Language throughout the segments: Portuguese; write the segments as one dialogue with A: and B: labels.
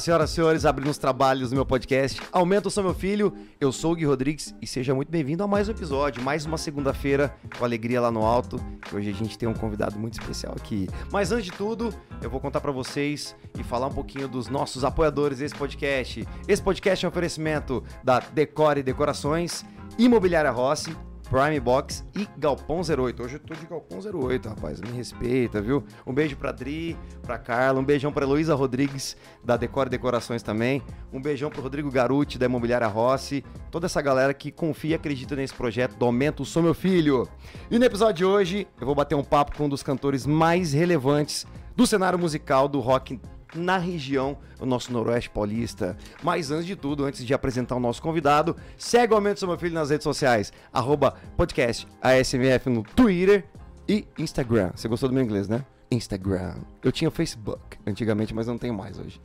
A: Senhoras e senhores, abrindo os trabalhos do meu podcast Aumenta o Seu Meu Filho. Eu sou o Gui Rodrigues e seja muito bem-vindo a mais um episódio, mais uma segunda-feira com alegria lá no alto. Hoje a gente tem um convidado muito especial aqui. Mas antes de tudo, eu vou contar para vocês e falar um pouquinho dos nossos apoiadores desse podcast. Esse podcast é um oferecimento da Decore Decorações, Imobiliária Rossi, Prime Box e Galpão 08. Hoje eu tô de Galpão 08, rapaz. Me respeita, viu? Um beijo pra Dri, pra Carla, um beijão pra Heloísa Rodrigues, da Decore Decorações também. Um beijão pro Rodrigo Garuti, da Imobiliária Rossi. Toda essa galera que confia e acredita nesse projeto do Aumento Sou Meu Filho. E no episódio de hoje, eu vou bater um papo com um dos cantores mais relevantes do cenário musical do rock na região, o nosso Noroeste Paulista. Mas antes de tudo, antes de apresentar o nosso convidado, segue o Aumento Seu Meu Filho nas redes sociais, arroba podcast ASMF no Twitter e Instagram. Você gostou do meu inglês, né? Instagram. Eu tinha Facebook antigamente, mas não tenho mais hoje.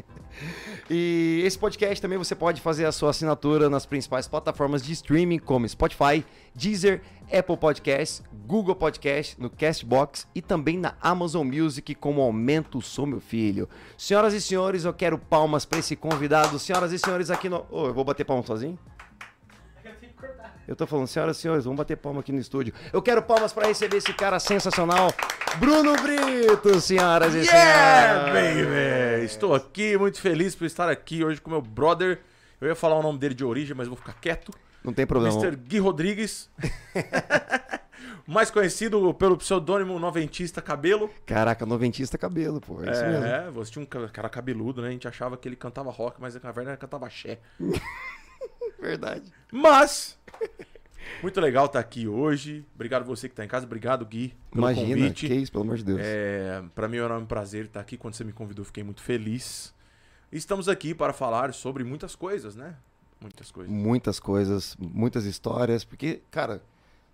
A: e esse podcast também você pode fazer a sua assinatura nas principais plataformas de streaming, como Spotify, Deezer, Apple Podcasts, Google Podcasts, no Castbox e também na Amazon Music como Aumento Sou Meu Filho. Senhoras e senhores, eu quero palmas para esse convidado. Senhoras e senhores, aqui no. Oh, eu vou bater palmas sozinho? Eu tô falando, senhoras e senhores, vamos bater palma aqui no estúdio. Eu quero palmas para receber esse cara sensacional, Bruno Brito, senhoras e
B: Yeah,
A: senhores.
B: baby! Estou aqui, muito feliz por estar aqui hoje com meu brother. Eu ia falar o nome dele de origem, mas vou ficar quieto.
A: Não tem problema.
B: Mr. Gui Rodrigues. Mais conhecido pelo pseudônimo Noventista Cabelo.
A: Caraca, noventista cabelo, pô. É isso mesmo.
B: É, você tinha um ca- cara cabeludo, né? A gente achava que ele cantava rock, mas na verdade ele cantava axé.
A: Verdade.
B: Mas, muito legal estar aqui hoje. Obrigado você que está em casa. Obrigado, Gui, pelo
A: Imagina,
B: convite.
A: que isso, pelo amor de Deus.
B: É, para mim era um prazer estar aqui. Quando você me convidou, fiquei muito feliz. Estamos aqui para falar sobre muitas coisas, né? Muitas coisas.
A: Muitas coisas, muitas histórias, porque, cara,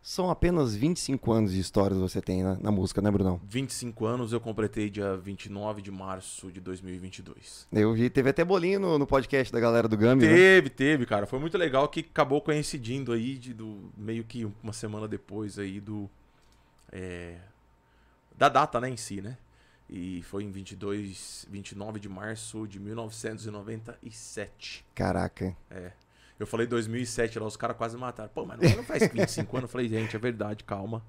A: são apenas 25 anos de histórias você tem na, na música, né, Brunão?
B: 25 anos eu completei dia 29 de março de 2022.
A: Eu vi, teve até bolinho no, no podcast da galera do Gami, né?
B: Teve, teve, cara. Foi muito legal que acabou coincidindo aí de, do, meio que uma semana depois aí do é, da data, né, em si, né? E foi em 22, 29 de março de 1997.
A: Caraca.
B: Eu falei 2007 lá, os caras quase mataram. Pô, mas não, não faz 25 anos. Eu falei, gente, é verdade, calma.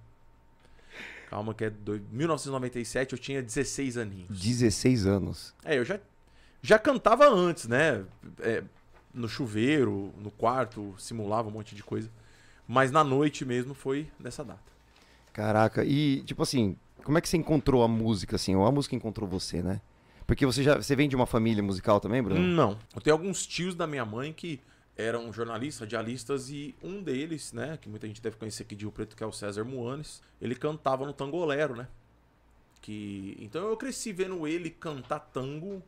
B: Calma, que é do... 1997, eu tinha 16 aninhos.
A: 16 anos.
B: É, eu já, já cantava antes, né? É, no chuveiro, no quarto, simulava um monte de coisa. Mas na noite mesmo foi nessa data.
A: Caraca. E, tipo assim, como é que você encontrou a música, assim? Ou a música encontrou você, né? Porque você já. Você vem de uma família musical também, Bruno?
B: Não. Eu tenho alguns tios da minha mãe que eram jornalistas, radialistas, e um deles, né, que muita gente deve conhecer aqui de Rio Preto, que é o César Moanes, ele cantava no Tangolero, né? Que... Então eu cresci vendo ele cantar tango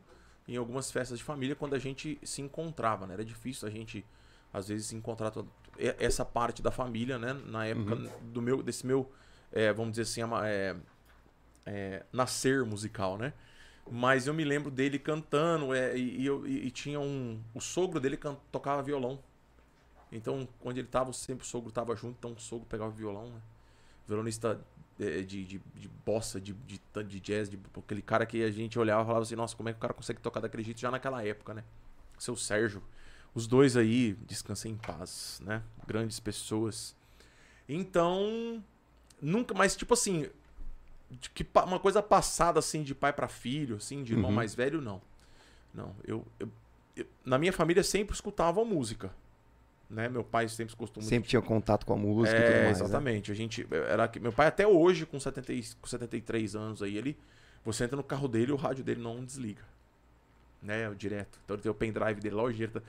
B: em algumas festas de família quando a gente se encontrava, né? Era difícil a gente, às vezes, encontrar toda... essa parte da família, né? Na época do meu, desse meu, é, vamos dizer assim, é, é, nascer musical, né? Mas eu me lembro dele cantando, é, e, e eu- e- tinha um. O sogro dele can- tocava violão. Então, onde ele tava, sempre o sogro tava junto, então o sogro pegava violão, né? Violonista é, de, de, de bossa, de, de, de jazz, de, aquele cara que a gente olhava e falava assim, nossa, como é que o cara consegue tocar daquele jeito já naquela época, né? Seu Sérgio. Os dois aí, descansem em paz, né? Grandes pessoas. Então, nunca, mas tipo assim, de que uma coisa passada assim de pai pra filho, assim, de irmão
A: Uhum.
B: mais velho, não. Não, eu, eu- eu- na minha família sempre escutavam música, né? Meu pai sempre escutou muito.
A: Sempre tinha contato com a música e
B: é,
A: tudo mais. né?
B: exatamente. A gente era que meu pai até hoje com 70 e- com 73 anos aí, ele você entra no carro dele, o rádio dele não desliga. Né, direto. Então ele tem o pendrive dele lá, ele tá-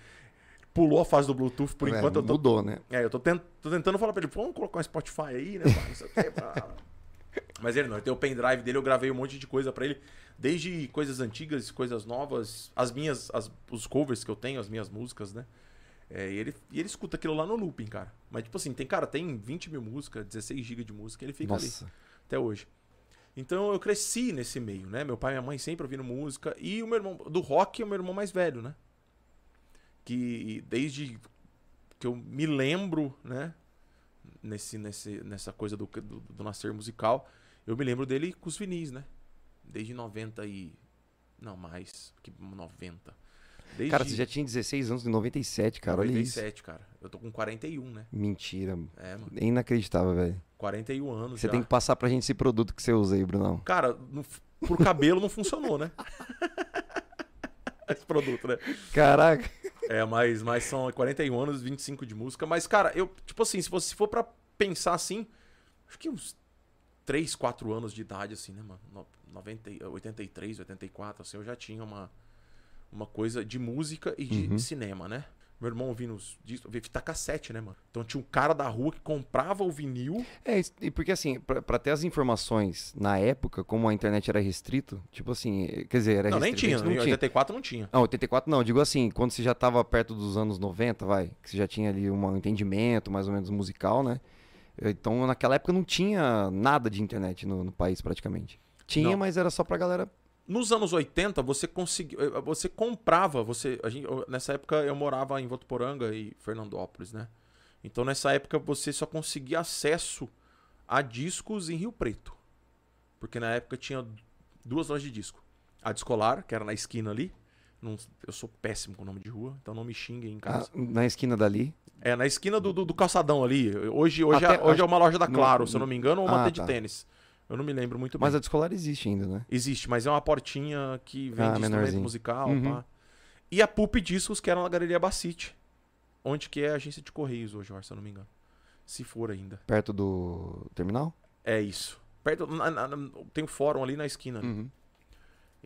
B: pulou a fase do Bluetooth por
A: É,
B: enquanto eu tô
A: Mudou, né?
B: é, eu tô, tent- tô tentando falar pra ele, vamos colocar um Spotify aí, né, pai? Não sei o quê, pá. Mas ele não, ele tem o pendrive dele, eu gravei um monte de coisa pra ele, desde coisas antigas, coisas novas, as minhas, as- os covers que eu tenho, as minhas músicas, né? É, e, ele, e ele escuta aquilo lá no looping, cara. Mas, tipo assim, tem, cara, tem 20 mil músicas, 16 GB de música, ele fica ali
A: Nossa.
B: até hoje. Então eu cresci nesse meio, né? Meu pai e minha mãe sempre ouvindo música. E o meu irmão, do rock, é o meu irmão mais velho, né? Que desde que eu me lembro, né? Nesse, nesse, nessa coisa do, do, do nascer musical, eu me lembro dele com os vinis, né? Desde 90 e Não, mais. Que 90. Desde
A: Cara, você já tinha 16 anos em 97, cara. Olha isso.
B: 97, cara. Eu tô com 41, né?
A: Mentira.
B: É, mano.
A: É inacreditável, velho.
B: 41 anos
A: Você
B: já.
A: tem que passar pra gente esse produto que você usa aí, Brunão.
B: Cara, no, por cabelo não funcionou, né? Esse produto, né?
A: Caraca.
B: É, mas, mas são 41 anos, 25 de música. Mas, cara, eu, tipo assim, se você for pra pensar assim, acho que uns 3, 4 anos de idade, assim, né, mano? No- 90, 83, 84, assim, eu já tinha uma, uma coisa de música e de
A: Uhum.
B: cinema, né? Meu irmão ouvindo os discos, fita cassete, né, mano? Então tinha um cara da rua que comprava o vinil.
A: É, e porque assim, pra, pra ter as informações na época, como a internet era restrito, tipo assim, quer dizer, era
B: não, nem
A: restrito, a
B: tinha, em
A: não tinha.
B: 84 não tinha.
A: Não, 84 não, digo assim, quando você já tava perto dos anos 90, vai, que você já tinha ali um entendimento mais ou menos musical, né? Então naquela época não tinha nada de internet no, no país praticamente. Tinha,
B: Não.
A: mas era só pra galera.
B: Nos anos 80, você conseguiu. eh, Você comprava. Você, a gente- nessa época eu morava em Votuporanga e Fernandópolis, né? Então nessa época você só conseguia acesso a discos em Rio Preto. Porque na época tinha duas lojas de disco. A Descolar, que era na esquina ali. Não- eu sou péssimo com o nome de rua, então não me xinguem em casa.
A: ah, na esquina dali.
B: É, na esquina do, do, do calçadão ali. Hoje, hoje,
A: Até-
B: é, hoje é uma loja da
A: no-
B: Claro, se eu não me engano, ou uma
A: Ah,
B: T de
A: tá.
B: tênis. Eu não me lembro muito bem.
A: Mas a descolar existe ainda, né?
B: Existe, mas é uma portinha que vende
A: Ah,
B: instrumento
A: menorzinho.
B: musical,
A: Uhum.
B: pá. E a Pup Discos, que era na Galeria Bacite. Onde que é a agência de Correios hoje, se eu não me engano. Se for ainda.
A: Perto do terminal?
B: É isso. Perto, na- na- na- tem um fórum ali na esquina. ali.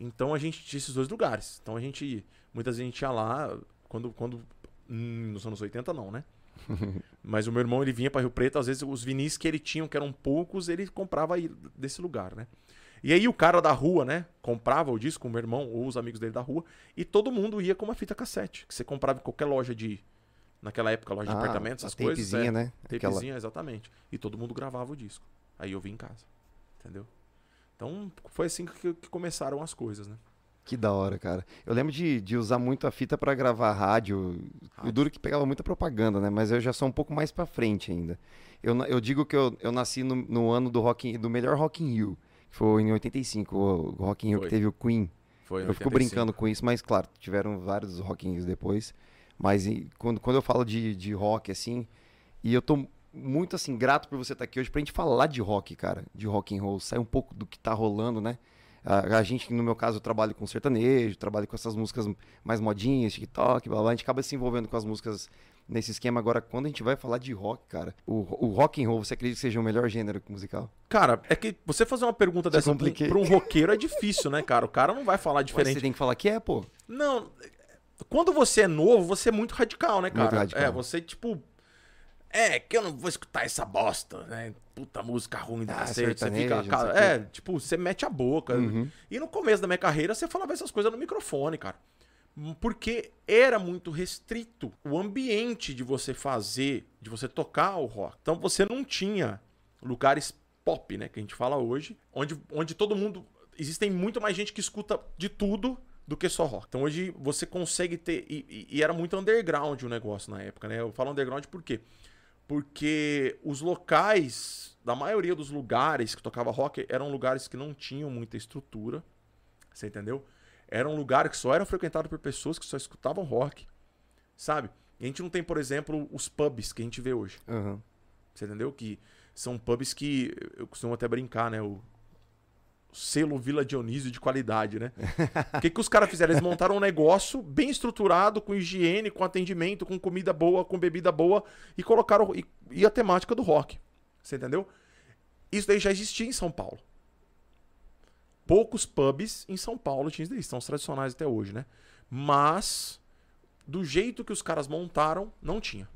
B: Então a gente tinha esses dois lugares. Então a gente. Muitas vezes a gente ia lá. Quando. quando hum, nos anos 80 não, né? Mas o meu irmão ele vinha para Rio Preto, às vezes os vinis que ele tinha, que eram poucos, ele comprava aí desse lugar, né? E aí o cara da rua, né, comprava o disco, o meu irmão ou os amigos dele da rua, e todo mundo ia com uma fita cassete, que você comprava em qualquer loja de naquela época, loja de
A: Ah,
B: apartamentos,
A: a
B: essas coisas,
A: tapezinha,
B: é,
A: né? Aquela-
B: tapezinha, exatamente. E todo mundo gravava o disco. Aí eu vim em casa. Entendeu? Então foi assim que, que começaram as coisas, né?
A: Que da hora, cara. Eu lembro de, de usar muito a fita pra gravar rádio. O
B: Rádio.
A: duro é que pegava muita propaganda, né? Mas eu já sou um pouco mais pra frente ainda. Eu, eu digo que eu, eu nasci no, no ano do, rock, do melhor Rock in Rio, que foi em 85, o, o Rock in Rio
B: Foi.
A: que teve o Queen.
B: Foi
A: Eu fico
B: 85.
A: brincando com isso, mas claro, tiveram vários Rock in Rios depois. Mas quando, quando eu falo de, de rock, assim, e eu tô muito, assim, grato por você estar aqui hoje pra gente falar de rock, cara, de rock and roll, sair um pouco do que tá rolando, né? A, a gente, no meu caso, eu trabalho com sertanejo, trabalho com essas músicas mais modinhas, TikTok, blá, blá, a gente acaba se envolvendo com as músicas nesse esquema. Agora, quando a gente vai falar de rock, cara, o, o rock and roll, você acredita que seja o melhor gênero musical?
B: Cara, é que você fazer uma pergunta dessa pra um,
A: compliquei.
B: pra um roqueiro é difícil, né, cara? O cara não vai falar
A: Mas
B: diferente.
A: você tem que falar que é, pô.
B: Não, quando você é novo, você é muito radical, né, cara?
A: Muito radical.
B: É, você, tipo. É, que eu não vou escutar essa bosta, né? Puta música ruim da
A: Ah,
B: cacete. Você fica. cara, é, tipo, você mete a boca.
A: Uhum.
B: E no começo da minha carreira, você falava essas coisas no microfone, cara. Porque era muito restrito o ambiente de você fazer, de você tocar o rock. Então você não tinha lugares pop, né, que a gente fala hoje, onde, onde todo mundo. Existem muito mais gente que escuta de tudo do que só rock. Então hoje você consegue ter. E, e- e era muito underground o negócio na época, né? Eu falo underground por quê? Porque os locais, da maioria dos lugares que tocava rock, eram lugares que não tinham muita estrutura. Você entendeu? Eram lugares que só eram frequentados por pessoas que só escutavam rock. Sabe? E a gente não tem, por exemplo, os pubs que a gente vê hoje.
A: Aham.
B: Você entendeu? Que são pubs que eu costumo até brincar, né? O selo Vila Dionísio de qualidade, né? O que, que os caras fizeram? Eles montaram um negócio bem estruturado, com higiene, com atendimento, com comida boa, com bebida boa, e colocaram. E, e a temática do rock. Você entendeu? Isso daí já existia em São Paulo. Poucos pubs em São Paulo tinham isso daí, são os tradicionais até hoje, né? Mas, do jeito que os caras montaram, não tinha.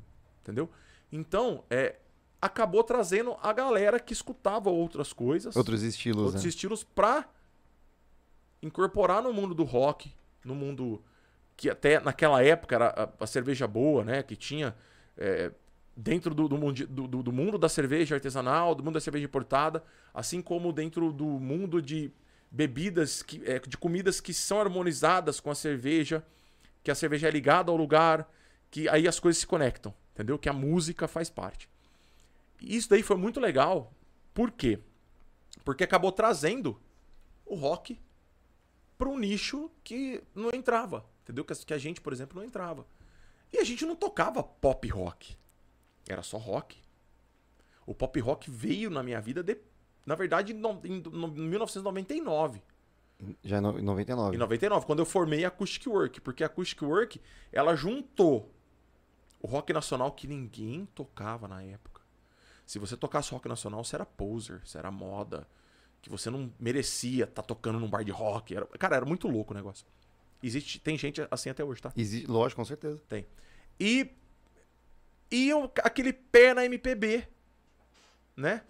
B: Entendeu? Então, é, acabou trazendo a galera que escutava outras coisas,
A: Outros estilos,
B: outros
A: né?
B: estilos, pra incorporar no mundo do rock, no mundo que até naquela época era a, cerveja boa, né? Que tinha é, dentro do, do- do- do mundo da cerveja artesanal, do mundo da cerveja importada, assim como dentro do mundo de bebidas, que, é, de comidas que são harmonizadas com a cerveja, que a cerveja é ligada ao lugar, que aí as coisas se conectam, entendeu? Que a música faz parte. Isso daí foi muito legal. Por quê? Porque acabou trazendo o rock para um nicho que não entrava. Entendeu? Que, que a gente, por exemplo, não entrava. E a gente não tocava pop rock. Era só rock. O pop rock veio na minha vida, de, na verdade, no, em, no, 1999.
A: Já em 99.
B: Em 99, quando eu formei a Acoustic Work. Porque a Acoustic Work, ela juntou o rock nacional que ninguém tocava na época. Se você tocasse rock nacional, você era poser, você era moda. Que você não merecia estar tá tocando num bar de rock. Era, cara, era muito louco o negócio. Existe, tem gente assim até hoje, tá?
A: Existe, lógico, com certeza.
B: Tem. E. E eu, aquele pé na MPB, né?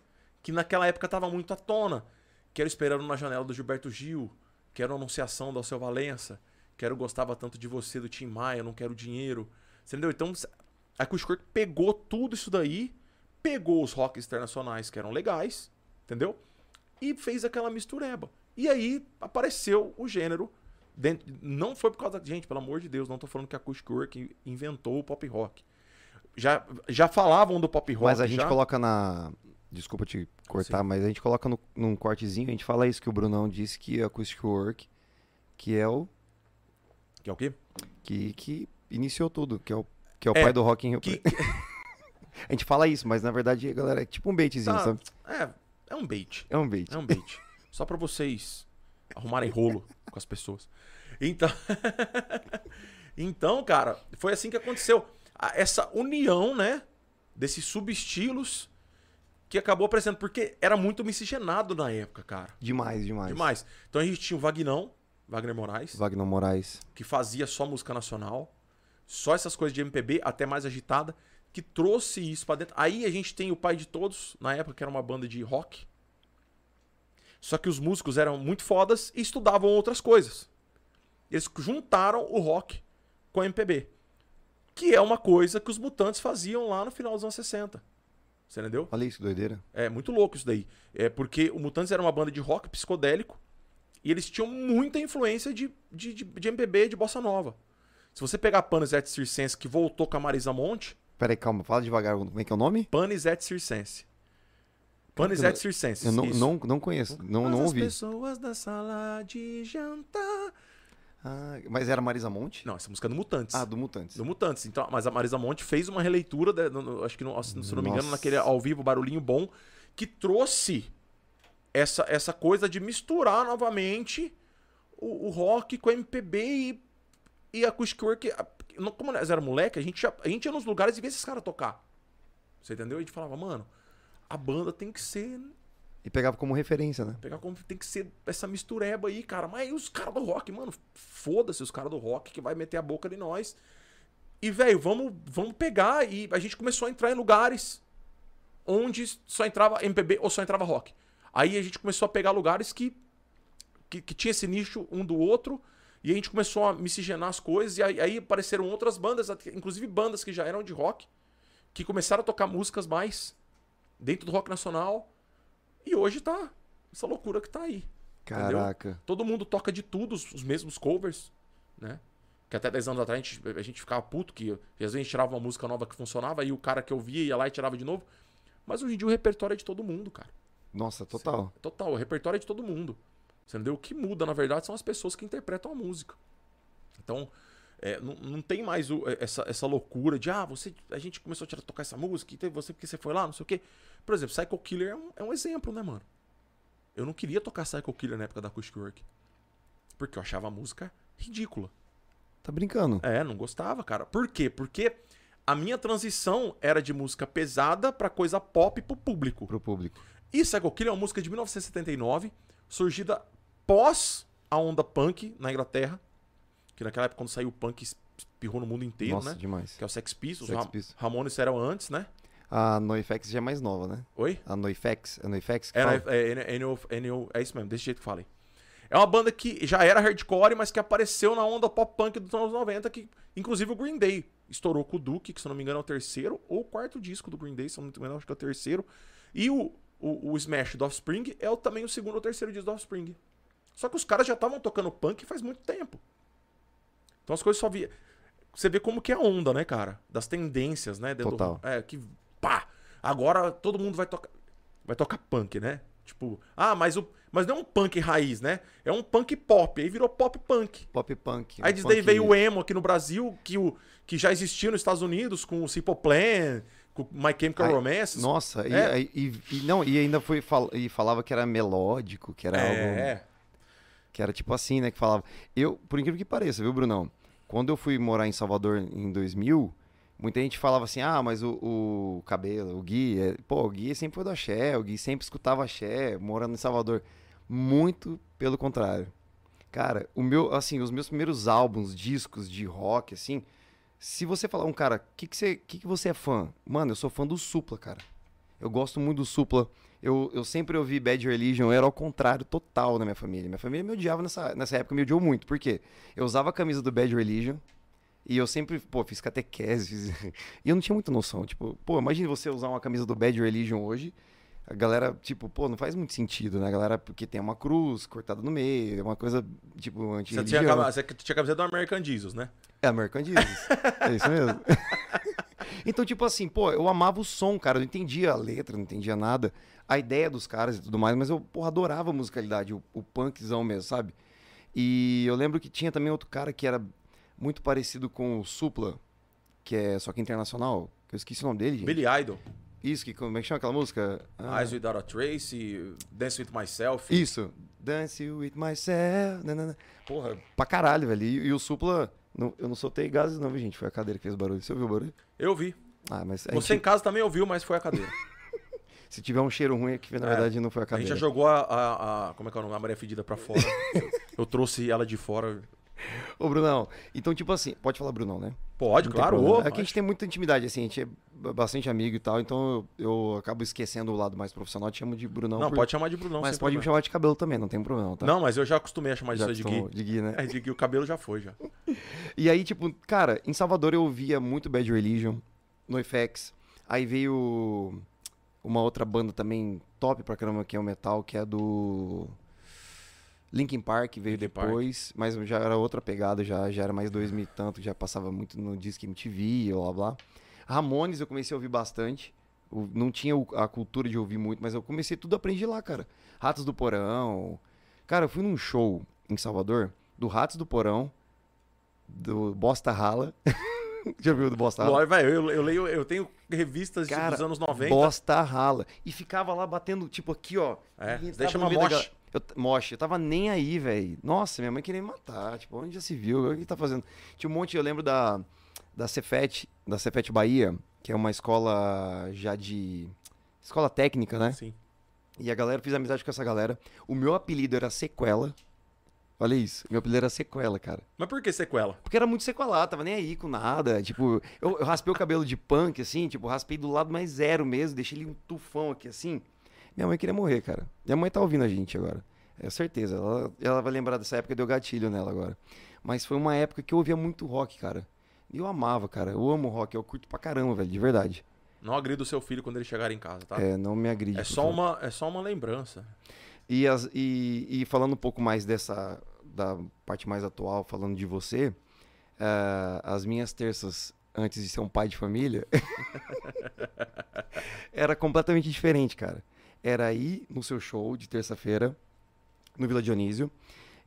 B: Que naquela época tava muito à tona. Quero esperando na janela do Gilberto Gil. Quero a anunciação do Alceu Valença. Quero gostava tanto de você, do Tim Maia, não quero dinheiro. Entendeu? Então, a Acústico pegou tudo isso daí, pegou os rocks internacionais que eram legais, entendeu? E fez aquela mistureba. E aí apareceu o gênero. Dentro, não foi por causa da. Gente, pelo amor de Deus, não tô falando que a Acoustic Work inventou o pop rock. Já, já falavam do pop rock.
A: Mas a gente
B: já?
A: coloca na. Desculpa te cortar, Sim. mas a gente coloca no, num cortezinho, a gente fala isso que o Brunão disse que a Acoustic Work, que é o.
B: Que é o quê?
A: Que, que iniciou tudo, que é o que é o é, pai do Rock in Rio. Que... a gente fala isso, mas na verdade, galera, é tipo um baitzinho, tá, sabe?
B: É, é um bait.
A: É um bait.
B: É um bait. Só para vocês arrumarem rolo com as pessoas. Então, então, cara, foi assim que aconteceu. Essa união, né, desses subestilos que acabou aparecendo, porque era muito miscigenado na época, cara.
A: Demais, demais.
B: Demais. Então a gente tinha o Vagnão, Wagner Moraes.
A: Wagner Moraes.
B: Que fazia só música nacional só essas coisas de MPB, até mais agitada, que trouxe isso para dentro. Aí a gente tem o Pai de Todos, na época que era uma banda de rock. Só que os músicos eram muito fodas e estudavam outras coisas. Eles juntaram o rock com a MPB. Que é uma coisa que os Mutantes faziam lá no final dos anos 60. Você entendeu?
A: Olha isso, doideira.
B: É muito louco isso daí. É porque o Mutantes era uma banda de rock psicodélico e eles tinham muita influência de, de, de, de MPB, de bossa nova. Se você pegar Panisette Circense, que voltou com a Marisa Monte.
A: Peraí, calma, fala devagar, como é que é o nome?
B: Panisette Circense. Panisette Circense.
A: Eu não, não, não conheço, não, não ouvi.
B: As pessoas da sala de jantar.
A: Ah, mas era Marisa Monte?
B: Não, essa música é do Mutantes.
A: Ah, do Mutantes.
B: Do Mutantes. Então, mas a Marisa Monte fez uma releitura, de, no, acho que, no, se não me engano, naquele ao vivo, barulhinho bom, que trouxe essa, essa coisa de misturar novamente o, o rock com o MPB e e a Acoustic Work, como nós era moleque, a gente, ia, a gente ia nos lugares e via esses caras tocar. Você entendeu? A gente falava, mano, a banda tem que ser.
A: E pegava como referência, né?
B: Pegava como tem que ser essa mistureba aí, cara. Mas os caras do rock, mano, foda-se os caras do rock que vai meter a boca de nós. E, velho, vamos, vamos pegar. E a gente começou a entrar em lugares onde só entrava MPB ou só entrava rock. Aí a gente começou a pegar lugares que, que, que tinha esse nicho um do outro. E a gente começou a miscigenar as coisas, e aí, aí apareceram outras bandas, inclusive bandas que já eram de rock, que começaram a tocar músicas mais dentro do rock nacional. E hoje tá essa loucura que tá aí.
A: Caraca.
B: Entendeu? Todo mundo toca de tudo, os mesmos covers, né? Que até 10 anos atrás a gente, a gente ficava puto, que às vezes a gente tirava uma música nova que funcionava, e o cara que ouvia ia lá e tirava de novo. Mas hoje em dia o repertório é de todo mundo, cara.
A: Nossa, total.
B: Sim, total, o repertório é de todo mundo. Você entendeu? O que muda, na verdade, são as pessoas que interpretam a música. Então, é, não, não tem mais o, é, essa, essa loucura de, ah, você, a gente começou a tocar essa música e teve você porque você foi lá, não sei o quê. Por exemplo, Psycho Killer é um, é um exemplo, né, mano? Eu não queria tocar Psycho Killer na época da Acoustic Work. Porque eu achava a música ridícula.
A: Tá brincando?
B: É, não gostava, cara. Por quê? Porque a minha transição era de música pesada para coisa pop pro público.
A: Pro público.
B: E Psycho Killer é uma música de 1979, surgida pós a onda punk na Inglaterra, que naquela época quando saiu o punk espirrou no mundo inteiro,
A: Nossa,
B: né?
A: demais.
B: Que é o Sex Pistols,
A: Sex Pistols.
B: Ramones eram antes, né?
A: A NoFX já é mais nova, né?
B: Oi?
A: A NoFX, a NoFX que
B: é,
A: fala?
B: é, é, isso mesmo, desse jeito que falei. É uma banda que já era hardcore, mas que apareceu na onda pop punk dos anos 90, que inclusive o Green Day estourou com o Duke, que se não me engano é o terceiro ou quarto disco do Green Day, se não me engano acho que é o terceiro. E o, o, o Smash do Offspring é o, também o segundo ou terceiro disco do Offspring. Só que os caras já estavam tocando punk faz muito tempo. Então as coisas só via. Você vê como que é a onda, né, cara? Das tendências, né?
A: Total.
B: Do... É, que pá! Agora todo mundo vai tocar. Vai tocar punk, né? Tipo, ah, mas o. Mas não é um punk raiz, né? É um punk pop. Aí virou pop punk.
A: Pop punk.
B: Aí
A: um
B: daí veio o emo aqui no Brasil, que, o, que já existia nos Estados Unidos, com o Simple Plan, com My Chemical
A: Ai,
B: Romance.
A: Nossa, e,
B: É.
A: aí- e- e não, e ainda foi fal- e falava que era melódico, que era algo
B: É.
A: que era tipo assim, né, que falava. Eu, por incrível que pareça, viu, Brunão? Quando eu fui morar em Salvador em 2000, muita gente falava assim: "Ah, mas o, o cabelo, o Gui, é- pô, o Gui sempre foi do axé, o Gui sempre escutava axé, morando em Salvador". Muito pelo contrário. Cara, o meu, assim, os meus primeiros álbuns, discos de rock assim, se você falar um cara, que que você, que que você é fã? Mano, eu sou fã do Supla, cara. Eu gosto muito do Supla. Eu, eu sempre ouvi Bad Religion, eu era ao contrário total na minha família. Minha família me odiava nessa, nessa época, me odiou muito. Por quê? Eu usava a camisa do Bad Religion e eu sempre, pô, fiz catequese. Fiz... e eu não tinha muita noção. Tipo, pô, imagine você usar uma camisa do Bad Religion hoje. A galera, tipo, pô, não faz muito sentido, né? A galera, porque tem uma cruz cortada no meio, é uma coisa, tipo,
B: Você tinha, você tinha a camiseta do American Jesus, né?
A: É American Jesus. é isso mesmo. então, tipo assim, pô, eu amava o som, cara. Eu não entendia a letra, não entendia nada. A ideia dos caras e tudo mais, mas eu, porra, adorava a musicalidade, o, o punkzão mesmo, sabe? E eu lembro que tinha também outro cara que era muito parecido com o Supla, que é só que internacional. Que eu esqueci o nome dele, gente.
B: Billy Idol,
A: Isso, que, como é que chama aquela música? Ah,
B: Eyes Without a Trace, Dance With Myself.
A: Isso. Dance with myself. nanana. Porra, pra caralho, velho. E, e o Supla. Não- eu não soltei gases, não, viu, gente? Foi a cadeira que fez barulho. Você ouviu o barulho?
B: Eu vi.
A: Ah, mas
B: Você em
A: gente-
B: casa também ouviu, mas foi a cadeira.
A: se tiver um cheiro ruim é que na
B: É.
A: verdade não foi a
B: A gente
A: cadeira.
B: já jogou a, a- a- Como é que é o nome? A Maria Fedida pra fora. Eu trouxe ela de fora.
A: Ô, Brunão, então tipo assim, pode falar Brunão, né?
B: Pode,
A: Não
B: claro. ô,
A: é que a gente tem muita intimidade, assim, a gente é bastante amigo e tal, então eu, eu acabo esquecendo o lado mais profissional, te chamo de Brunão.
B: Não,
A: por-
B: pode chamar de Brunão.
A: Mas pode me
B: problema.
A: chamar de cabelo também, não tem problema, tá?
B: Não, mas eu já acostumei a chamar
A: Já
B: de Gui.
A: de Gui, né?
B: É, de Gui, o cabelo já foi, já.
A: E aí, tipo, cara, em Salvador eu ouvia muito Bad Religion, NoFX. Aí veio uma outra banda também top pra caramba, que é o metal, que é do Linkin Park, veio
B: Linkin Park.
A: depois, mas já era outra pegada, já, já era mais 2000 e tanto, já passava muito no Disque MTV, blá blá blá. Ramones eu comecei a ouvir bastante. Não tinha a cultura de ouvir muito, mas eu comecei tudo a aprender lá, cara. Ratos do Porão. Cara, eu fui num show em Salvador do Ratos do Porão, do Bosta Rala. Já viu do Bosta Rala?
B: Velho, eu, eu leio, eu tenho revistas
A: Cara,
B: dos anos 90.
A: Bosta Rala. E ficava lá batendo, tipo, aqui, ó.
B: É,
A: E da
B: mosh.
A: galera. Eu, mosh, eu tava nem aí, velho. Nossa, minha mãe queria me matar. Tipo, onde já se viu? O que tá fazendo? Tinha um monte, eu lembro da, da Cefet, da Cefet Bahia, que é uma escola já de. Escola técnica, né?
B: Sim.
A: E a galera, fiz amizade com essa galera. O meu apelido era Sequela. Olha isso, meu apelido era Sequela, cara.
B: Mas por que sequela?
A: Porque era muito sequelado, tava nem aí com nada. Tipo, eu, eu raspei o cabelo de punk, assim, tipo, raspei do lado mais zero mesmo, deixei ele um tufão aqui, assim. Minha mãe queria morrer, cara. Minha mãe tá ouvindo a gente agora. É certeza. Ela, ela vai lembrar dessa época, deu gatilho nela agora. Mas foi uma época que eu ouvia muito rock, cara. E eu amava, cara. Eu amo rock, eu curto pra caramba, velho, de verdade.
B: Não agrida o seu filho quando ele chegar em casa, tá?
A: É, não me agride.
B: É só,
A: favor.
B: uma, é só uma lembrança.
A: E, as- e- e falando um pouco mais dessa da parte mais atual, falando de você, eh, as minhas terças antes de ser um pai de família era completamente diferente, cara. Era ir no seu show de terça-feira no Vila Dionísio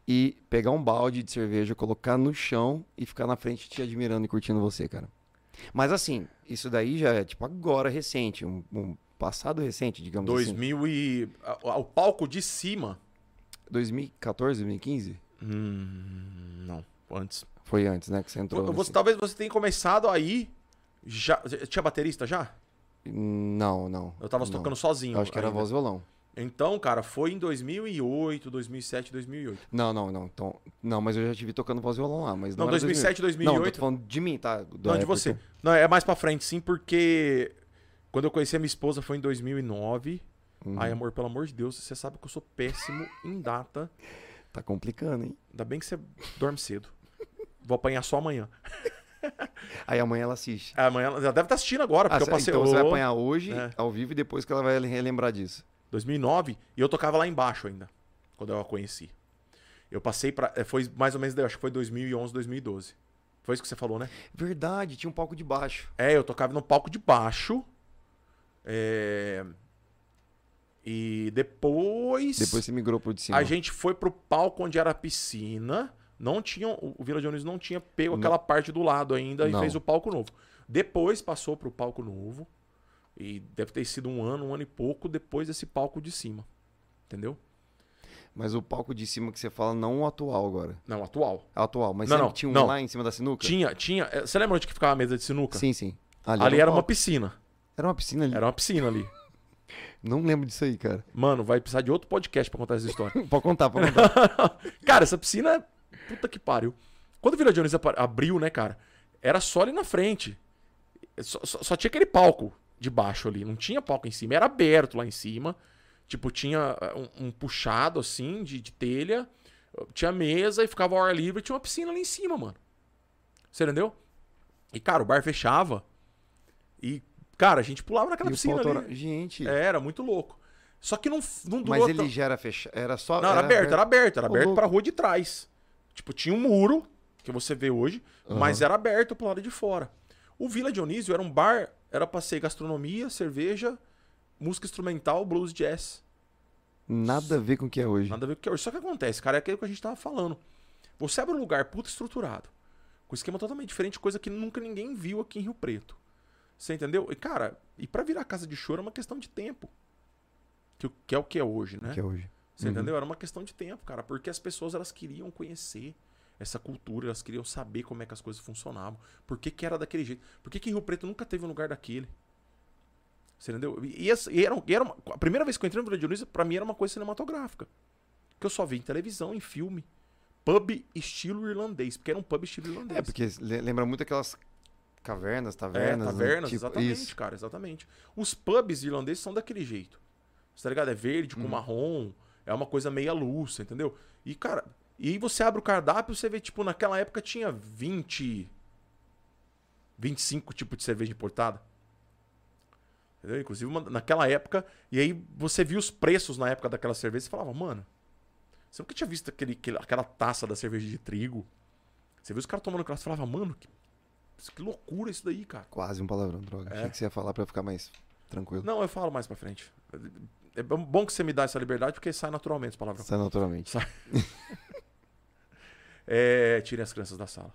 A: e pegar um balde de cerveja, colocar no chão e ficar na frente te admirando e curtindo você, cara. Mas assim, isso daí já é tipo agora recente, um, um passado recente, digamos assim.
B: 2000 e... a- O palco de cima...
A: 2014, 2015?
B: Hum, não, antes.
A: Foi antes, né? Que você entrou.
B: Você,
A: nesse-
B: talvez você tenha começado aí... Já, tinha baterista já?
A: Não, não.
B: Eu tava
A: não.
B: tocando sozinho.
A: Eu acho que era
B: ainda.
A: voz e violão.
B: Então, cara, foi em 2008, 2007, 2008.
A: Não, não, não. Então, não, mas eu já tive tocando voz e violão lá. Mas não,
B: Não,
A: era
B: 2007,
A: 2008. Não,
B: 2008.
A: tô falando de mim, tá? Da
B: Não, de você. Não, é mais pra frente, sim, porque quando eu conheci a minha esposa foi em 2009.
A: Uhum.
B: Ai, amor, pelo amor de Deus, você sabe que eu sou péssimo em data.
A: Tá complicando, hein?
B: Ainda bem que você dorme cedo. Vou apanhar só amanhã.
A: Aí amanhã ela assiste.
B: Amanhã ela já deve estar assistindo agora,
A: Ah,
B: porque
A: cê-
B: eu passei.
A: então você vai apanhar hoje,
B: É.
A: ao vivo, e depois que ela vai relembrar disso.
B: 2009 e eu tocava lá embaixo ainda, quando eu a conheci. Eu passei pra. eh, Foi mais ou menos, acho que foi 2011, 2012. Foi isso que você falou, né?
A: Verdade, tinha um palco de baixo.
B: É, eu tocava no palco de baixo. é, E depois.
A: Depois você migrou pro de cima.
B: A gente foi pro palco onde era a piscina. Não tinha. O Vila Dionísio não tinha pego
A: Não.
B: aquela parte do lado ainda
A: Não.
B: e fez o palco novo. Depois passou pro palco novo. E deve ter sido um ano, um ano e pouco depois desse palco de cima. Entendeu?
A: Mas o palco de cima que você fala, não o atual agora.
B: Não, atual.
A: É o atual, mas
B: Não, não,
A: tinha um
B: não.
A: lá em cima da sinuca?
B: Tinha, tinha. eh, Você lembra onde que ficava a mesa de sinuca?
A: Sim, sim.
B: Ali
A: o
B: era uma
A: palco.
B: piscina.
A: Era uma piscina ali.
B: Era uma piscina ali.
A: Não lembro disso aí, cara.
B: Mano, vai precisar de outro podcast pra contar essa história.
A: pode contar, pode contar.
B: cara, essa piscina é. Puta que pariu. Quando o Vila Dionísio abriu, né, cara? Era só ali na frente. Só, só- só tinha aquele palco de baixo ali. Não tinha palco em cima. Era aberto lá em cima. Tipo, tinha eh, um, um puxado assim de, de telha. Tinha mesa e ficava ao ar livre. Tinha uma piscina ali em cima, mano. Você entendeu? E, cara, o bar fechava. E, cara, a gente pulava naquela
A: E
B: piscina ali.
A: era- Gente,
B: É, era muito louco. Só que não, não durou
A: mas
B: tão-
A: ele já era fechado. Era só.
B: não, era aberto, era aberto, era aberto
A: louco.
B: pra rua de trás. Tipo, tinha um muro, que você vê hoje,
A: Aham.
B: mas era aberto pro lado de fora. O Vila Dionísio era um bar, era pra ser gastronomia, cerveja, música instrumental, blues, jazz.
A: Nada a ver com o que é hoje.
B: Nada a ver com o que é hoje. Só que acontece, cara, é aquilo que a gente tava falando. Você abre um lugar puta estruturado, com esquema totalmente diferente, coisa que nunca ninguém viu aqui em Rio Preto. Você entendeu? E, cara, e pra virar casa de choro é uma questão de tempo. Que, que é o que é hoje, né?
A: Que é hoje.
B: Você
A: Uhum.
B: entendeu? Era uma questão de tempo, cara. Porque as pessoas elas queriam conhecer essa cultura, elas queriam saber como é que as coisas funcionavam. Por que, que era daquele jeito? Por que, que Rio Preto nunca teve um lugar daquele? Você entendeu? E, essa- e era, e era uma- a primeira vez que eu entrei no Vila pra mim era uma coisa cinematográfica. Que eu só vi em televisão, em filme. Pub estilo irlandês. Porque era um pub estilo irlandês.
A: É, porque le- lembra muito aquelas cavernas,
B: É,
A: tavernas. né?
B: tavernas,
A: Tipo,
B: exatamente,
A: Isso.
B: cara, exatamente. Os pubs irlandeses são daquele jeito. Você tá ligado? É verde com
A: Uhum.
B: marrom, é uma coisa meia você entendeu? E, cara, e aí você abre o cardápio, você vê, tipo, naquela época tinha 20, 25 tipos de cerveja importada. Entendeu? Inclusive, uma- naquela época, e aí você viu os preços na época daquela cerveja, você falava, mano, você nunca tinha visto aquele, aquele- aquela taça da cerveja de trigo? Você viu os caras tomando aquela, você falava, mano, que, que loucura isso daí, cara.
A: Quase um palavrão, droga.
B: É.
A: Achei que você ia falar pra ficar mais tranquilo.
B: Não, eu falo mais pra frente. É bom que você me dá essa liberdade porque sai naturalmente as palavras.
A: Sai naturalmente.
B: É, tirem as crianças da sala.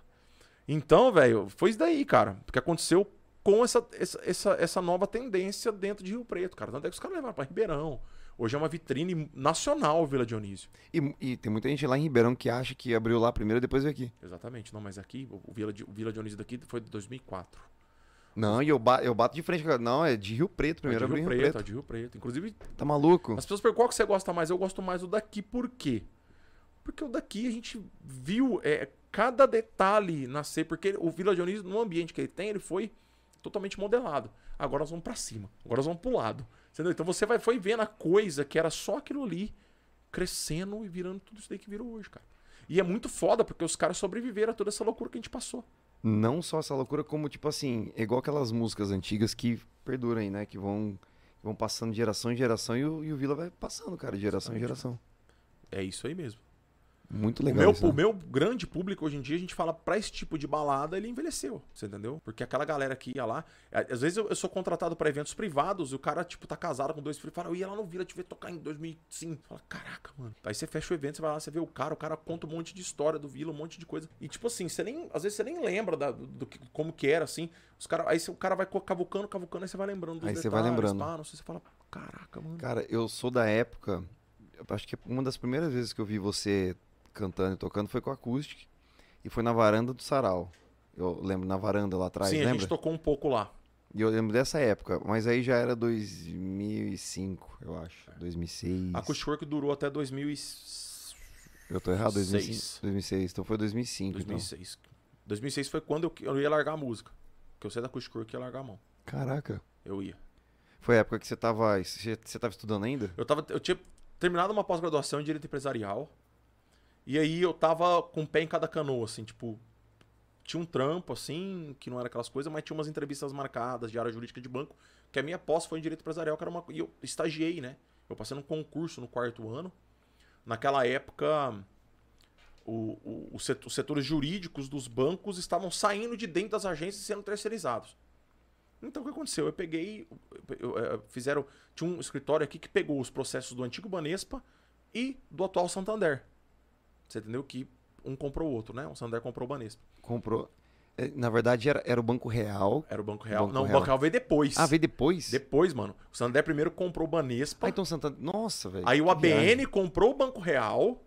B: Então, velho, foi isso daí, cara. Porque aconteceu com essa, essa, essa, essa nova tendência dentro de Rio Preto, cara. Tanto é que os caras levaram pra Ribeirão. Hoje é uma vitrine nacional, Vila Dionísio.
A: E, e tem muita gente lá em Ribeirão que acha que abriu lá primeiro e depois veio aqui.
B: Exatamente. Não, mas aqui, o Vila, o Vila Dionísio daqui foi de 2004.
A: Não, e eu, ba- eu bato de frente. Não, é de Rio Preto primeiro.
B: é de Rio
A: em
B: Preto,
A: Rio Preto.
B: é de Rio Preto. Inclusive,
A: Tá maluco?
B: As pessoas perguntam qual que você gosta mais. Eu gosto mais do daqui, por quê? Porque o daqui a gente viu é, cada detalhe nascer, porque o Vila Dionísio, no ambiente que ele tem, ele foi totalmente modelado. Agora nós vamos pra cima, agora nós vamos pro lado. Entendeu? Então você vai, foi vendo a coisa que era só aquilo ali, crescendo e virando tudo isso daí que virou hoje, cara. E é muito foda, porque os caras sobreviveram a toda essa loucura que a gente passou.
A: Não só essa loucura, como, tipo assim, é igual aquelas músicas antigas que perduram aí, né? Que vão, vão passando de geração em geração e o, e o Vila vai passando, cara, de geração em geração.
B: É isso aí mesmo.
A: Muito
B: O
A: legal.
B: meu,
A: isso,
B: o
A: né?
B: meu grande público hoje em dia, a gente fala pra esse tipo de balada, ele envelheceu. Você entendeu? Porque aquela galera que ia lá. é, Às vezes eu, eu sou contratado pra eventos privados e o cara, tipo, tá casado com dois filhos. Fala, eu ia lá no Vila te ver tocar em 2005. Fala, caraca, mano. Aí você fecha o evento, você vai lá, você vê o cara, o cara conta um monte de história do Vila, um monte de coisa. E, tipo assim, você nem. Às vezes você nem lembra da- do, do como que era, assim. Os cara, aí você- o cara vai cavucando, cavucando, aí você vai lembrando dos
A: Aí você
B: detalhes.
A: vai lembrando.
B: Pá, não sei, você fala, caraca, mano.
A: Cara, eu sou da época. acho que uma das primeiras vezes que eu vi você cantando e tocando foi com acústica. E foi na varanda do Sarau. Eu lembro na varanda lá atrás,
B: Sim, a
A: lembra?
B: gente tocou um pouco lá.
A: E eu lembro dessa época, mas aí já era 2005, eu acho.
B: É.
A: 2006.
B: A Acústico Work durou até 2000 e...
A: Eu tô errado, 2005,
B: Seis.
A: 2006. Então foi 2005, então.
B: 2006. 2006 foi quando eu, eu ia largar a música. Que eu saí da Acústico Work e ia largar a mão.
A: Caraca.
B: Eu ia.
A: Foi a época que você tava. Você, você tava estudando ainda?
B: Eu, tava, eu tinha terminado uma pós-graduação em Direito Empresarial. E aí eu tava com o pé em cada canoa, assim, tipo... Tinha um trampo, assim, que não era aquelas coisas, mas tinha umas entrevistas marcadas de área jurídica de banco, que a minha pós foi em Direito Empresarial, que era uma... E eu estagiei, né? Eu passei num concurso no quarto ano. Naquela época, o, o, o set- os setores jurídicos dos bancos estavam saindo de dentro das agências e sendo terceirizados. Então o que aconteceu? Eu peguei. eu, eh, fizeram. Tinha um escritório aqui que pegou os processos do antigo Banespa e do atual Santander. Você entendeu? Que um comprou o outro, né? O Santander comprou o Banespa.
A: Comprou. É, Na verdade, era, era o Banco Real.
B: Era o Banco Real.
A: Banco
B: não, o
A: Real.
B: Banco Real veio depois.
A: Ah, veio depois?
B: Depois, mano. O Santander primeiro comprou o Banespa.
A: Ah, então Santander. Nossa, velho.
B: Aí o ABN comprou o Banco Real.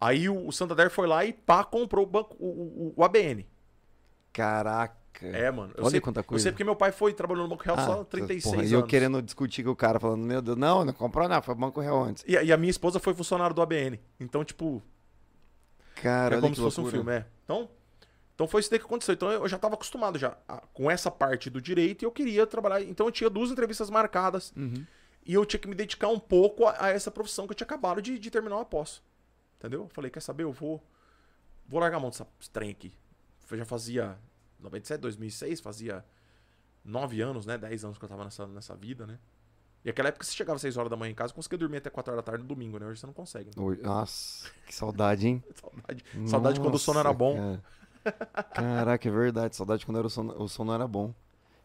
B: Aí o o Santander foi lá e pá, comprou o, banco, o, o- o ABN.
A: Caraca.
B: É, mano. Eu
A: Olha
B: sei,
A: quanta
B: Eu
A: coisa.
B: sei porque meu pai foi trabalhando no Banco Real
A: Ah,
B: só 36
A: porra,
B: anos.
A: E eu querendo discutir com o cara, falando, meu Deus, não, não comprou nada, foi Banco Real antes.
B: E, e a minha esposa foi funcionário do ABN. Então, tipo,
A: Cara,
B: é como se fosse um
A: loucura.
B: filme, é. Então, então foi isso daí que aconteceu. Então eu já tava acostumado já a- com essa parte do direito e eu queria trabalhar. Então eu tinha duas entrevistas marcadas
A: Uhum.
B: e eu tinha que me dedicar um pouco a, a essa profissão que eu tinha acabado de, de terminar o pós. Entendeu? Eu falei, quer saber? Eu vou, vou largar a mão dessa trem aqui. Eu já fazia 97, 2006, fazia nove anos, né? 10 anos que eu tava nessa, nessa vida, né? E aquela época você chegava às 6 horas da manhã em casa, conseguia dormir até 4 horas da tarde no domingo, né? Hoje você não consegue. Né?
A: Nossa, que saudade, hein?
B: Saudade, saudade quando o sono era
A: Nossa,
B: bom.
A: cara. Caraca, é verdade. Saudade quando era o, sono, o sono era bom.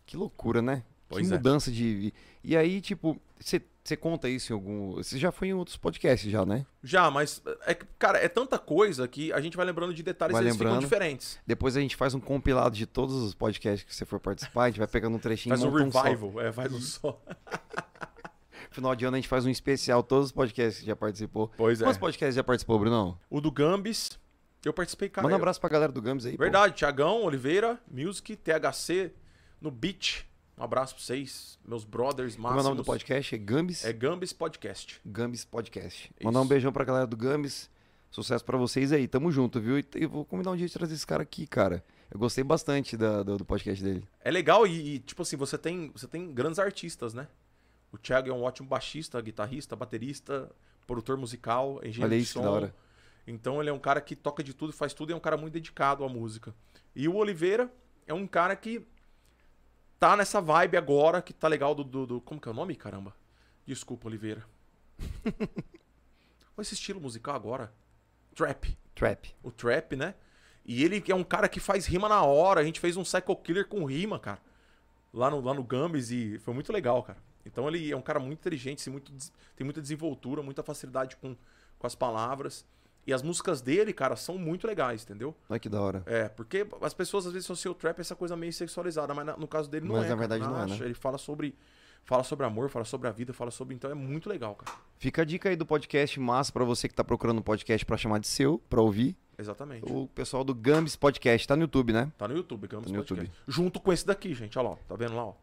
A: Que loucura, né?
B: Pois
A: que
B: é.
A: mudança de. E aí, tipo, você conta isso em algum. Você já foi em outros podcasts, já, né?
B: Já, mas, é cara, é tanta coisa que a gente vai lembrando de detalhes
A: Vai
B: e eles ficam
A: lembrando.
B: diferentes.
A: Depois a gente faz um compilado de todos os podcasts que você for participar. A gente vai pegando um trechinho
B: Faz um revival, é, faz um só.
A: Final de ano a gente faz um especial, todos os podcasts que já participou.
B: Pois é.
A: Quantos podcasts já participou, Brunão?
B: O do Gambis, eu participei, cara.
A: Manda um abraço pra galera do Gams aí. pô.
B: Verdade, Tiagão, Oliveira, Music, THC, no Beat. Um abraço pra vocês, meus brothers
A: Como é o
B: máximos.
A: nome do podcast? É Gambis?
B: É Gambis Podcast.
A: Gambis Podcast.
B: Isso.
A: Mandar um beijão pra galera do Gambis. Sucesso pra vocês aí. Tamo junto, viu? E eu vou combinar um dia de trazer esse cara aqui, cara. Eu gostei bastante da- do, do podcast dele.
B: É legal e, e, tipo assim, você tem, você tem grandes artistas, né? O Thiago é um ótimo baixista, guitarrista, baterista, produtor musical, engenheiro
A: Olha
B: de som.
A: da hora.
B: Então ele é um cara que toca de tudo, faz tudo e é um cara muito dedicado à música. E o Oliveira é um cara que tá nessa vibe agora, que tá legal do. do- do- como que é o nome, caramba? Desculpa, Oliveira. Qual esse estilo musical agora? Trap.
A: Trap.
B: O trap, né? E ele é um cara que faz rima na hora. A gente fez um Psycho Killer com rima, cara. Lá no, lá no Gambis e foi muito legal, cara. Então ele é um cara muito inteligente, muito, tem muita desenvoltura, muita facilidade com, com as palavras. E as músicas dele, cara, são muito legais, entendeu?
A: Olha que da hora.
B: É, porque as pessoas às vezes associam o trap a essa coisa meio sexualizada, mas na- no caso dele não
A: Mas
B: é.
A: na
B: cara,
A: verdade não é, né?
B: Ele fala sobre, fala sobre amor, fala sobre a vida, fala sobre. Então é muito legal, cara.
A: Fica a dica aí do podcast massa pra você que tá procurando um podcast pra chamar de seu, pra ouvir.
B: Exatamente.
A: O pessoal do Gambis Podcast. Tá no YouTube, né?
B: Tá no YouTube, Gambis
A: Tá no
B: Podcast. Junto com esse daqui, gente, olha lá, tá vendo lá, ó.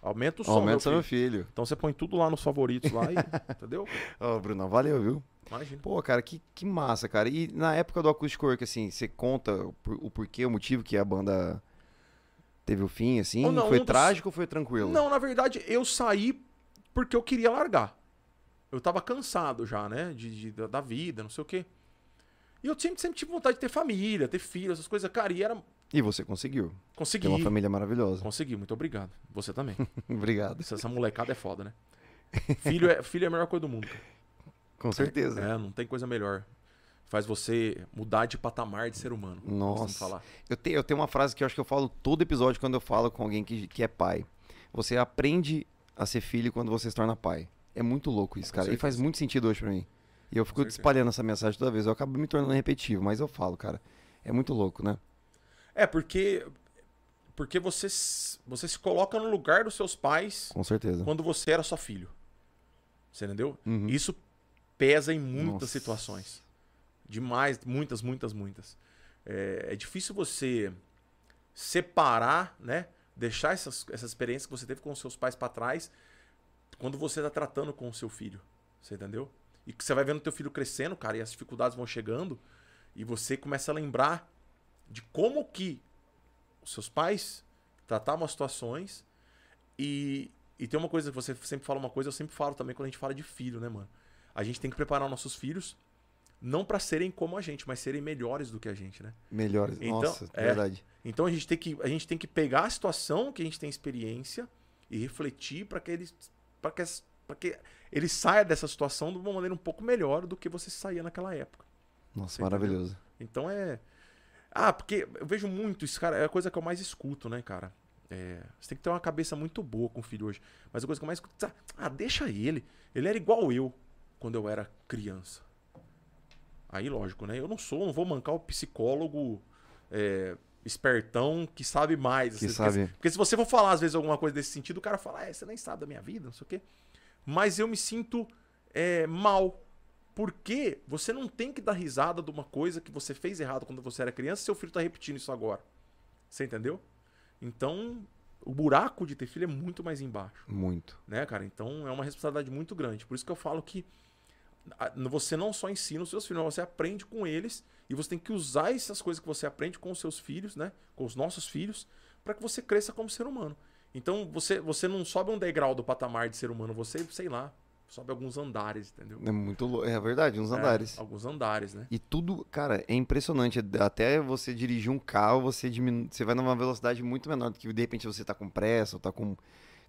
B: Aumenta o som,
A: Aumenta
B: meu
A: meu
B: filho.
A: filho.
B: Então você põe tudo lá nos favoritos lá e, entendeu?
A: Ó, Bruno, valeu, viu?
B: Imagina.
A: Pô, cara, que, que massa, cara. E na época do Acústico Work, assim, você conta o, o porquê, o motivo que a banda teve o fim, assim?
B: Não,
A: foi
B: um dos-
A: trágico ou foi tranquilo?
B: Não, na verdade, eu saí porque eu queria largar. Eu tava cansado já, né? De, de- da- da vida, não sei o quê. E eu sempre, sempre tive vontade de ter família, ter filho, essas coisas. Cara, e era.
A: E você conseguiu.
B: Consegui.
A: Tem uma família maravilhosa.
B: Consegui, muito obrigado. Você também.
A: Obrigado.
B: Essa, essa molecada é foda, né? Filho é, filho é a melhor coisa do mundo. cara.
A: Com certeza.
B: É, não tem coisa melhor. Faz você mudar de patamar de ser humano.
A: Nossa. Eu, te- eu tenho uma frase que eu acho que eu falo todo episódio quando eu falo com alguém que, que é pai. Você aprende a ser filho quando você se torna pai. É muito louco isso, cara. E faz muito sentido hoje pra mim. E eu fico espalhando essa mensagem toda vez. Eu acabo me tornando repetitivo, mas eu falo, cara. É muito louco, né?
B: É, porque. Porque você, você se coloca no lugar dos seus pais
A: Com certeza.
B: quando você era só filho. Você entendeu?
A: Uhum.
B: Isso pesa em muitas
A: Nossa.
B: situações. Demais, muitas, muitas, muitas. É, é difícil você separar, né? Deixar essas, essas experiências que você teve com seus pais pra trás quando você tá tratando com o seu filho. Você entendeu? E que você vai vendo teu filho crescendo, cara, e as dificuldades vão chegando, e você começa a lembrar de como que os seus pais tratavam as situações e, e tem uma coisa que você sempre fala uma coisa, eu sempre falo também quando a gente fala de filho, né, mano? A gente tem que preparar nossos filhos não pra serem como a gente, mas serem melhores do que a gente, né?
A: Melhores.
B: Então,
A: Nossa,
B: é.
A: verdade.
B: Então a gente tem que a gente tem que pegar a situação que a gente tem experiência e refletir para que eles para que pra que ele saia dessa situação de uma maneira um pouco melhor do que você saía naquela época.
A: Nossa,
B: Você entendeu?
A: maravilhoso.
B: Então é. Ah, porque eu vejo muito isso, cara. É a coisa que eu mais escuto, né, cara? é, você tem que ter uma cabeça muito boa com o filho hoje. Mas a coisa que eu mais escuto, ah, ah, deixa ele. Ele era igual eu quando eu era criança. Aí, lógico, né? Eu não sou, não vou mancar o psicólogo é, espertão que sabe mais.
A: Que
B: assim,
A: sabe.
B: Porque, porque se você for falar, às vezes, alguma coisa desse sentido, o cara fala, é, você nem sabe da minha vida, não sei o quê. Mas eu me sinto é, mal. Porque você não tem que dar risada de uma coisa que você fez errado quando você era criança e seu filho tá repetindo isso agora. Você entendeu? Então, o buraco de ter filho é muito mais embaixo,
A: Muito.
B: né, cara? Então, é uma responsabilidade muito grande. Por isso que eu falo que você não só ensina os seus filhos, mas você aprende com eles e você tem que usar essas coisas que você aprende com os seus filhos, né? Com os nossos filhos, para que você cresça como ser humano. Então, você, você não sobe um degrau do patamar de ser humano, você, sei lá, sobe alguns andares, entendeu?
A: É muito louco. É verdade, uns
B: É,
A: andares.
B: alguns andares, né?
A: E tudo, cara, é impressionante. Até você dirigir um carro, você diminu... você vai numa velocidade muito menor do que de repente você tá com pressa ou tá com.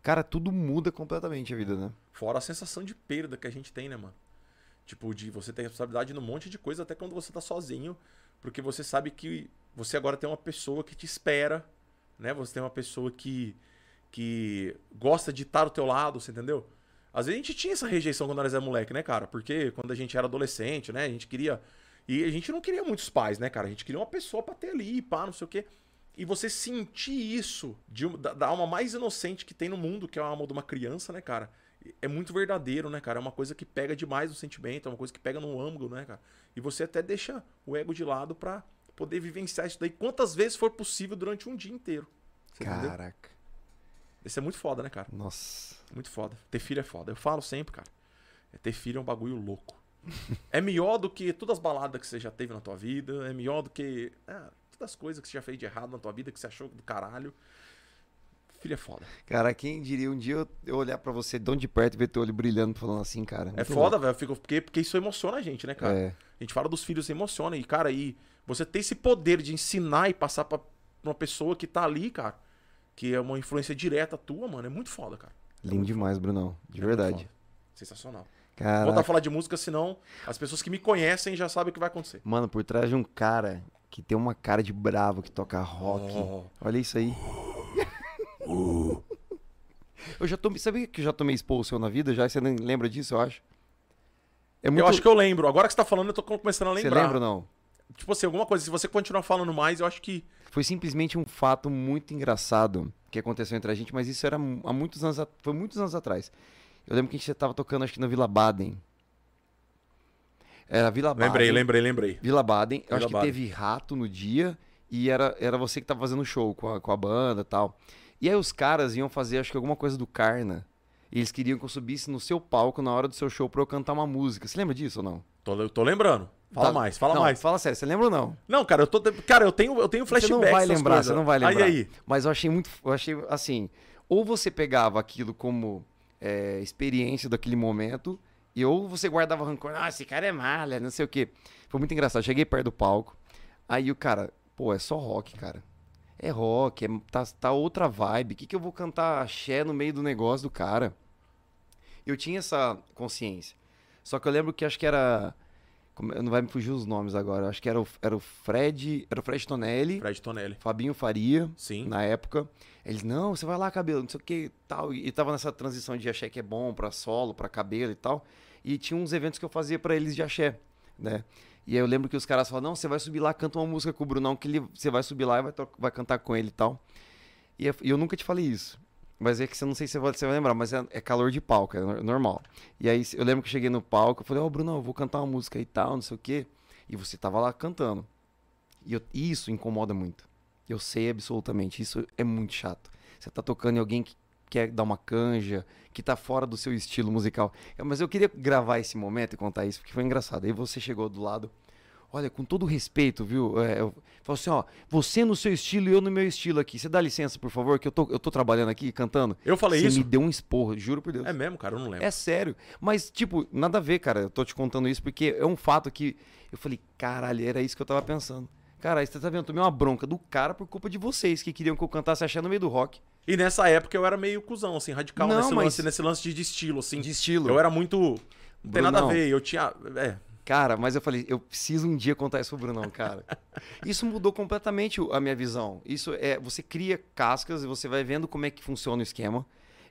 A: Cara, tudo muda completamente a vida, né?
B: Fora a sensação de perda que a gente tem, né, mano? Tipo, de você ter responsabilidade num monte de coisa até quando você tá sozinho, porque você sabe que você agora tem uma pessoa que te espera, né? Você tem uma pessoa que, que gosta de estar ao teu lado, você entendeu? Às vezes a gente tinha essa rejeição quando nós era moleque, né, cara? Porque quando a gente era adolescente, né? A gente queria. E a gente não queria muitos pais, né, cara? A gente queria uma pessoa pra ter ali, pá, não sei o quê. E você sentir isso de, da, da alma mais inocente que tem no mundo, que é a alma de uma criança, né, cara? É muito verdadeiro, né, cara? É uma coisa que pega demais o sentimento, é uma coisa que pega no ângulo, né, cara? E você até deixa o ego de lado pra poder vivenciar isso daí quantas vezes for possível durante um dia inteiro. Você entendeu?
A: Caraca.
B: Isso é muito foda, né, cara?
A: Nossa.
B: Muito foda. Ter filho é foda. Eu falo sempre, cara. É, ter filho é um bagulho louco. é melhor do que todas as baladas que você já teve na tua vida. É melhor do que ah, todas as coisas que você já fez de errado na tua vida, que você achou do caralho. Filho é foda.
A: Cara, quem diria um dia eu, eu olhar pra você de de perto e ver teu olho brilhando falando assim, cara.
B: É foda, velho. Porque, porque isso emociona a gente, né, cara?
A: É.
B: A gente fala dos filhos, emociona. E, cara, aí você ter esse poder de ensinar e passar pra uma pessoa que tá ali, cara, que é uma influência direta tua, mano, é muito foda, cara.
A: Lindo demais, Brunão. De
B: É
A: verdade.
B: Sensacional.
A: Cara,
B: Voltar a falar de música, senão as pessoas que me conhecem já sabem o que vai acontecer.
A: mano, por trás de um cara que tem uma cara de bravo que toca rock.
B: Oh.
A: Olha isso aí. eu já tomei. Sabia que eu já tomei expulsão na vida? Já você nem lembra disso, eu acho. É muito...
B: Eu acho que eu lembro. Agora que você tá falando, eu tô começando a
A: Você
B: lembrar.
A: lembra ou não?
B: Tipo assim, alguma coisa. Se você continuar falando mais, eu acho que.
A: Foi simplesmente um fato muito engraçado que aconteceu entre a gente, mas isso era há muitos anos, a- foi muitos anos atrás. Eu lembro que a gente tava tocando, acho que na Vila Baden. Era Vila Baden.
B: Lembrei, lembrei, lembrei.
A: Vila Baden. Eu
B: Vila
A: acho que
B: Baden.
A: teve rato no dia e era, era você que tava fazendo show com a, com a banda e tal. E aí os caras iam fazer, acho que alguma coisa do Carna. E eles queriam que eu subisse no seu palco na hora do seu show pra eu cantar uma música. Você lembra disso ou não?
B: Tô, tô lembrando. Fala
A: Tá-
B: mais, fala
A: Não,
B: mais.
A: Fala sério, você lembra ou não?
B: Não, cara, eu tô. Cara, eu tenho, eu tenho
A: Você
B: flashback.
A: não vai lembrar,
B: coisas.
A: você não vai lembrar.
B: Aí, aí.
A: Mas eu achei muito. Eu achei assim. Ou você pegava aquilo como é, experiência daquele momento, e ou você guardava rancor. Ah, esse cara é malha, não sei o quê. Foi muito engraçado. Cheguei perto do palco. Aí o cara, pô, é só rock, cara. É rock, é, tá, tá outra vibe. O que, que eu vou cantar axé no meio do negócio do cara? Eu tinha essa consciência. Só que eu lembro que acho que era. Não vai me fugir os nomes agora. Acho que era o, era o Fred. Era o Fred Tonelli.
B: Fred Tonelli.
A: Fabinho Faria,
B: Sim.
A: na época. Eles, não, você vai lá, cabelo, não sei o que tal. E tava nessa transição de axé que é bom pra solo, pra cabelo e tal. E tinha uns eventos que eu fazia pra eles de axé, né? E aí eu lembro que os caras falavam, não, você vai subir lá, canta uma música com o Brunão, que ele, você vai subir lá e vai, vai cantar com ele e tal. E eu, eu nunca te falei isso. Mas é que você não sei se você vai, lembrar, mas é, é calor de palco, é nor- normal. E aí eu lembro que eu cheguei no palco, eu falei, ó, Brunão, eu vou cantar uma música e tal, não sei o quê. E você tava lá cantando. E eu- isso incomoda muito. Eu sei absolutamente, isso é muito chato. Você tá tocando em alguém que quer dar uma canja, que tá fora do seu estilo musical. Mas eu queria gravar esse momento e contar isso, porque foi engraçado. Aí você chegou do lado, olha, com todo respeito, viu? É, eu assim, ó, você no seu estilo e eu no meu estilo aqui. Você dá licença, por favor, que eu tô, eu tô trabalhando aqui, cantando.
B: Eu falei
A: você
B: isso?
A: me deu um esporro, juro por Deus.
B: É mesmo, cara, eu não lembro.
A: É sério. Mas, tipo, nada a ver, cara. Eu tô te contando isso porque é um fato que eu falei, caralho, era isso que eu tava pensando. Cara, você tá vendo? Eu tomei uma bronca do cara por culpa de vocês que queriam que eu cantasse axé no meio do rock.
B: E nessa época eu era meio cuzão, assim, radical
A: Não,
B: nesse,
A: mas-
B: lance, nesse lance de, de estilo, assim.
A: De estilo.
B: Eu era muito. Não tem nada a ver. Eu tinha. É.
A: Cara, mas eu falei, eu preciso um dia contar isso pro Brunão, cara. Isso mudou completamente a minha visão. Isso é, você cria cascas e você vai vendo como é que funciona o esquema.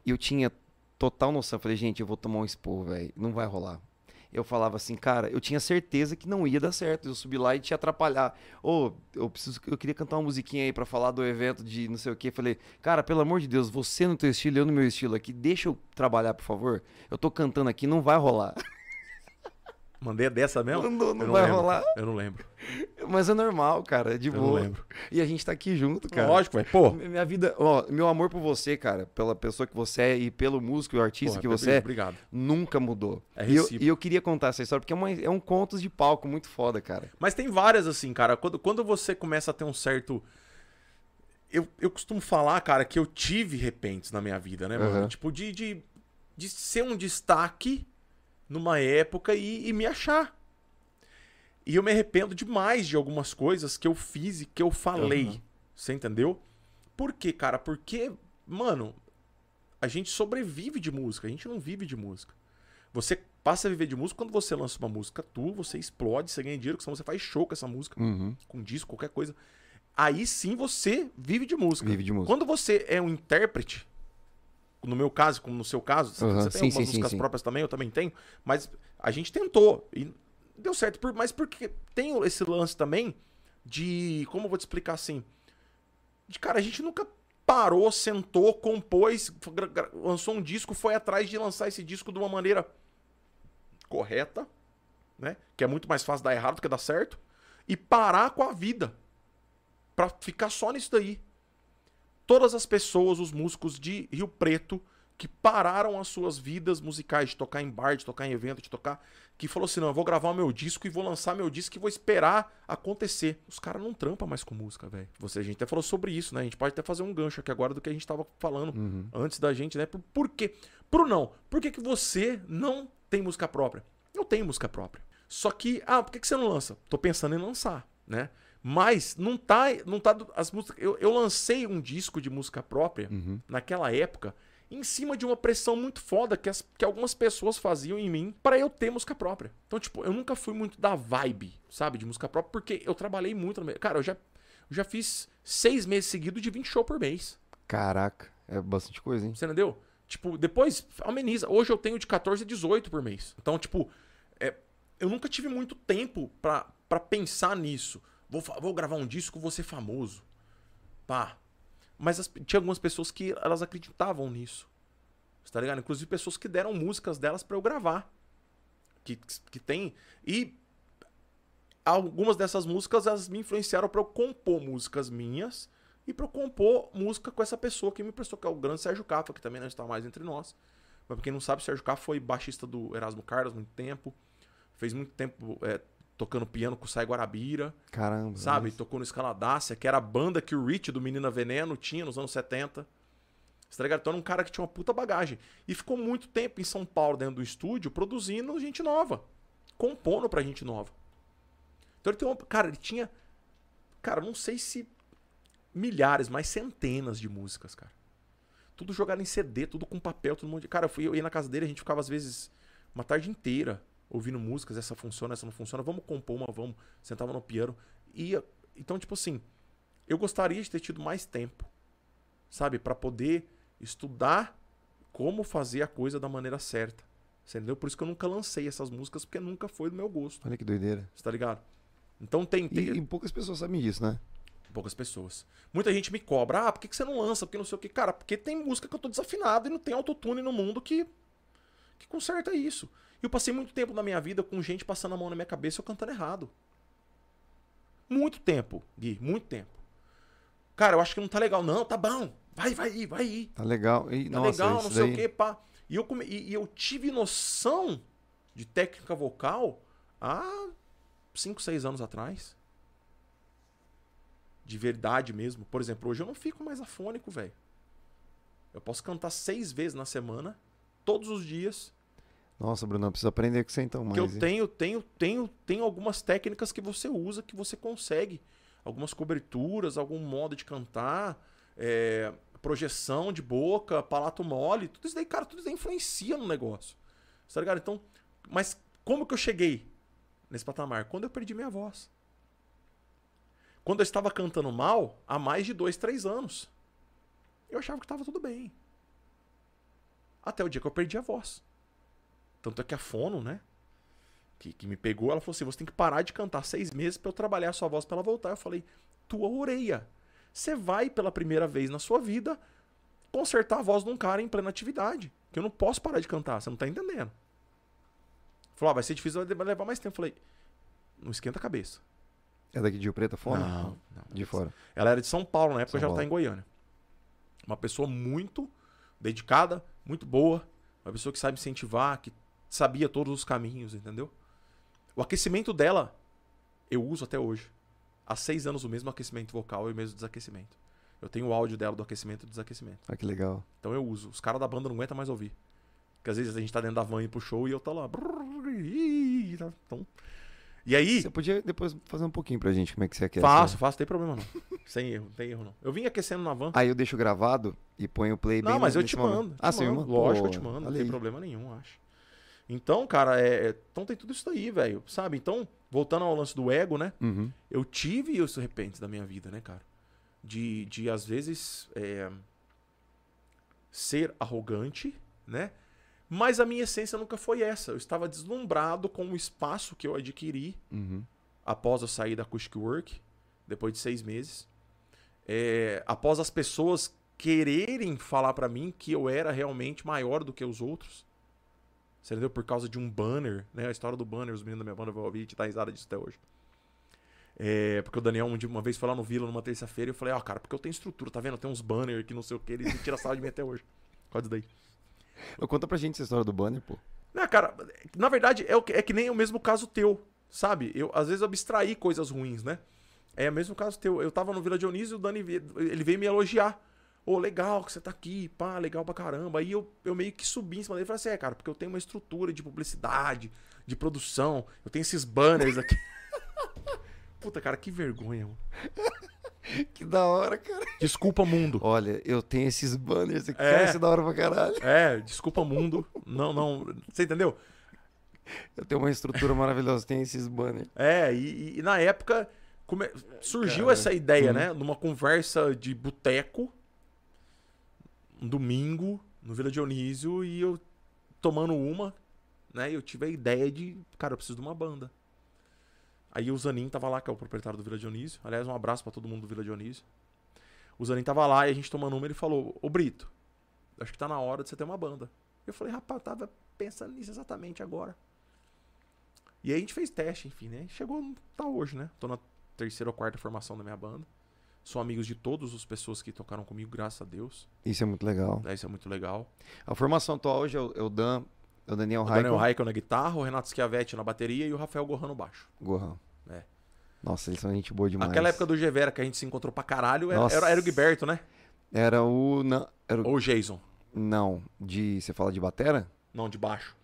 A: E eu tinha total noção. Eu falei, gente, eu vou tomar um esporro, velho. Não vai rolar. Eu falava assim, cara, eu tinha certeza que não ia dar certo. Eu subi lá e te atrapalhar. Ô, eu preciso, eu queria cantar uma musiquinha aí pra falar do evento de não sei o quê. Falei, cara, pelo amor de Deus, você no teu estilo, eu no meu estilo aqui, deixa eu trabalhar, por favor. Eu tô cantando aqui, não vai rolar.
B: Mandei dessa mesmo?
A: Não, não
B: Eu
A: vai
B: lembro,
A: rolar.
B: Eu não lembro.
A: Mas é normal, cara, é de
B: Eu não
A: boa.
B: lembro.
A: E a gente tá aqui junto, cara.
B: Lógico, velho. Pô,
A: Minha vida, ó, meu amor por você, cara, pela pessoa que você é e pelo músico e o artista
B: porra,
A: que você é,
B: Obrigado.
A: nunca mudou.
B: É
A: e, eu, e eu queria contar essa história porque é, uma- é um contos de palco muito foda, cara.
B: Mas tem várias assim, cara. Quando, quando você começa a ter um certo. Eu, eu costumo falar, cara, que eu tive repentes na minha vida, né, mano?
A: Aham.
B: Tipo, de, de, de ser um destaque numa época e, e me achar. E eu me arrependo demais de algumas coisas que eu fiz e que eu falei.
A: Aham.
B: Você entendeu? Por quê, cara? Porque, mano, a gente sobrevive de música, a gente não vive de música. Você passa a viver de música quando você lança uma música tua, você explode, você ganha dinheiro, senão você faz show com essa música,
A: Uhum.
B: com disco, qualquer coisa. Aí sim você vive de música.
A: Vive de música.
B: Quando você é um intérprete, no meu caso, como no seu caso, você-
A: Aham,
B: você tem
A: sim,
B: algumas
A: sim,
B: músicas
A: sim.
B: próprias também, eu também tenho, mas a gente tentou e deu certo. Por- Mas porque tem esse lance também de. Como eu vou te explicar assim? De cara, a gente nunca parou, sentou, compôs, lançou um disco, foi atrás de lançar esse disco de uma maneira correta, né? Que é muito mais fácil dar errado do que dar certo. E parar com a vida. Pra ficar só nisso daí. Todas as pessoas, os músicos de Rio Preto, que pararam as suas vidas musicais, de tocar em bar, de tocar em evento, de tocar. Que falou assim: não, eu vou gravar o meu disco e vou lançar meu disco e vou esperar acontecer. Os caras não trampam mais com música, velho. Você, a gente até falou sobre isso, né? A gente pode até fazer um gancho aqui agora do que a gente tava falando
A: Uhum.
B: antes da gente, né? Por, por quê? Pro não. Por que, que você não tem música própria? Eu tenho música própria. Só que, ah, por que, que você não lança? Tô pensando em lançar, né? Mas não tá, não tá as músicas, eu, eu lancei um disco de música própria
A: Uhum.
B: naquela época em cima de uma pressão muito foda que, as- que algumas pessoas faziam em mim para eu ter música própria. Então, tipo, eu nunca fui muito da vibe, sabe, de música própria, porque eu trabalhei muito. No. Cara, eu já, eu já fiz seis meses seguidos de 20 shows por mês.
A: Caraca, é bastante coisa, hein?
B: Você entendeu? Tipo, depois ameniza. Hoje eu tenho de 14 a 18 por mês. Então, tipo, é, eu nunca tive muito tempo pra, pra pensar nisso. Vou, vou gravar um disco, vou ser famoso. Pá. Mas as- tinha algumas pessoas que elas acreditavam nisso. Tá ligado? Inclusive pessoas que deram músicas delas pra eu gravar. Que, que tem. E algumas dessas músicas elas me influenciaram pra eu compor músicas minhas e pra eu compor música com essa pessoa que me prestou, que é o grande Sérgio Cafa, que também não está mais entre nós. Mas pra quem não sabe, Sérgio Cafa foi baixista do Erasmo Carlos muito tempo. Fez muito tempo é, tocando piano com o Sai Guarabira,
A: Caramba.
B: sabe?
A: nossa.
B: Tocou no Escaladácia, que era a banda que o Rich do Menina Veneno tinha nos anos 70. Você tá? Então era um cara que tinha uma puta bagagem. E ficou muito tempo em São Paulo, dentro do estúdio, produzindo gente nova. Compondo pra gente nova. Então ele tem uma. Cara, ele tinha. Cara, não sei se milhares, mas centenas de músicas, cara. Tudo jogado em CD, tudo com papel, monte de. Cara, eu, fui, eu ia na casa dele, a gente ficava às vezes uma tarde inteira ouvindo músicas, essa funciona, essa não funciona, vamos compor uma, vamos. Sentava no piano. Ia. Então, tipo assim, eu gostaria de ter tido mais tempo, sabe, Pra poder estudar como fazer a coisa da maneira certa. Você entendeu? Por isso que eu nunca lancei essas músicas, porque nunca foi do meu gosto.
A: Olha que doideira.
B: Você tá ligado? Então tem,
A: E,
B: tem
A: e poucas pessoas sabem disso, né?
B: poucas pessoas. Muita gente me cobra, ah, por que, que você não lança? Porque não sei o que. Cara, porque tem música que eu tô desafinado e não tem autotune no mundo que, que conserta isso. E eu passei muito tempo na minha vida com gente passando a mão na minha cabeça eu cantando errado. Muito tempo, Gui, muito tempo. Cara, eu acho que não tá legal. Não, tá bom. Vai, vai vai aí.
A: Tá legal. E,
B: Tá
A: nossa,
B: legal, não sei
A: daí...
B: o que, pá. E eu, come- e, e eu tive noção de técnica vocal há 5, 6 anos atrás. De verdade mesmo. Por exemplo, hoje eu não fico mais afônico, velho. Eu posso cantar seis vezes na semana, todos os dias.
A: Nossa, Bruno, eu preciso aprender com você então mais.
B: Que eu
A: hein?
B: tenho, tenho, tenho, tenho algumas técnicas que você usa, que você consegue. Algumas coberturas, algum modo de cantar, é, projeção de boca, palato mole, tudo isso daí, cara, tudo isso daí influencia no negócio. Tá ligado? Então, mas como que eu cheguei nesse patamar? Quando eu perdi minha voz. Quando eu estava cantando mal há mais de dois, três anos. Eu achava que estava tudo bem. Até o dia que eu perdi a voz. Tanto é que a Fono, né? Que, que me pegou, ela falou assim: você tem que parar de cantar seis meses para eu trabalhar a sua voz para ela voltar. Eu falei: tua orelha. Você vai pela primeira vez na sua vida consertar a voz de um cara em plena atividade. Que eu não posso parar de cantar, você não tá entendendo. Falou: ah, vai ser difícil, vai levar mais tempo. Eu falei: não esquenta a cabeça.
A: É daqui de Rio Preto, fora?
B: Não, não.
A: De fora.
B: Ela era de São Paulo, na época
A: São
B: já tá em Goiânia. Uma pessoa muito dedicada, muito boa. Uma pessoa que sabe incentivar, que sabia todos os caminhos, entendeu? O aquecimento dela, eu uso até hoje. Há seis anos o mesmo aquecimento vocal e o mesmo desaquecimento. Eu tenho o áudio dela do aquecimento e do desaquecimento.
A: Ah, que legal.
B: Então eu uso. Os caras da banda não aguentam mais ouvir. Porque às vezes a gente tá dentro da van indo pro show e eu tô lá. Então... E aí.
A: Você podia depois fazer um pouquinho pra gente como é que você aquece.
B: Faço,
A: né?
B: faço, tem problema não. Sem erro, não tem erro não. Eu vim aquecendo na van.
A: Aí eu deixo gravado e ponho o play bem
B: Não, mas eu te
A: momento.
B: mando.
A: Ah, manda?
B: Lógico,
A: Pô,
B: eu te mando. Não tem problema nenhum, acho. Então, cara, é... então tem tudo isso aí, velho. Sabe? Então, voltando ao lance do ego, né?
A: Uhum.
B: Eu tive os repentes da minha vida, né, cara? De, de às vezes, é, ser arrogante, né? Mas a minha essência nunca foi essa. Eu estava deslumbrado com o espaço que eu adquiri
A: Uhum.
B: após eu sair da Acoustic Work, depois de seis meses. É, após as pessoas quererem falar pra mim que eu era realmente maior do que os outros. Você entendeu? Por causa de um banner, né? A história do banner, os meninos da minha banda vão ouvir, a gente tá risada disso até hoje. É, porque o Daniel um dia- uma vez foi lá no Vila numa terça-feira e eu falei, ó, cara, porque eu tenho estrutura, tá vendo? Tem uns banners aqui, não sei o que, eles tiram sarro de mim até hoje. Quase daí.
A: Conta pra gente essa história do banner, pô.
B: Não, cara, na verdade é, o que- é que nem o mesmo caso teu, sabe? Eu às vezes eu abstraí coisas ruins, né? É o mesmo caso teu. Eu tava no Vila Dionísio e o Dani ele veio me elogiar. Ô, legal que você tá aqui, pá, legal pra caramba. Aí eu, eu meio que subi em cima dele e falei assim: é, cara, porque eu tenho uma estrutura de publicidade, de produção, eu tenho esses banners aqui. Puta, cara, que vergonha, mano.
A: Que da hora, cara.
B: Desculpa, mundo.
A: Olha, eu tenho esses banners aqui,
B: É.
A: cara, é da hora pra caralho.
B: É, desculpa, mundo. Não, não. Você entendeu?
A: Eu tenho uma estrutura maravilhosa, tenho esses banners.
B: É, e, e na época come- surgiu
A: Cara,
B: essa ideia,
A: hum.
B: né? Numa conversa de boteco, um domingo, no Vila Dionísio, e eu tomando uma, né? Eu tive a ideia de, cara, eu preciso de uma banda. Aí o Zanin tava lá, que é o proprietário do Vila Dionísio. Aliás, um abraço pra todo mundo do Vila Dionísio. O Zanin tava lá e a gente tomando uma, ele falou: Ô Brito, acho que tá na hora de você ter uma banda. Eu falei, rapaz, tava pensando nisso exatamente agora. E aí a gente fez teste, enfim, né? Chegou, tá hoje, né? Tô na terceira ou quarta formação da minha banda. Sou amigos de todas as pessoas que tocaram comigo, graças a Deus.
A: Isso é muito legal.
B: né? Isso é muito legal.
A: A formação atual hoje é o, é o Dan, é o Daniel
B: O Daniel na guitarra, o Renato Schiavetti na bateria e o Rafael Gohan no baixo.
A: Gohan.
B: É.
A: Nossa, eles são gente boa demais.
B: Aquela época do Gevera que a gente se encontrou pra caralho era, era, era o Gilberto, né?
A: Era o... Não, era o...
B: Ou o Jason.
A: não, de... Você fala de batera?
B: Não, de baixo.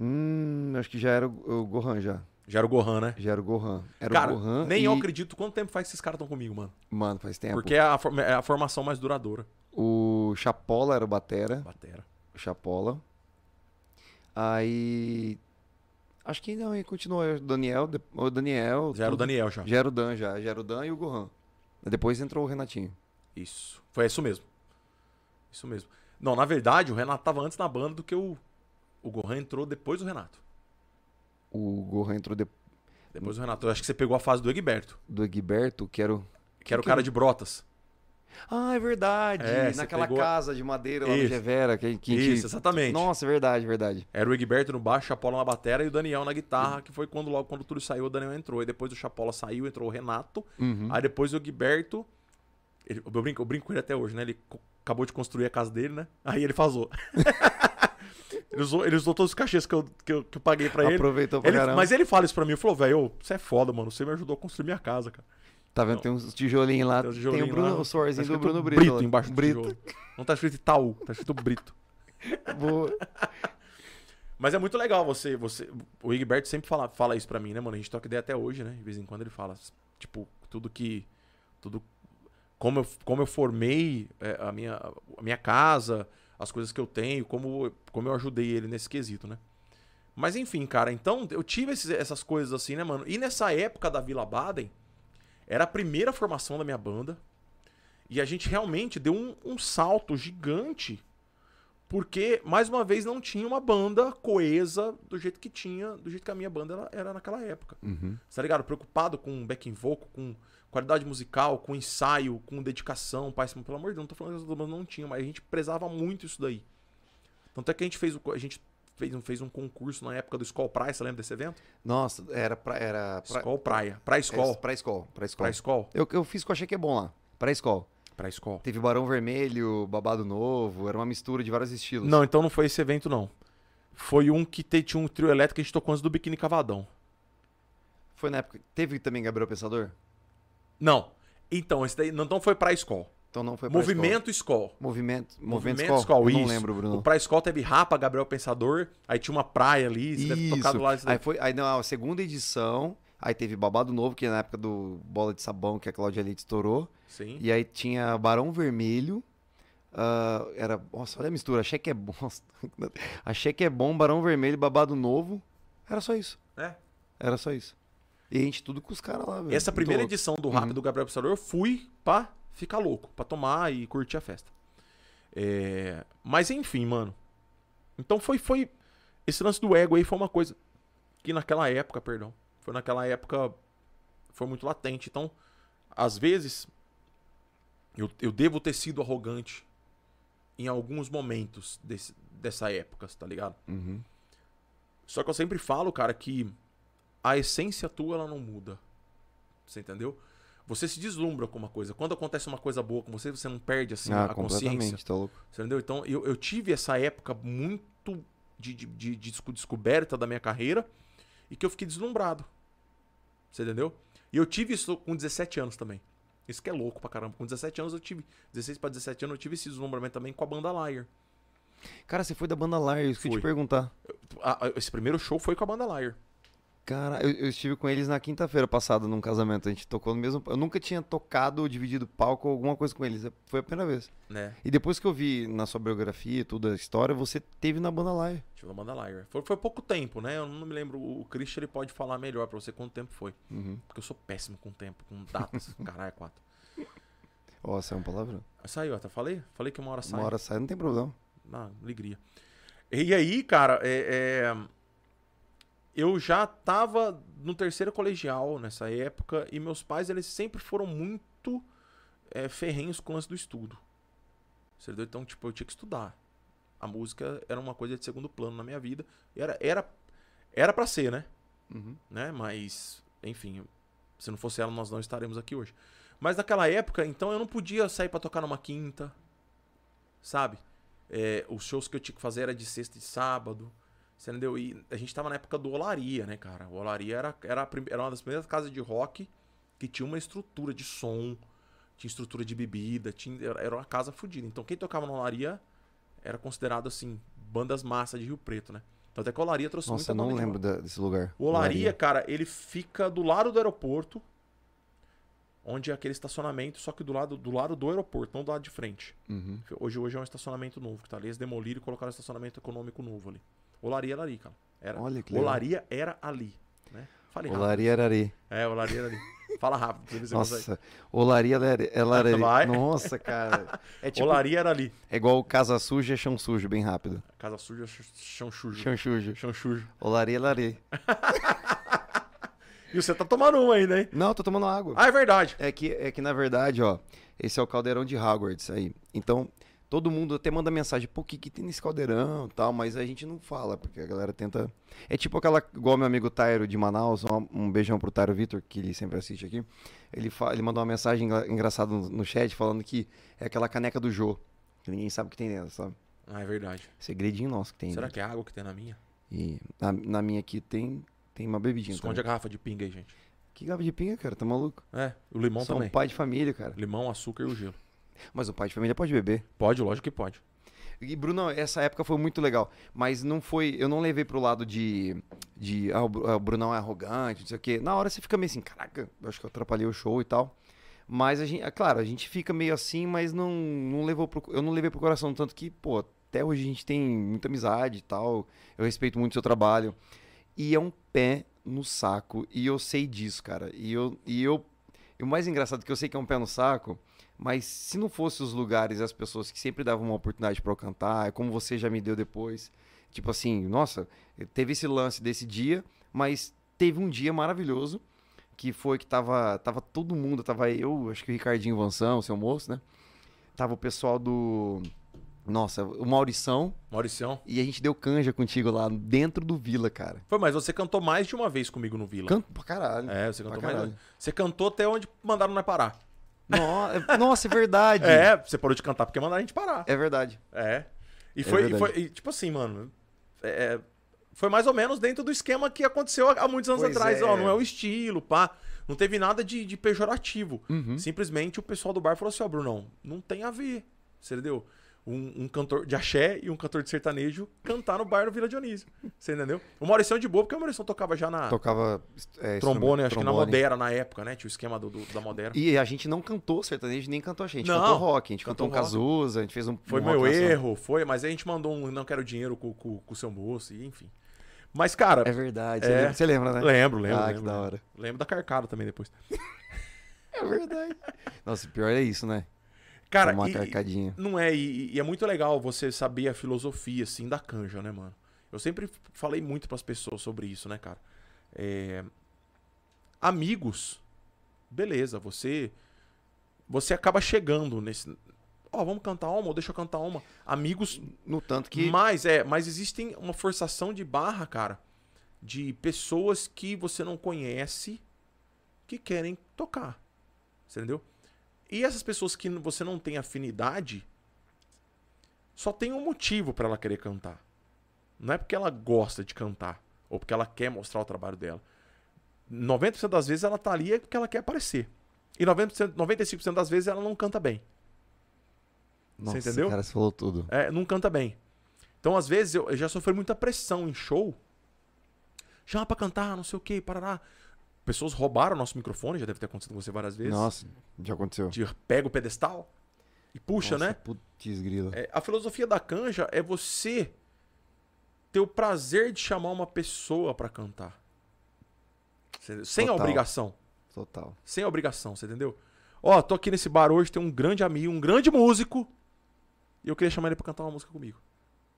A: Hum, acho que já era o, o Gohan já.
B: Já era o Gohan, né?
A: Já era o Gohan. Era
B: Cara,
A: o Gohan
B: nem
A: e...
B: eu acredito quanto tempo faz que esses caras estão comigo, mano.
A: Mano, faz tempo.
B: Porque é a, é a formação mais duradoura.
A: O Chapola era o batera.
B: Batera.
A: O Chapola. Aí... Acho que não, e continuou. O Daniel, o Daniel...
B: Já era o Daniel já.
A: Já era o Dan, já. Já era o Dan e o Gohan. Depois entrou o Renatinho.
B: Isso. Foi isso mesmo. Isso mesmo. Não, na verdade, o Renato tava antes na banda do que o. O Gohan entrou depois do Renato.
A: O Gohan entrou de-
B: Depois do Renato. Acho que você pegou a fase do Egberto,
A: do Egberto, que era o...
B: que era o cara de Brotas.
A: Ah, é verdade.
B: É,
A: Naquela
B: pegou-
A: casa de madeira lá no
B: Isso.
A: Gevera. Que, que
B: Isso, exatamente.
A: Nossa, é verdade, verdade.
B: Era o Egberto no baixo, o Chapola na bateria e o Daniel na guitarra, que foi quando logo quando tudo saiu, o Daniel entrou. Aí depois o Chapola saiu, entrou o Renato.
A: Uhum.
B: Aí depois o Egberto. Ele, eu, brinco, eu brinco com ele até hoje, né? Ele acabou de construir a casa dele, né? Aí ele fazou. ele, usou, ele usou todos os cachês que eu, que eu, que eu paguei pra ele.
A: Aproveitou pra
B: Ele-
A: caramba.
B: mas ele fala isso pra mim, ele falou, velho, você é foda, mano. Você me ajudou a construir minha casa, cara.
A: Tá vendo? Tem uns tijolinhos lá.
B: Tem
A: Tem,
B: um tijolinho
A: o, Bruno,
B: lá,
A: o suorzinho
B: Tá
A: do Bruno Brito.
B: Brito
A: lá.
B: embaixo do
A: Brito.
B: tijolo. Não tá escrito Itaú, tá escrito Brito.
A: Boa.
B: Mas é muito legal você. você o Egberto sempre fala, fala isso pra mim, né, mano? A gente toca ideia até hoje, né? De vez em quando ele fala, tipo, tudo que. Tudo. Como eu, como eu formei é, a, minha, a minha casa, as coisas que eu tenho, como, como eu ajudei ele nesse quesito, né? Mas enfim, cara, então eu tive esses- essas coisas assim, né, mano? E nessa época da Vila Baden, era a primeira formação da minha banda. E a gente realmente deu um, um salto gigante. Porque, mais uma vez, não tinha uma banda coesa do jeito que tinha, do jeito que a minha banda era, era naquela época.
A: Uhum.
B: Tá ligado? Preocupado com backing vocal, com qualidade musical, com ensaio, com dedicação, pai, pelo amor de Deus, não tô falando que as bandas não tinham, mas a gente prezava muito isso daí. Tanto é que a gente fez, o, a gente fez, um- fez um concurso na época do Skull Praia, você lembra desse evento?
A: Nossa, era pra. Era pra,
B: Skull Praia. Pra
A: é,
B: Skull.
A: pra escola. Pra escola.
B: Pra Skull.
A: Eu, eu fiz que eu achei que é bom lá. Pra escola.
B: Pra Skull.
A: Teve Barão Vermelho, Babado Novo, era uma mistura de vários estilos.
B: Não, então não foi esse evento, não. Foi um que te- tinha um trio elétrico que a gente tocou antes do Biquíni Cavadão.
A: Foi na época. Teve também Gabriel Pensador?
B: Não. Então, esse daí não então foi pra Skull.
A: Então não foi pra
B: Movimento
A: escola. Movimento. Movimento,
B: Movimento
A: Eu Não lembro, Bruno.
B: O Pra Skull teve Rapa, Gabriel Pensador, aí tinha uma praia ali, você deve ter tocado lá.
A: Aí foi. Aí não, a segunda edição. Aí teve Babado Novo, que é na época do Bola de Sabão, que a Cláudia Leite estourou.
B: Sim.
A: E aí tinha Barão Vermelho. ah, era. Nossa, olha a mistura. Achei que é bom. Achei que é bom, Barão Vermelho, Babado Novo. Era só isso.
B: É.
A: Era só isso. E a gente tudo com os caras lá, velho.
B: Essa
A: Muito
B: primeira
A: louco.
B: edição do Rap
A: Uhum.
B: do Gabriel Pensador, eu fui pra ficar louco, pra tomar e curtir a festa. É, Mas enfim, mano. Então foi, foi. Esse lance do ego aí foi uma coisa que naquela época, perdão. Foi naquela época. Foi muito latente. Então, às vezes. Eu, eu devo ter sido arrogante em alguns momentos desse, dessa época, tá ligado?
A: Uhum.
B: Só que eu sempre falo, cara, que a essência tua ela não muda. Você entendeu? Você se deslumbra com uma coisa. Quando acontece uma coisa boa com você, você não perde assim
A: ah,
B: a consciência.
A: tá louco.
B: Você entendeu? Então eu, eu tive essa época muito de, de, de- de desco- descoberta da minha carreira e que eu fiquei deslumbrado. Você entendeu? E eu tive isso com 17 anos também. Isso que é louco pra caramba. Com 17 anos eu tive, 16 pra 17 anos eu tive esse deslumbramento também com a banda Liar.
A: Cara, você foi da banda Liar, isso que eu ia te perguntar.
B: Esse primeiro show foi com a banda Liar.
A: Cara, eu, eu estive com eles na quinta-feira passada num casamento. A gente tocou no mesmo. Eu nunca tinha tocado ou dividido palco ou alguma coisa com eles. Foi a primeira vez.
B: Né?
A: E depois que eu vi na sua biografia e tudo a história, você teve na banda Liar.
B: Tive na banda Liar. Foi, foi pouco tempo, né? Eu não me lembro. O Christian ele pode falar melhor pra você quanto tempo foi.
A: Uhum.
B: Porque eu sou péssimo com tempo, com datas. Caralho, é quatro.
A: Ó, saiu um palavrão.
B: Saiu, até falei? Falei que uma hora sai.
A: Uma hora sai, não tem problema.
B: Na alegria. E aí, cara, é, é, eu já tava no terceiro colegial nessa época e meus pais, eles sempre foram muito é, ferrenhos com o lance do estudo. Então, tipo, eu tinha que estudar. A música era uma coisa de segundo plano na minha vida. Era, era, era pra ser, né?
A: Uhum.
B: né? Mas, enfim, se não fosse ela, nós não estaremos aqui hoje. Mas naquela época, então, eu não podia sair pra tocar numa quinta, sabe? É, os shows que eu tinha que fazer era de sexta e sábado, você entendeu? E a gente tava na época do Olaria, né, cara? O Olaria era, era, prim- era uma das primeiras casas de rock que tinha uma estrutura de som, tinha estrutura de bebida, tinha, era uma casa fodida. Então, quem tocava no Olaria era considerado, assim, bandas massa de Rio Preto, né? Tanto é que o Olaria trouxe
A: Nossa,
B: muita
A: eu não
B: de
A: lembro da- desse lugar.
B: o Olaria, cara, ele fica do lado do aeroporto, onde é aquele estacionamento, só que do lado do, lado do aeroporto, não do lado de frente.
A: Uhum.
B: Hoje, hoje é um estacionamento novo que tá ali. Eles demoliram e colocaram um estacionamento econômico novo ali. Olaria era ali, cara. Era.
A: Olha que legal.
B: Olaria era ali. Né? Falei rápido.
A: Olaria Arari.
B: É, Olaria era ali. Fala rápido. pra você consegue.
A: Nossa, Olaria é Arari.
B: Vai.
A: Nossa, cara. É tipo.
B: Olaria era ali.
A: É igual casa suja, chão sujo, bem rápido.
B: Casa suja, ch- chão sujo.
A: Chão sujo.
B: Chão sujo.
A: Olaria Arari.
B: E você tá tomando um ainda, hein?
A: Não, tô tomando água.
B: Ah, é verdade.
A: É que, é que, na verdade, ó, esse é o caldeirão de Hogwarts aí. Então, todo mundo até manda mensagem, pô, o que, que tem nesse caldeirão e tal, mas a gente não fala, porque a galera tenta. É tipo aquela, igual meu amigo Tairo de Manaus, um, um beijão pro Tairo Vitor, que ele sempre assiste aqui. Ele, fa... ele mandou uma mensagem engra- engraçada no, no chat falando que é aquela caneca do Jô, que ninguém sabe o que tem dentro, sabe?
B: Ah, é verdade.
A: Segredinho nosso que tem.
B: Será
A: dentro.
B: que é a água que tem na minha?
A: E na, na minha aqui tem, tem uma bebidinha.
B: Esconde a
A: também.
B: garrafa de pinga aí, gente.
A: Que garrafa de pinga, cara? Tá maluco?
B: É, o limão também.
A: um pai de família, cara.
B: Limão, açúcar e o gelo.
A: Mas o pai de família pode beber.
B: Pode, lógico que pode.
A: E, Bruno, essa época foi muito legal. Mas não foi. Eu não levei pro lado de. de ah, o ah, Brunão é arrogante, não sei o quê. Na hora você fica meio assim, caraca, eu acho que eu atrapalhei o show e tal. Mas a gente, é claro, a gente fica meio assim, mas não, não levou pro, eu não levei pro coração tanto que, pô, até hoje a gente tem muita amizade e tal. Eu respeito muito o seu trabalho. E é um pé no saco. E eu sei disso, cara. E eu. E eu e o mais engraçado é que eu sei que é um pé no saco, mas se não fosse os lugares e as pessoas que sempre davam uma oportunidade para eu cantar, é como você já me deu depois. Tipo assim, nossa, teve esse lance desse dia, mas teve um dia maravilhoso que foi que tava, tava todo mundo, tava eu, acho que o Ricardinho Vanção, seu moço, né? Tava o pessoal do. Nossa, o Maurição.
B: Mauricião.
A: E a gente deu canja contigo lá dentro do Vila, cara.
B: Foi, mas você cantou mais de uma vez comigo no Vila.
A: Canto pra caralho.
B: É, você cantou mais. Você cantou até onde mandaram nós parar.
A: No- é- Nossa, é verdade.
B: É, você parou de cantar porque mandaram a gente parar.
A: É verdade.
B: É. E foi, e foi e, tipo assim, mano. é, foi mais ou menos dentro do esquema que aconteceu há muitos anos
A: Pois
B: atrás.
A: é.
B: Ó, não é o estilo, pá. Não teve nada de, de pejorativo.
A: Uhum.
B: Simplesmente o pessoal do bar falou assim: Ó, Brunão, não tem a ver. Você entendeu? Um, um cantor de axé e um cantor de sertanejo cantar no bar do Vila Dionísio. Você entendeu? O Maurição de boa, porque o Maurição tocava já na
A: Tocava. é,
B: trombone, acho que na
A: trombone.
B: Modera na época, né? Tinha o esquema do, do- da Modera.
A: E a gente não cantou sertanejo, nem cantou a gente.
B: Não,
A: cantou rock. A gente
B: cantou
A: cantou um
B: rock.
A: Cazuza, a gente fez um.
B: Foi
A: um
B: meu
A: nacional.
B: erro, foi, mas aí a gente mandou um Não Quero Dinheiro com, com, com o seu moço, e enfim. Mas, cara,
A: É verdade.
B: É.
A: Você, lembra, você lembra, né?
B: lembro, lembro.
A: Ah,
B: lembro,
A: que da hora.
B: Lembro da carcada também depois.
A: É verdade. Nossa, o pior é isso, né?
B: Cara,
A: Tomar
B: e- não é, e, e é muito legal você saber a filosofia, assim, da canja, né, mano? Eu sempre falei muito pras pessoas sobre isso, né, cara? É, Amigos, beleza, você você acaba chegando nesse... Ó, vamos cantar uma, ou deixa eu cantar uma. Amigos
A: No tanto que.
B: Mas é, mas existem uma forçação de barra, cara, de pessoas que você não conhece que querem tocar. Você entendeu? E essas pessoas que você não tem afinidade só tem um motivo pra ela querer cantar. Não é porque ela gosta de cantar ou porque ela quer mostrar o trabalho dela. 90% das vezes ela tá ali é porque ela quer aparecer. E 90%, 95% das vezes ela não canta bem.
A: Nossa,
B: entendeu?
A: cara, você falou tudo.
B: É, não canta bem. Então, às vezes, eu, eu já sofri muita pressão em show. Chama pra cantar, não sei o que, parará. Pessoas roubaram nosso microfone, já deve ter acontecido com você várias vezes.
A: Nossa, já aconteceu.
B: De pega o pedestal e puxa,
A: Nossa,
B: né?
A: Putz, grila.
B: É, a filosofia da canja é você ter o prazer de chamar uma pessoa pra cantar. Você- Sem a
A: Total.
B: obrigação.
A: Total.
B: Sem a obrigação, você entendeu? Ó, tô aqui nesse bar hoje, tem um grande amigo, um grande músico. E eu queria chamar ele pra cantar uma música comigo.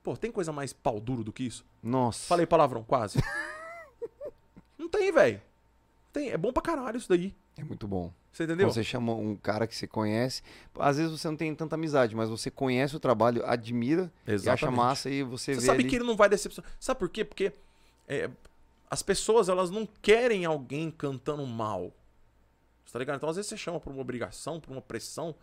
B: Pô, tem coisa mais pau duro do que isso?
A: Nossa.
B: Falei palavrão, quase. Não tem, velho. Tem, é bom pra caralho isso daí.
A: É muito bom.
B: Você entendeu?
A: Quando você chama um cara que você conhece, às vezes você não tem tanta amizade, mas você conhece o trabalho, admira, acha massa e você,
B: Você
A: vê
B: sabe
A: ali...
B: que ele não vai decepcionar. Sabe por quê? Porque é, as pessoas, elas não querem alguém cantando mal. Você tá ligado? Então, às vezes você chama por uma obrigação, por uma pressão.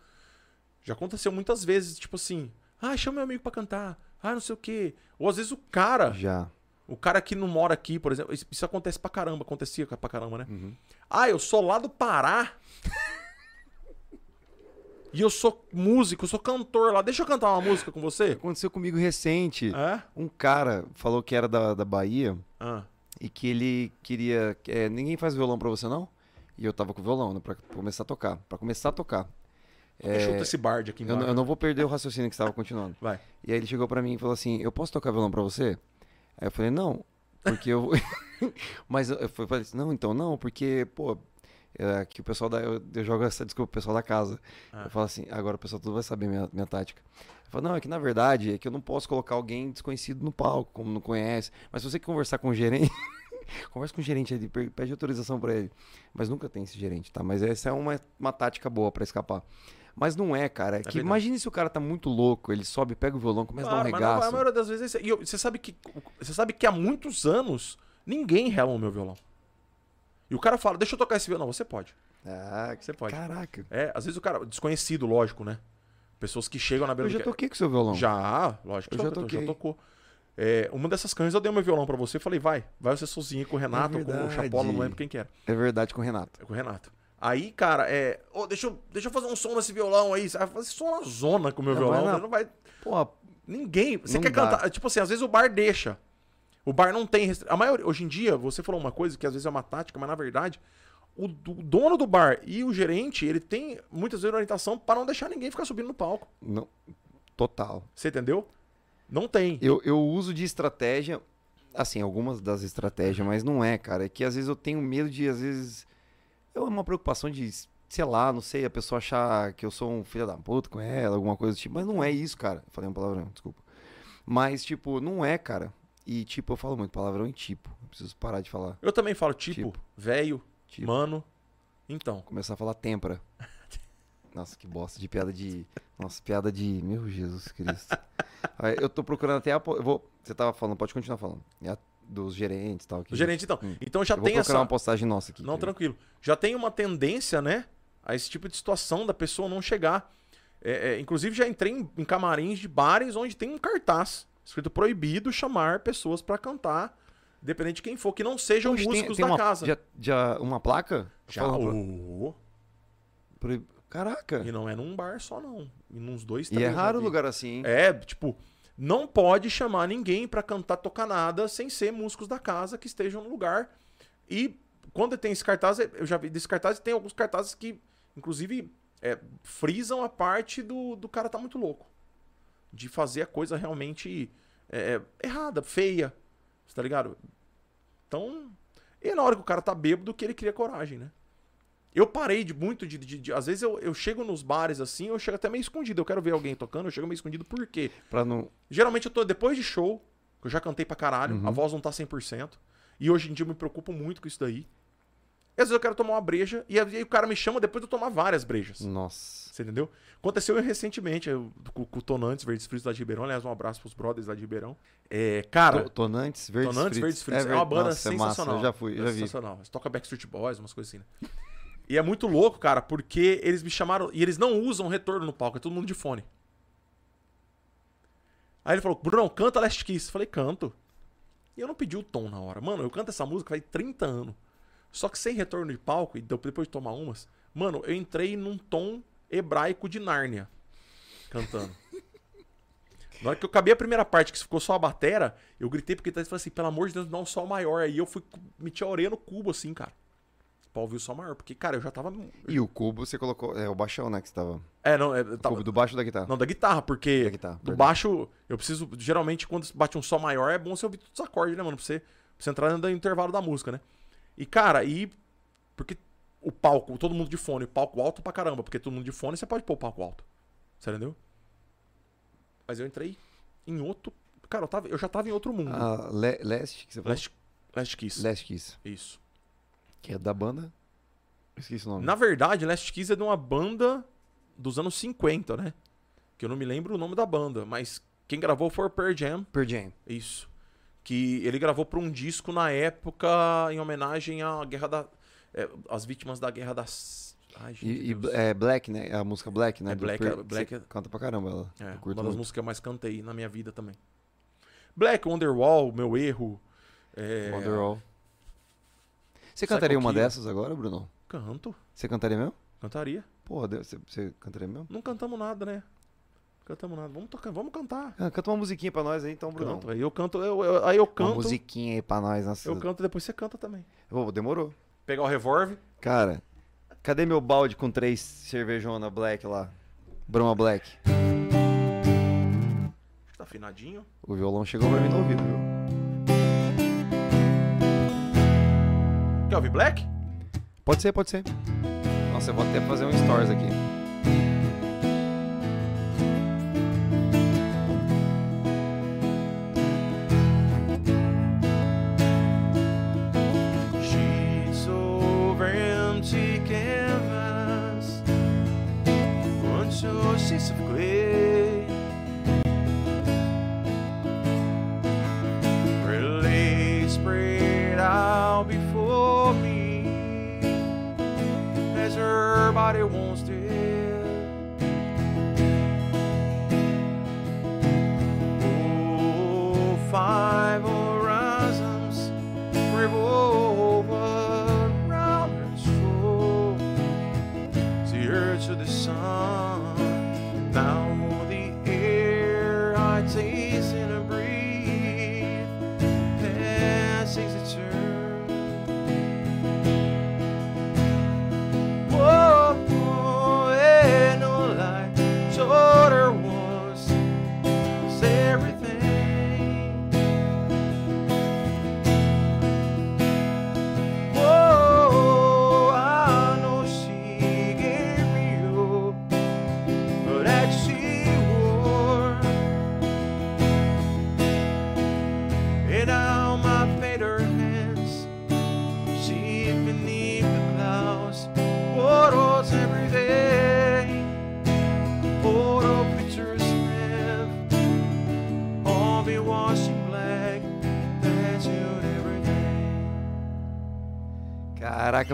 B: Já aconteceu muitas vezes, tipo assim, ah, chama meu amigo pra cantar. Ah, não sei o quê. Ou às vezes o cara,
A: Já.
B: O cara que não mora aqui, por exemplo, isso, acontece pra caramba, acontecia pra caramba, né?
A: Uhum.
B: Ah, eu sou lá do Pará. e eu sou músico, eu sou cantor lá. Deixa eu cantar uma música com você?
A: Aconteceu comigo recente.
B: É?
A: Um cara falou que era da, da Bahia
B: Ah.
A: e que ele queria... é, ninguém faz violão pra você, não? E eu tava com violão, né? Pra começar a tocar. Pra começar a tocar.
B: Deixa eu esse bard aqui
A: Eu,
B: embaixo.
A: não- eu não vou perder o raciocínio que estava continuando.
B: Vai.
A: E aí ele chegou pra mim e falou assim: Eu posso tocar violão pra você? Aí eu falei: Não, porque eu. Mas eu falei assim: Não, então não, porque, pô, é, que o pessoal da. Eu, eu jogo essa desculpa pro pessoal da casa.
B: Ah.
A: Eu falo assim: Agora o pessoal tudo vai saber minha, minha tática. Eu falo: Não, é que na verdade é que eu não posso colocar alguém desconhecido no palco, como não conhece. Mas se você conversar com o gerente. Conversa com o gerente ali, pe- pede autorização pra ele. Mas nunca tem esse gerente, tá? Mas essa é uma, uma tática boa pra escapar. Mas não é, cara. É que
B: verdade.
A: imagine se o cara tá muito louco, ele sobe, pega o violão, começa
B: Claro,
A: a dar um
B: mas na-
A: regaço.
B: a maioria das vezes é. E eu- você sabe que você sabe que há muitos anos ninguém rela o meu violão. E o cara fala: "Deixa eu tocar esse violão". Você pode.
A: Ah,
B: Você pode.
A: caraca.
B: É, às vezes o cara desconhecido, lógico, né? Pessoas que chegam na beira
A: Eu já toquei com o seu violão.
B: Já, lógico.
A: Eu
B: que
A: já toquei.
B: já tocou. É, uma dessas canhas eu dei meu violão pra você e falei: "Vai, vai você sozinho com o Renato, ou com o. Chapola, não lembro quem que era".
A: É verdade com o Renato.
B: É com o Renato. Aí, cara, é. Ô, deixa, eu, deixa eu fazer um som nesse violão aí. Você vai fazer som na zona com o meu
A: Não,
B: violão. Não,
A: não.
B: vai.
A: Pô,
B: Ninguém. Você quer
A: dá.
B: cantar. Tipo assim, às vezes o bar deixa. O bar não tem. restri- A maioria. Hoje em dia, você falou uma coisa que às vezes é uma tática, mas na verdade, o, do- dono do bar e o gerente, ele tem muitas vezes orientação para não deixar ninguém ficar subindo no palco.
A: não, total.
B: Você entendeu? Não tem.
A: Eu, eu uso de estratégia, assim, algumas das estratégias, mas não é, cara. É que às vezes eu tenho medo de, às vezes. É uma preocupação de, sei lá, não sei, a pessoa achar que eu sou um filho da puta com ela, alguma coisa do tipo. Mas não é isso, cara. Falei uma palavrão, desculpa. Mas, tipo, não é, cara. E, tipo, eu falo muito palavrão e tipo. Eu preciso parar de falar.
B: Eu também falo tipo,
A: Tipo.
B: velho,
A: Tipo,
B: mano. Então.
A: começar a falar tempra. Nossa, que bosta de piada de. Nossa, piada de. Meu Jesus Cristo. Eu tô procurando até a. Eu vou... Você tava falando, pode continuar falando. É a- Dos gerentes e tal. que-
B: O gerente, então.
A: Hum.
B: Então já
A: eu vou
B: tem
A: procurar
B: essa.
A: uma postagem nossa aqui.
B: Não,
A: que-
B: tranquilo. Já tem uma tendência, né? A esse tipo de situação da pessoa não chegar. É, é, inclusive, já entrei em, em camarins de bares onde tem um cartaz escrito proibido chamar pessoas pra cantar, independente de quem for, que não sejam
A: tem-
B: músicos
A: tem
B: da
A: uma,
B: casa.
A: Já, já uma placa?
B: Já, ô,
A: proib- Caraca.
B: E não é num bar só, não. E nos dois,
A: E
B: três
A: é
B: eu já
A: raro lugar assim, hein?
B: É, tipo, não pode chamar ninguém pra cantar, tocar nada sem ser músicos da casa que estejam no lugar. E quando tem esse cartaz, eu já vi desse cartaz, tem alguns cartazes que, inclusive, é, frisam a parte do, do cara tá muito louco. De fazer a coisa realmente é, é, errada, feia. Tá ligado? Então. E na hora que o cara tá bêbado, que ele cria coragem, né? Eu parei de muito de. de- de- às vezes eu, eu chego nos bares assim, eu chego até meio escondido. Eu quero ver alguém tocando, eu chego meio escondido, por quê?
A: Pra não.
B: Geralmente eu tô depois de show, que eu já cantei pra caralho,
A: Uhum.
B: a voz não tá 100%. E hoje em dia eu me preocupo muito com isso daí. E às vezes eu quero tomar uma breja, e aí o cara me chama depois de eu tomar várias brejas.
A: Nossa.
B: Você entendeu? Aconteceu recentemente eu, com, com o Tonantes Verdes Fritos lá de Ribeirão. Aliás, um abraço pros brothers lá de Ribeirão. É, cara,
A: To- Tonantes Verdes
B: Tonantes
A: Fritos.
B: Verdes Fritos é,
A: ver-
B: uma banda
A: Nossa, é massa,
B: sensacional.
A: Eu já fui, eu já vi.
B: Sensacional. Eles tocam Backstreet Boys, umas coisas assim, né? E é muito louco, cara, porque eles me chamaram. E eles não usam retorno no palco, é todo mundo de fone. Aí ele falou, Brunão, canta Last Kiss. Eu falei, canto. E eu não pedi o tom na hora. Mano, eu canto essa música faz 30 anos. Só que sem retorno de palco, e depois de tomar umas, mano, eu entrei num tom hebraico de Nárnia. Cantando. Na hora que eu acabei a primeira parte, que ficou só a batera, eu gritei porque ele falou assim, pelo amor de Deus, dá um sol maior. Aí eu fui, meti a orelha no cubo, assim, cara. Pra ouvir o sol maior. Porque, cara, eu já tava...
A: E o cubo você colocou. É o baixão, né? Que você tava.
B: É, não, é,
A: O
B: tava-
A: cubo do baixo da guitarra.
B: não, da guitarra, porque
A: Da guitarra,
B: do baixo, eu preciso, geralmente, quando bate um sol maior, é bom você ouvir todos os acordes, né, mano? Pra você, pra você entrar no intervalo da música, né? E, cara, e... Porque o palco, todo mundo de fone, o palco alto pra caramba, porque todo mundo de fone, você pode pôr o palco alto. Você entendeu? Mas eu entrei em outro... Cara, eu, tava, eu já tava em outro mundo.
A: Ah, Le- Leste, que você falou?
B: Last, Last Kiss.
A: Last Kiss.
B: Isso.
A: Que é da banda. Esqueci o nome.
B: Na verdade, Last Kiss é de uma banda dos anos 50, né? Que eu não me lembro o nome da banda, mas quem gravou foi o Pearl Jam.
A: Per Jam.
B: Isso. Que ele gravou para um disco na época em homenagem à guerra da. é, às vítimas da guerra das. Ai, gente.
A: E, e é Black, né? A música Black, né?
B: É Black,
A: Per-
B: é- Black é-
A: Canta pra caramba ela.
B: É, uma das
A: muito.
B: músicas que eu mais cantei na minha vida também. Black, Wonderwall, Meu Erro. É,
A: Wonderwall. Você cantaria uma
B: Killer.
A: dessas agora, Bruno?
B: Canto.
A: Você cantaria mesmo?
B: Cantaria.
A: Porra, Deus, você, você cantaria mesmo?
B: Não cantamos nada, né? Cantamos nada. Vamos tocar, vamos cantar.
A: Ah, canta uma musiquinha pra nós aí, então, Bruno.
B: Canto. Aí eu canto, eu- eu- aí eu
A: Uma
B: canto.
A: musiquinha aí pra nós. Nossa.
B: Eu canto, depois você canta também.
A: Ô, demorou.
B: Pegar o revólver.
A: Cara, cadê meu balde com três cervejona Black lá? Bruma Black.
B: Tá afinadinho.
A: O violão chegou pra mim no ouvido, viu?
B: Quer ouvir Black?
A: Pode ser, pode ser. Nossa, eu vou até fazer um stories aqui.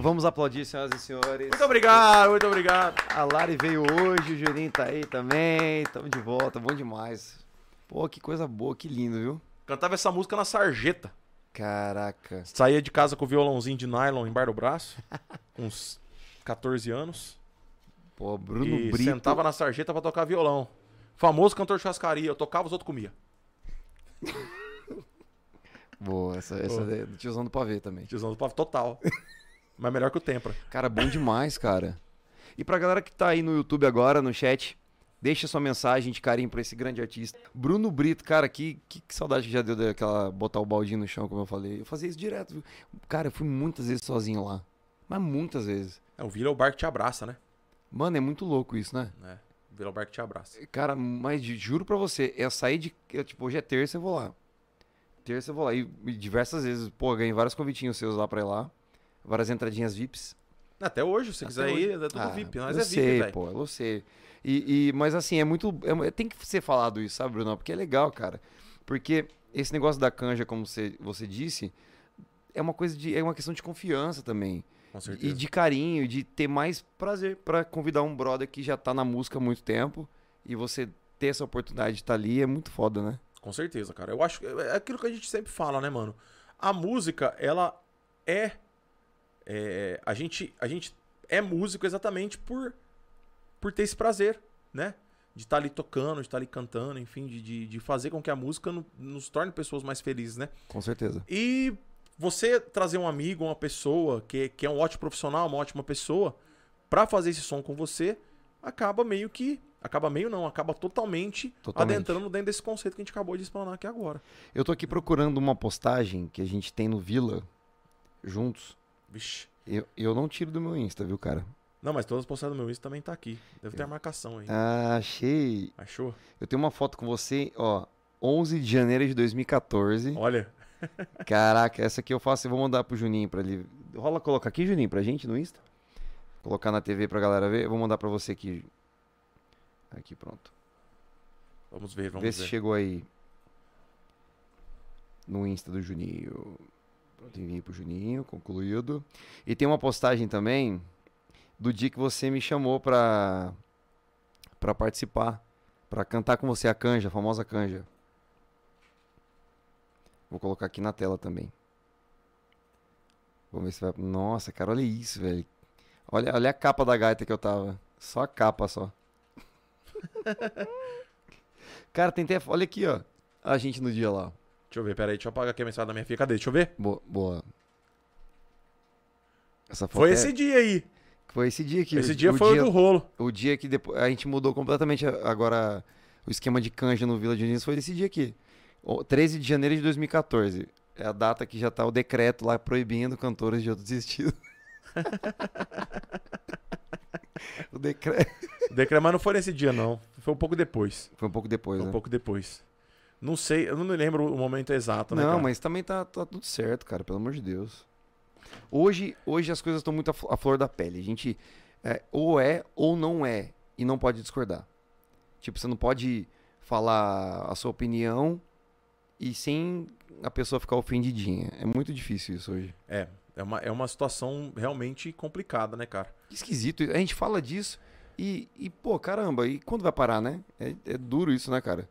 A: Vamos aplaudir, senhoras e senhores.
B: Muito obrigado, muito obrigado.
A: A Lari veio hoje, o Juninho tá aí também. Tamo de volta, bom demais. Pô, que coisa boa, que lindo, viu?
B: Cantava essa música na sarjeta.
A: Caraca.
B: Saía de casa com o violãozinho de nylon embaixo do braço, uns 14 anos.
A: Pô, Bruno
B: e
A: Brito.
B: sentava na sarjeta pra tocar violão. Famoso cantor de chascaria. Eu tocava, os outros comia.
A: Boa, essa, essa
B: Boa.
A: é do tiozão do pavê também.
B: Tiozão do pavo total. Mas melhor que o Tempra.
A: Cara, bom demais, cara. E pra galera que tá aí no YouTube agora, no chat, deixa sua mensagem de carinho pra esse grande artista. Bruno Brito, cara, que, que, que saudade que já deu daquela botar o baldinho no chão, como eu falei. Eu fazia isso direto, viu? Cara, eu fui muitas vezes sozinho lá. Mas muitas vezes.
B: É, o Vila é o bar que te abraça, né?
A: Mano, é muito louco isso, né?
B: É, Vila é o bar que te abraça.
A: Cara, mas juro pra você, é sair de. eu, tipo, hoje é terça, eu vou lá. Terça eu vou lá. E, e diversas vezes, pô, ganhei vários convitinhos seus lá pra ir lá. Várias entradinhas VIPs.
B: Até hoje, se
A: Até
B: quiser
A: hoje.
B: ir, é tudo
A: Ah,
B: VIP. Nós
A: eu
B: é VIP,
A: sei,
B: velho.
A: pô, eu sei. E, e- mas assim, é muito. é- tem que ser falado isso, sabe, Bruno? Porque é legal, cara. Porque esse negócio da canja, como você, você disse, é uma coisa de. É uma questão de confiança também.
B: Com
A: E
B: certeza.
A: de carinho, de ter mais prazer pra convidar um brother que já tá na música há muito tempo. E você ter essa oportunidade de estar ali é muito foda, né?
B: Com certeza, cara. Eu acho que é aquilo que a gente sempre fala, né, mano? A música, ela é. É, a, gente, a gente é músico exatamente por, por ter esse prazer, né? De estar ali tocando, de estar ali cantando, enfim, de, de, de fazer com que a música no- nos torne pessoas mais felizes, né?
A: Com certeza.
B: E você trazer um amigo, uma pessoa que, que é um ótimo profissional, uma ótima pessoa, pra fazer esse som com você, acaba meio que. Acaba meio não, acaba totalmente,
A: Totalmente.
B: adentrando dentro desse conceito que a gente acabou de explanar aqui agora.
A: Eu tô aqui procurando uma postagem que a gente tem no Vila, juntos.
B: Vixe.
A: Eu, eu não tiro do meu Insta, viu, cara?
B: Não, mas todas as postagens do meu Insta também tá aqui. Deve ter a marcação aí.
A: Ah, achei.
B: Achou?
A: Eu tenho uma foto com você, ó, 11 de janeiro de 2014.
B: Olha.
A: Caraca, essa aqui eu faço e vou mandar pro Juninho pra ele. Rola colocar aqui, Juninho, pra gente no Insta? Colocar na TV pra galera ver. Eu vou mandar pra você aqui. Aqui, pronto.
B: Vamos ver, vamos
A: Vê
B: ver.
A: se chegou aí. No Insta do Juninho. Enviei pro Juninho, concluído. E tem uma postagem também do dia que você me chamou pra, pra participar. Pra cantar com você a canja, a famosa canja. Vou colocar aqui na tela também. Vamos ver se vai. Nossa, cara, olha isso, velho. Olha, olha a capa da gaita que eu tava. Só a capa só. cara, tem até. Olha aqui, ó. A gente no dia lá.
B: Deixa eu ver, peraí, deixa eu apagar aqui a mensagem da minha filha. Cadê? Deixa eu ver.
A: Boa. boa. Essa foto
B: Foi
A: é-
B: esse dia aí.
A: Foi esse dia que.
B: Esse dia foi o do rolo.
A: O dia que depois a gente mudou completamente a- agora o esquema de canja no Vila de Unidos foi desse dia aqui. O 13 de janeiro de 2014. É a data que já tá o decreto lá proibindo cantores de outros estilos. o decreto.
B: O decreto, mas não foi nesse dia, não. Foi um pouco depois.
A: Foi um pouco depois,
B: Foi um
A: né?
B: pouco depois. Não sei, eu não me lembro o momento exato, né?
A: Não,
B: cara?
A: mas também tá, tá tudo certo, cara, pelo amor de Deus. Hoje, hoje as coisas estão muito à fl- à flor da pele. A gente é, ou é ou não é e não pode discordar. Tipo, você não pode falar a sua opinião e sem a pessoa ficar ofendidinha. É muito difícil isso hoje.
B: É, é uma, é uma situação realmente complicada, né, cara?
A: Esquisito. A gente fala disso e, e pô, caramba, e quando vai parar, né? É, é duro isso, né, cara?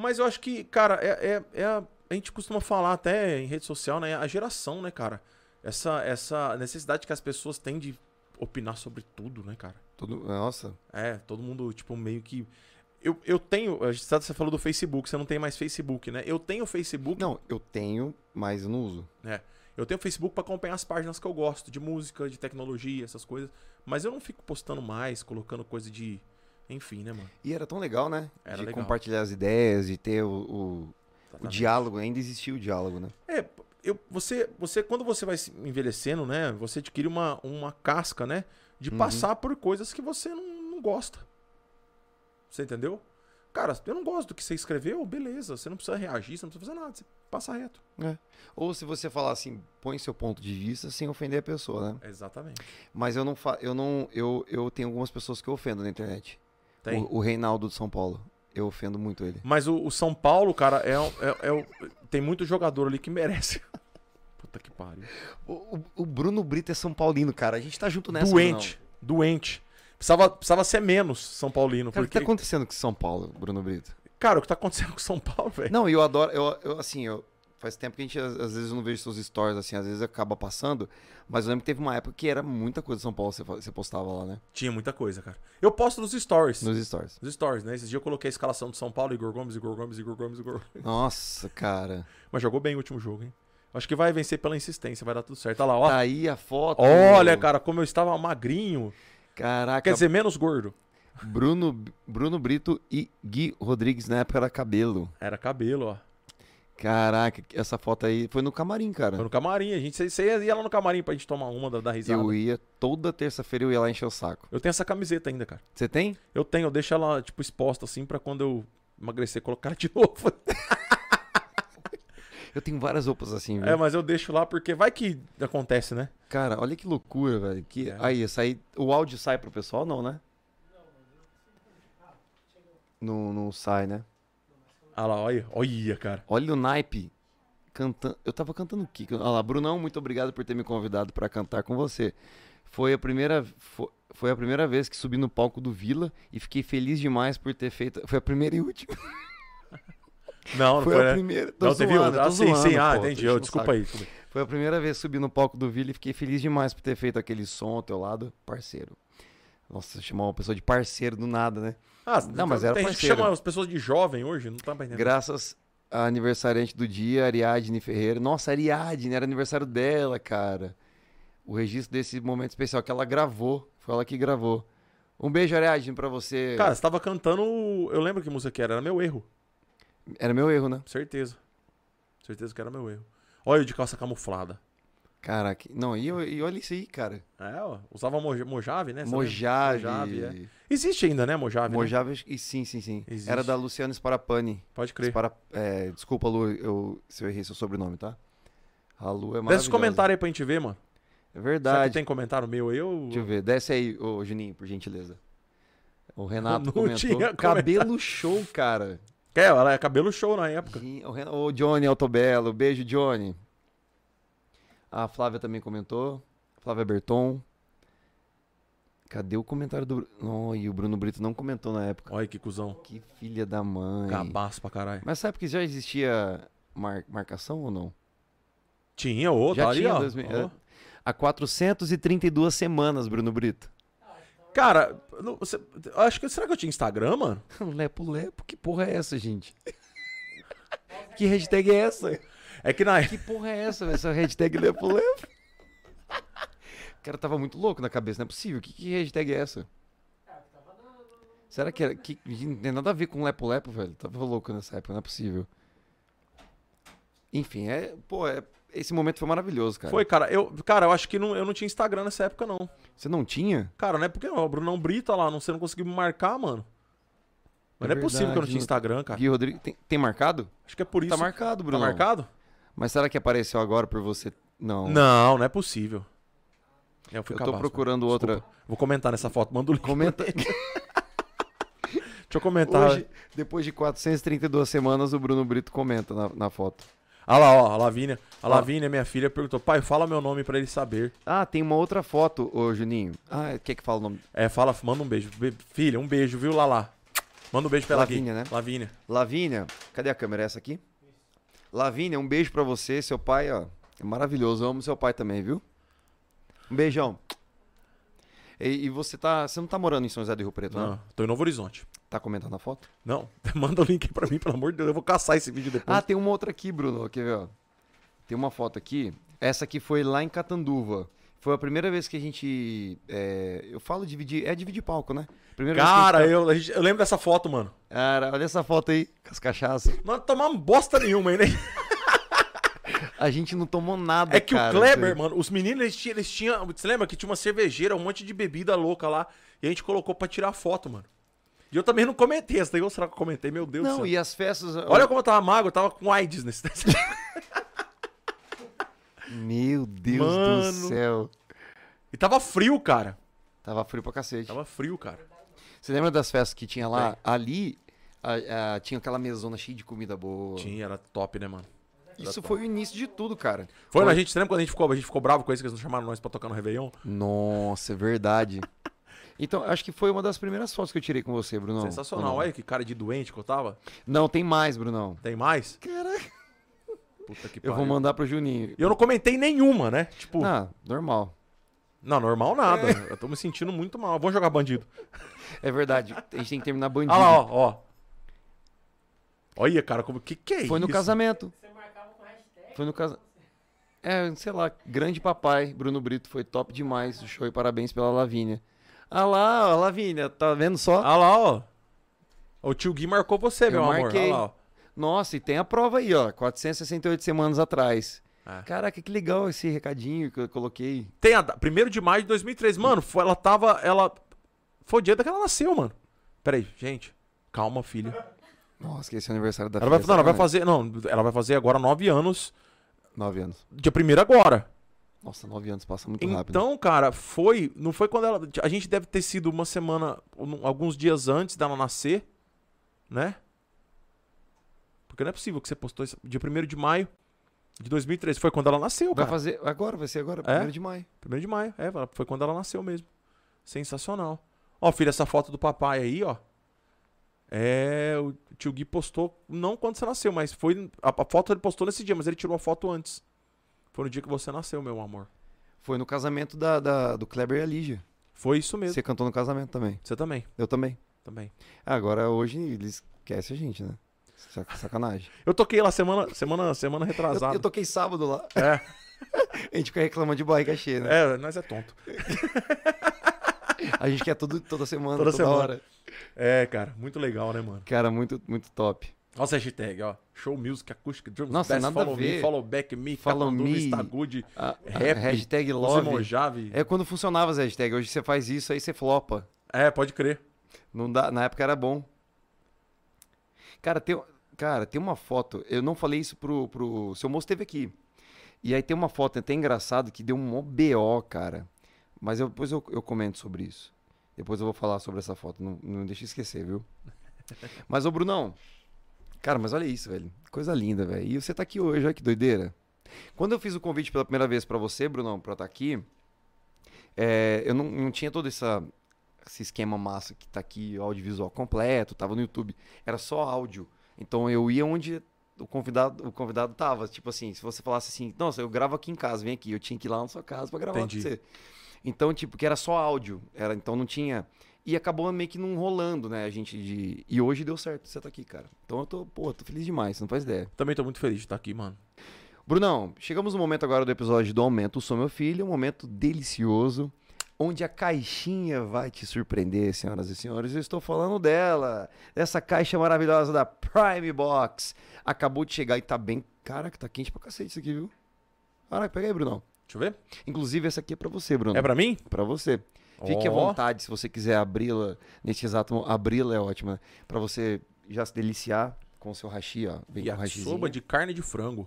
B: Mas eu acho que, cara, é, é, é a, a gente costuma falar até em rede social, né? A geração, né, cara? Essa, essa necessidade que as pessoas têm de opinar sobre tudo, né, cara?
A: Todo, nossa.
B: É, todo mundo, tipo, meio que. Eu, eu tenho. a gente sabe, Você falou do Facebook, você não tem mais Facebook, né? Eu tenho Facebook.
A: Não, eu tenho, mas eu não uso.
B: Eu tenho Facebook pra acompanhar as páginas que eu gosto, de música, de tecnologia, essas coisas. Mas eu não fico postando mais, colocando coisa de. Enfim, né, mano?
A: E era tão legal, né?
B: Era
A: de
B: legal.
A: compartilhar as ideias, de ter o, o, o diálogo, ainda existia o diálogo, né?
B: É, eu, você, você, quando você vai se envelhecendo, né? Você adquire uma, uma casca, né? De
A: Uhum.
B: passar por coisas que você não, não gosta. Você entendeu? Cara, eu não gosto do que você escreveu, beleza. Você não precisa reagir, você não precisa fazer nada. Você passa reto.
A: Ou se você falar assim, põe seu ponto de vista sem ofender a pessoa, né?
B: Exatamente.
A: Mas eu não fa... eu não eu, eu tenho algumas pessoas que eu ofendo na internet.
B: Tem.
A: O, o Reinaldo de São Paulo. Eu ofendo muito ele.
B: Mas o, o São Paulo, cara, é, é, é tem muito jogador ali que merece. Puta que pariu.
A: O, o- Bruno Brito é São Paulino, cara. A gente tá junto nessa.
B: doente. Doente. Precisava, precisava ser menos São Paulino.
A: Cara, o que
B: porque,
A: tá acontecendo com São Paulo, Bruno Brito?
B: cara, o que tá acontecendo com São Paulo, velho?
A: Não, eu adoro. Eu, eu, assim, eu, faz tempo que a gente, às, vezes, não vejo seus stories, assim, às vezes acaba passando. Mas eu lembro que teve uma época que era muita coisa de São Paulo você, postava lá, né?
B: Tinha muita coisa, cara. Eu posto nos stories.
A: Nos stories.
B: Nos stories, né? Esses dias eu coloquei a escalação do São Paulo, Igor Gomes, Igor Gomes, Igor Gomes, Igor Gomes.
A: Nossa, cara.
B: Mas jogou bem o último jogo, hein? Acho que vai vencer pela insistência, vai dar tudo certo. Olha lá, ó.
A: Tá aí a foto.
B: Olha, cara, como eu estava magrinho.
A: Caraca,
B: Quer dizer, menos gordo.
A: Bruno, Bruno Brito e Gui Rodrigues na época era cabelo.
B: Era cabelo, ó.
A: Caraca, essa foto aí foi no camarim, cara.
B: Foi no camarim. A gente, você- ia lá no camarim pra gente tomar uma, dar, dar risada.
A: Eu ia toda terça-feira eu ia lá encher o saco.
B: Eu tenho essa camiseta ainda, cara.
A: Você tem?
B: Eu tenho, eu deixo ela, tipo, exposta assim pra quando eu emagrecer, colocar de novo.
A: Eu tenho várias roupas assim, viu?
B: É, mas eu deixo lá porque vai que acontece, né?
A: Cara, olha que loucura, velho. Que...
B: É.
A: Aí, essa aí, o áudio sai pro pessoal, não, né? Não, não sai, né?
B: Ah lá, olha, olha, cara.
A: Olha o naipe cantando. Eu tava cantando o quê? Olha lá, Brunão, muito obrigado por ter me convidado pra cantar com você. Foi a primeira fo- foi a primeira vez que subi no palco do Vila e fiquei feliz demais por ter feito. Foi a primeira e última.
B: Não, não
A: Foi,
B: foi,
A: a
B: né?
A: primeira. Tô
B: Não, teve
A: zoando,
B: outra.
A: tô
B: Ah, sim,
A: zoando,
B: sim. Ah,
A: pô,
B: entendi. Eu, desculpa
A: saco.
B: aí.
A: Foi a primeira vez que subi no palco do Vila e fiquei feliz demais por ter feito aquele som ao teu lado, parceiro. Nossa, chamar uma pessoa de parceiro do nada, né?
B: Ah,
A: Não, mas era
B: tem gente que
A: parceiro.
B: chama as pessoas de jovem hoje, não tá entender.
A: Graças à aniversariante do dia, Ariadne Ferreira. Nossa, Ariadne, era aniversário dela, cara. O registro desse momento especial que ela gravou. Foi ela que gravou. Um beijo, Ariadne, pra você.
B: Cara, você tava cantando. Eu lembro que música que era, era meu erro.
A: Era meu erro, né?
B: Certeza. Certeza que era meu erro. Olha eu de calça camuflada.
A: Caraca. Não, e, e olha isso aí, cara.
B: É, ó. Usava Moj- Mojave, né?
A: Mojave.
B: Mojave, é. Existe ainda, né, Mojave? né?
A: Mojave, e sim, sim, sim.
B: Existe.
A: Era da Luciana Sparapani.
B: Pode crer.
A: Spara- é, desculpa, Lu, eu, se eu errei seu sobrenome, tá? A Lu é
B: Desce os
A: maravilhosa.
B: comentários aí pra gente ver, mano.
A: É
B: Será
A: verdade.
B: que tem comentário meu aí? ou-
A: Deixa eu ver. Desce aí, ô Juninho, por gentileza. O Renato
B: Não
A: comentou.
B: tinha
A: Cabelo show, cara.
B: É, ela é cabelo show na época.
A: O, Ren- o Johnny Altobello. Beijo, Johnny. A Flávia também comentou. Flávia Berton. Cadê o comentário do. Oh, e o Bruno Brito não comentou na época.
B: Olha que cuzão.
A: Que filha da mãe.
B: Cabaço pra caralho.
A: Mas sabe que já existia mar- marcação ou não?
B: Tinha outro
A: Já
B: ali,
A: tinha
B: ó.
A: dois mil-
B: Ó.
A: é. Há 432 semanas, Bruno Brito.
B: Cara, não- você- acho que. Será que eu tinha Instagram, mano?
A: Lepo Lepo, que porra é essa, gente? que hashtag é essa?
B: É que na
A: Que porra é essa, velho? essa hashtag Lepo Lepo? O cara tava muito louco na cabeça, não é possível. Que, que hashtag é essa? Será que, era, que não tem nada a ver com Lepo Lepo, velho? Tava louco nessa época, não é possível. Enfim, é, pô, é, esse momento foi maravilhoso, cara.
B: Foi, cara. Eu, cara, eu acho que não, eu não tinha Instagram nessa época, não.
A: Você não tinha?
B: Cara, não é porque ó, o Brunão Brita lá, não, você não conseguiu me marcar, mano. Mas
A: É
B: não é possível que eu não
A: verdade,
B: tinha
A: não-
B: Instagram, cara.
A: Gui Rodrigues, tem, tem marcado?
B: Acho que é por isso.
A: Tá marcado,
B: Tá
A: Bruno.
B: marcado?
A: Mas será que apareceu agora por você? Não.
B: Não, não é possível. Eu, fui
A: Eu tô
B: cabaço,
A: procurando
B: mano.
A: outra.
B: Desculpa. Vou comentar nessa foto. Manda o link.
A: Comenta.
B: Deixa eu comentar.
A: Hoje, depois de 432 semanas, o Bruno Brito comenta na, na foto.
B: Olha lá, ó, a Lavínia. A. Lavínia, minha filha, perguntou: pai, fala meu nome pra ele saber.
A: Ah, tem uma outra foto, ô Juninho. Ah, quer que fala o nome?
B: É, fala, manda um beijo. Be- filha, um beijo, viu, Lala? Manda um beijo pra ela
A: Lavínia,
B: aqui.
A: né?
B: Lavínia.
A: Lavínia, cadê a câmera? É Essa aqui? Lavínia, um beijo pra você. Seu pai, ó, é maravilhoso. Eu amo seu pai também, viu? Um beijão. E, e você tá. Você não tá morando em São José do Rio Preto,
B: Não,
A: né?
B: tô em Novo Horizonte.
A: Tá comentando a foto?
B: Não, manda o link aí pra mim, pelo amor de Deus. Eu vou caçar esse vídeo depois.
A: Ah, tem uma outra aqui, Bruno. Quer ver, ó? Tem uma foto aqui. Essa aqui foi lá em Catanduva. Foi a primeira vez que a gente. é, eu falo dividir. É dividir palco, né? Primeira
B: Cara,
A: gente
B: eu, a gente- eu lembro dessa foto, mano.
A: tá- Cara, olha essa foto aí, com as cachaças.
B: Não tomamos bosta nenhuma, hein, né?
A: A gente não tomou nada,
B: É que
A: cara,
B: o Kleber,
A: assim.
B: mano, os meninos, eles tinham, eles tinham. Você lembra que tinha uma cervejeira, um monte de bebida louca lá. E a gente colocou pra tirar foto, mano. E eu também não comentei. Essa daí, ou será que eu comentei? Meu Deus do
A: Não,
B: céu.
A: e as festas.
B: Olha como eu tava magro, eu tava com AIDS nesse.
A: Meu Deus
B: Mano.
A: do céu.
B: e tava frio, cara.
A: Tava frio pra cacete.
B: Tava frio, cara.
A: Você lembra das festas que tinha lá? Ali a- a- tinha aquela mesona cheia de comida boa.
B: Tinha, era top, né, mano?
A: Isso foi o início de tudo, cara.
B: Foi, a gente, lembra quando a gente ficou, a gente ficou bravo com isso que eles não chamaram nós pra tocar no Réveillon?
A: Nossa, é verdade. então, acho que foi uma das primeiras fotos que eu tirei com você, Brunão.
B: Sensacional. Olha que cara de doente que eu tava.
A: Não, Não, tem mais, Brunão.
B: Tem mais?
A: Caraca.
B: Puta que
A: Eu
B: pariu.
A: vou mandar pro Juninho.
B: E eu não comentei nenhuma, né? Tipo, não,
A: Ah, normal.
B: normal nada. Eu tô me sentindo muito mal. Vamos jogar bandido.
A: É verdade. A gente tem que terminar bandido.
B: Olha lá, ó, ó. Olha, cara, como que que é
A: Foi no
B: isso?
A: casamento. Foi no casamento. É, sei lá, grande papai, Bruno Brito, foi top demais o show e parabéns pela Lavínia. Ah lá, ó, Lavínia, tá vendo só?
B: Olha lá, ó. O tio Gui marcou você,
A: Eu
B: meu amor.
A: marquei.
B: Olha lá, ó.
A: Nossa, e tem a prova aí, ó, 468 semanas atrás.
B: É.
A: Caraca, que legal esse recadinho que eu coloquei.
B: Tem a 1 de maio de 2003. Mano, foi, ela tava. Ela. Foi o dia que ela nasceu, mano. Peraí, gente. Calma, filha.
A: Nossa, que esse é o aniversário da
B: Ela vai,
A: filha,
B: não, ela vai fazer. Não, ela vai fazer agora nove anos.
A: Nove anos.
B: Dia primeiro agora.
A: Nossa, nove anos passa muito rápido.
B: Então, cara, foi. Não foi quando ela. A gente deve ter sido uma semana. Alguns dias antes dela nascer. Né? Porque não é possível que você postou isso. Dia 1 de maio de 2003. Foi quando ela nasceu,
A: Vai
B: cara.
A: fazer agora, vai ser agora,
B: É?
A: 1 de maio.
B: 1 de maio. É, foi quando ela nasceu mesmo. Sensacional. Ó, filha, essa foto do papai aí, ó. É, o tio Gui postou, não quando você nasceu, mas foi. A, a foto ele postou nesse dia, mas ele tirou a foto antes. Foi no dia que você nasceu, meu amor.
A: Foi no casamento da, da- do Kleber e a Lígia.
B: Foi isso mesmo.
A: Você cantou no casamento também.
B: Você também,
A: Eu também.
B: também.
A: Agora hoje eles esquecem a gente, né? Sac- Sacanagem.
B: Eu toquei lá semana, semana, semana
A: Eu,
B: retrasada.
A: eu toquei sábado lá.
B: É,
A: A gente fica reclamando de barriga cheia, né?
B: é, nós é tonto.
A: A gente quer tudo toda semana,
B: Toda
A: toda,
B: semana.
A: hora.
B: É, cara, muito legal, né, mano?
A: Cara, muito, muito top.
B: Nossa hashtag, ó. Show Music Acoustic Drums
A: Nossa,
B: Best,
A: nada a
B: follow
A: ver.
B: me, follow back me,
A: Follow me.
B: Está good,
A: A, a
B: Rap,
A: hashtag love.
B: Mojave.
A: É quando funcionava as hashtags. Hoje você faz isso, aí você flopa.
B: É, pode crer.
A: Não dá, na época era bom. Cara, tem, cara, tem uma foto. Eu não falei isso pro, pro. Seu moço esteve aqui. E aí tem uma foto até engraçado que deu um BO, cara. Mas eu- depois eu, eu comento sobre isso. Depois eu vou falar sobre essa foto. Não, não deixa esquecer, viu? Mas, ô Brunão. Cara, mas olha isso, velho. Coisa linda, velho. E você tá aqui hoje, olha que doideira. Quando eu fiz o convite pela primeira vez pra você, Brunão, pra estar aqui, é, eu não, não tinha todo essa, esse esquema massa que tá aqui, audiovisual completo, tava no YouTube. Era só áudio. Então eu ia onde o convidado, o convidado tava. Tipo assim, se você falasse assim, nossa, eu gravo aqui em casa, vem aqui. Eu tinha que ir lá na sua casa pra gravar
B: Entendi.
A: com você. Então, tipo, que era só áudio. Era, então não tinha. E acabou meio que não rolando, né? A gente de. E hoje deu certo, você tá aqui, cara. Então eu tô, pô, tô feliz demais, você não faz ideia.
B: Também tô muito feliz de estar aqui, mano.
A: Brunão, chegamos no momento agora do episódio do Aumento Sou Meu Filho, um momento delicioso, onde a caixinha vai te surpreender, senhoras e senhores. Eu estou falando dela, dessa caixa maravilhosa da Prime Box. Acabou de chegar e tá bem. Caraca, tá quente pra cacete isso aqui, viu? Caraca, pega aí, Brunão.
B: Deixa eu ver.
A: Inclusive, essa aqui é pra você, Bruno.
B: É pra mim?
A: Pra você. Fique à
B: Ó.
A: vontade se você quiser abri-la neste exato momento. Abri-la é ótima? Pra você já se deliciar com o seu hashi, ó. Vem com o hashizinho.
B: Yakisoba de carne de frango.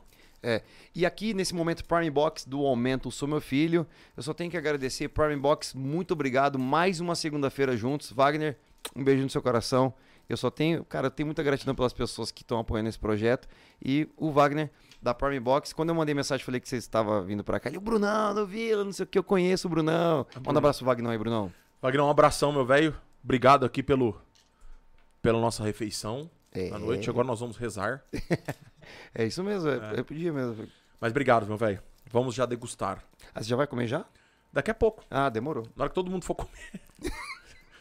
A: E aqui nesse momento Prime Box do Aumento Sou Meu Filho, eu só tenho que agradecer Prime Box, muito obrigado. Mais uma segunda-feira juntos. Wagner, um beijo no seu coração. Eu só tenho, cara, eu tenho muita gratidão pelas pessoas que estão apoiando esse projeto. E o Wagner da Prime Box, quando eu mandei mensagem, falei que você estava vindo pra cá. Ele, o Brunão do Vila, não sei o que, eu conheço o Brunão. Manda um abraço pro Wagner aí, Brunão.
B: Wagner, um abração, meu velho. Obrigado aqui pelo, pela nossa refeição
A: É.
B: da noite. Agora nós vamos rezar.
A: É isso mesmo, é, eu podia mesmo.
B: Mas obrigado, meu velho. Vamos já degustar.
A: Ah, você já vai comer já?
B: Daqui a pouco.
A: Ah, demorou.
B: Na hora que todo mundo for comer.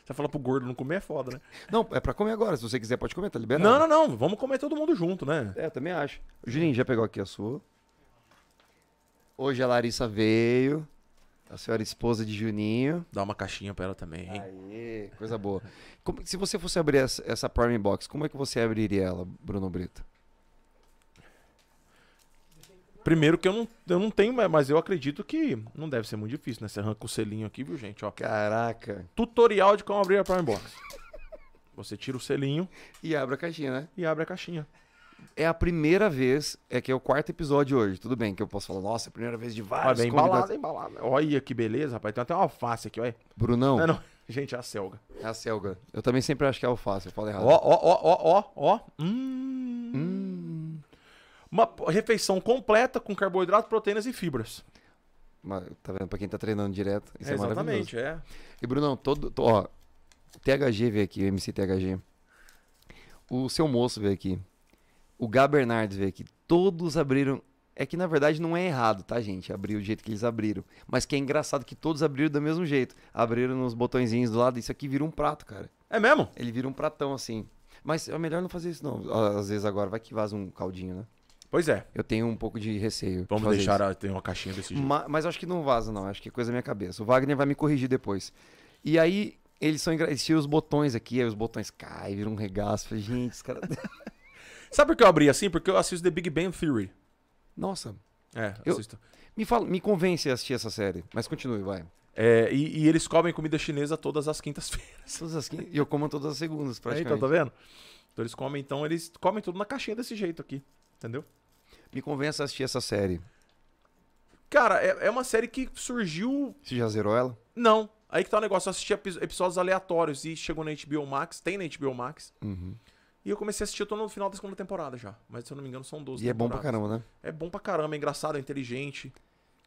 B: Você fala pro gordo não comer é foda, né?
A: Não, é pra comer agora. Se você quiser, pode comer, tá liberado.
B: Não, não, não. Vamos comer todo mundo junto, né?
A: É, eu também acho. O Juninho já pegou aqui a sua. Hoje a Larissa veio. A senhora esposa de Juninho.
B: Dá uma caixinha pra ela também, hein?
A: Aê, coisa boa. Como- se você fosse abrir essa, essa Prime Box, como é que você abriria ela, Bruno Brito?
B: Primeiro que eu não, eu não tenho, mas eu acredito que não deve ser muito difícil, né? Você arranca o selinho aqui, viu, gente? Ó.
A: Caraca.
B: Tutorial de como abrir a Prime Box. Você tira o selinho
A: E abre a caixinha, né?
B: e abre a caixinha.
A: É a primeira vez, é que é o quarto episódio hoje. Tudo bem que eu posso falar, nossa, é a primeira vez de
B: Olha,
A: vários
B: bem
A: convidados.
B: embalado, embalado. Olha que beleza, rapaz. Tem até uma alface aqui, olha.
A: Brunão,
B: Não, não. Gente, é a selga.
A: é a selga. Eu também sempre acho que é alface, eu falo errado.
B: Ó, ó, ó, ó, ó, ó. Hum.
A: Hum.
B: Uma refeição completa com carboidrato, proteínas e fibras.
A: Mas, Tá vendo? Pra quem tá treinando direto, isso é, maravilhoso.
B: exatamente, é.
A: E Brunão, todo. to- Ó, o THG veio aqui, o MC THG. O seu moço veio aqui. O Gá Bernardes veio aqui. Todos abriram. É que na verdade não é errado, tá, gente? Abrir do jeito que eles abriram. Mas que é engraçado que todos abriram do mesmo jeito. Abriram nos botõezinhos do lado. Isso aqui vira um prato, cara.
B: É mesmo?
A: Ele vira um pratão assim. Mas é melhor não fazer isso, não. Às vezes agora vai que vaza um caldinho, né?
B: Pois é.
A: Eu tenho um pouco de receio. de
B: Vamos
A: fazer
B: deixar a, ter uma caixinha desse jeito.
A: Ma- Mas, acho que não vaza, não. Acho que é coisa da minha cabeça. O Wagner vai me corrigir depois. E aí, eles são. Eles tiram os botões aqui, aí os botões caem, viram um regaço. Falei, gente, os caras.
B: Sabe por que eu abri assim? Porque eu assisto The Big Bang Theory.
A: Nossa.
B: É,
A: Eu-
B: assisto.
A: Me, fala, me convence a assistir essa série. Mas continue, vai.
B: É, e, e eles comem comida chinesa todas as quintas-feiras.
A: Todas as quin- E eu como todas as segundas,
B: Aí,
A: praticamente.
B: então, tá vendo? Então eles comem, então eles comem tudo na caixinha desse jeito aqui. Entendeu?
A: Me convence a assistir essa série.
B: Cara, é, é uma série que surgiu.
A: Você já zerou ela?
B: Não. Aí que tá o negócio. Eu assisti epi- episódios aleatórios e chegou na HBO Max. Tem na HBO Max.
A: Uhum.
B: E eu comecei a assistir, eu tô no final da segunda temporada já. Mas se eu não me engano, são 12
A: E é bom pra
B: temporadas.
A: caramba, né?
B: É bom pra caramba, é engraçado, é inteligente.